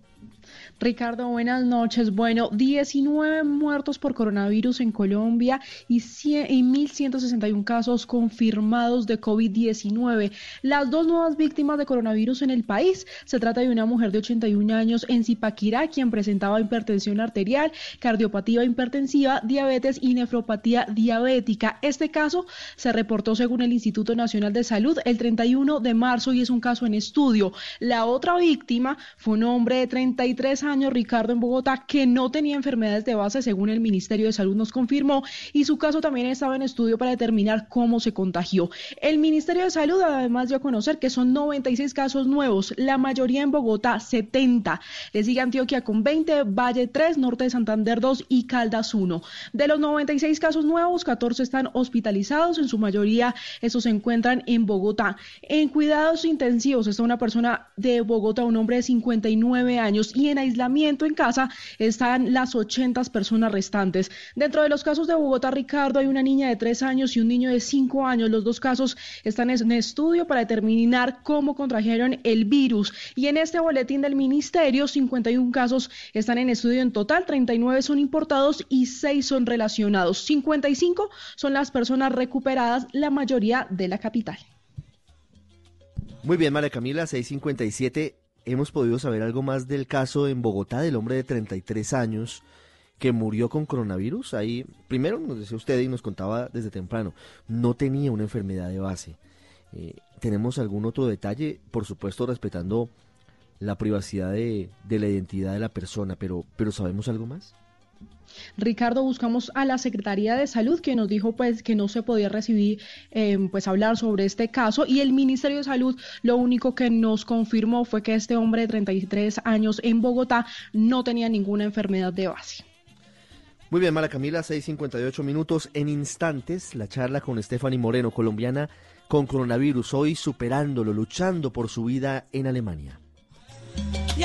Ricardo, buenas noches. Bueno, 19 muertos por coronavirus en Colombia y, 100 y 1.161 casos confirmados de COVID-19. Las dos nuevas víctimas de coronavirus en el país. Se trata de una mujer de 81 años en Zipaquirá, quien presentaba hipertensión arterial, cardiopatía hipertensiva, diabetes y nefropatía diabética. Este caso se reportó según el Instituto Nacional de Salud el 31 de marzo y es un caso en estudio. La otra víctima fue un hombre de 33 años, Ricardo, en Bogotá, que no tenía enfermedades de base, según el Ministerio de Salud nos confirmó, y su caso también estaba en estudio para determinar cómo se contagió. El Ministerio de Salud además dio a conocer que son 96 casos nuevos, la mayoría en Bogotá, 70. Le sigue Antioquia con 20, Valle 3, Norte de Santander 2 y Caldas 1. De los 96 casos nuevos, 14 están hospitalizados, en su mayoría estos se encuentran en Bogotá. En cuidados intensivos está una persona de Bogotá, un hombre de 59 años, y en en casa están las 80 personas restantes. Dentro de los casos de Bogotá, Ricardo, hay una niña de 3 años y un niño de 5 años. Los dos casos están en estudio para determinar cómo contrajeron el virus. Y en este boletín del ministerio, 51 casos están en estudio en total, 39 son importados y 6 son relacionados. 55 son las personas recuperadas, la mayoría de la capital. Muy bien, María Camila, 657. Hemos podido saber algo más del caso en Bogotá del hombre de 33 años que murió con coronavirus. Ahí, primero nos decía usted y nos contaba desde temprano, no tenía una enfermedad de base. Eh, ¿Tenemos algún otro detalle? Por supuesto, respetando la privacidad de, de la identidad de la persona, pero, pero ¿sabemos algo más? Ricardo, buscamos a la Secretaría de Salud que nos dijo pues que no se podía recibir, eh, pues hablar sobre este caso y el Ministerio de Salud lo único que nos confirmó fue que este hombre de 33 años en Bogotá no tenía ninguna enfermedad de base. Muy bien, Mara Camila, 6.58 minutos. En instantes, la charla con Stephanie Moreno, colombiana con coronavirus, hoy superándolo, luchando por su vida en Alemania. Y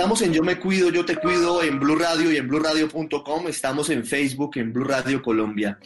Estamos en Yo Me Cuido, Yo Te Cuido en Blue Radio y en bluradio.com. Estamos en Facebook en Blue Radio Colombia.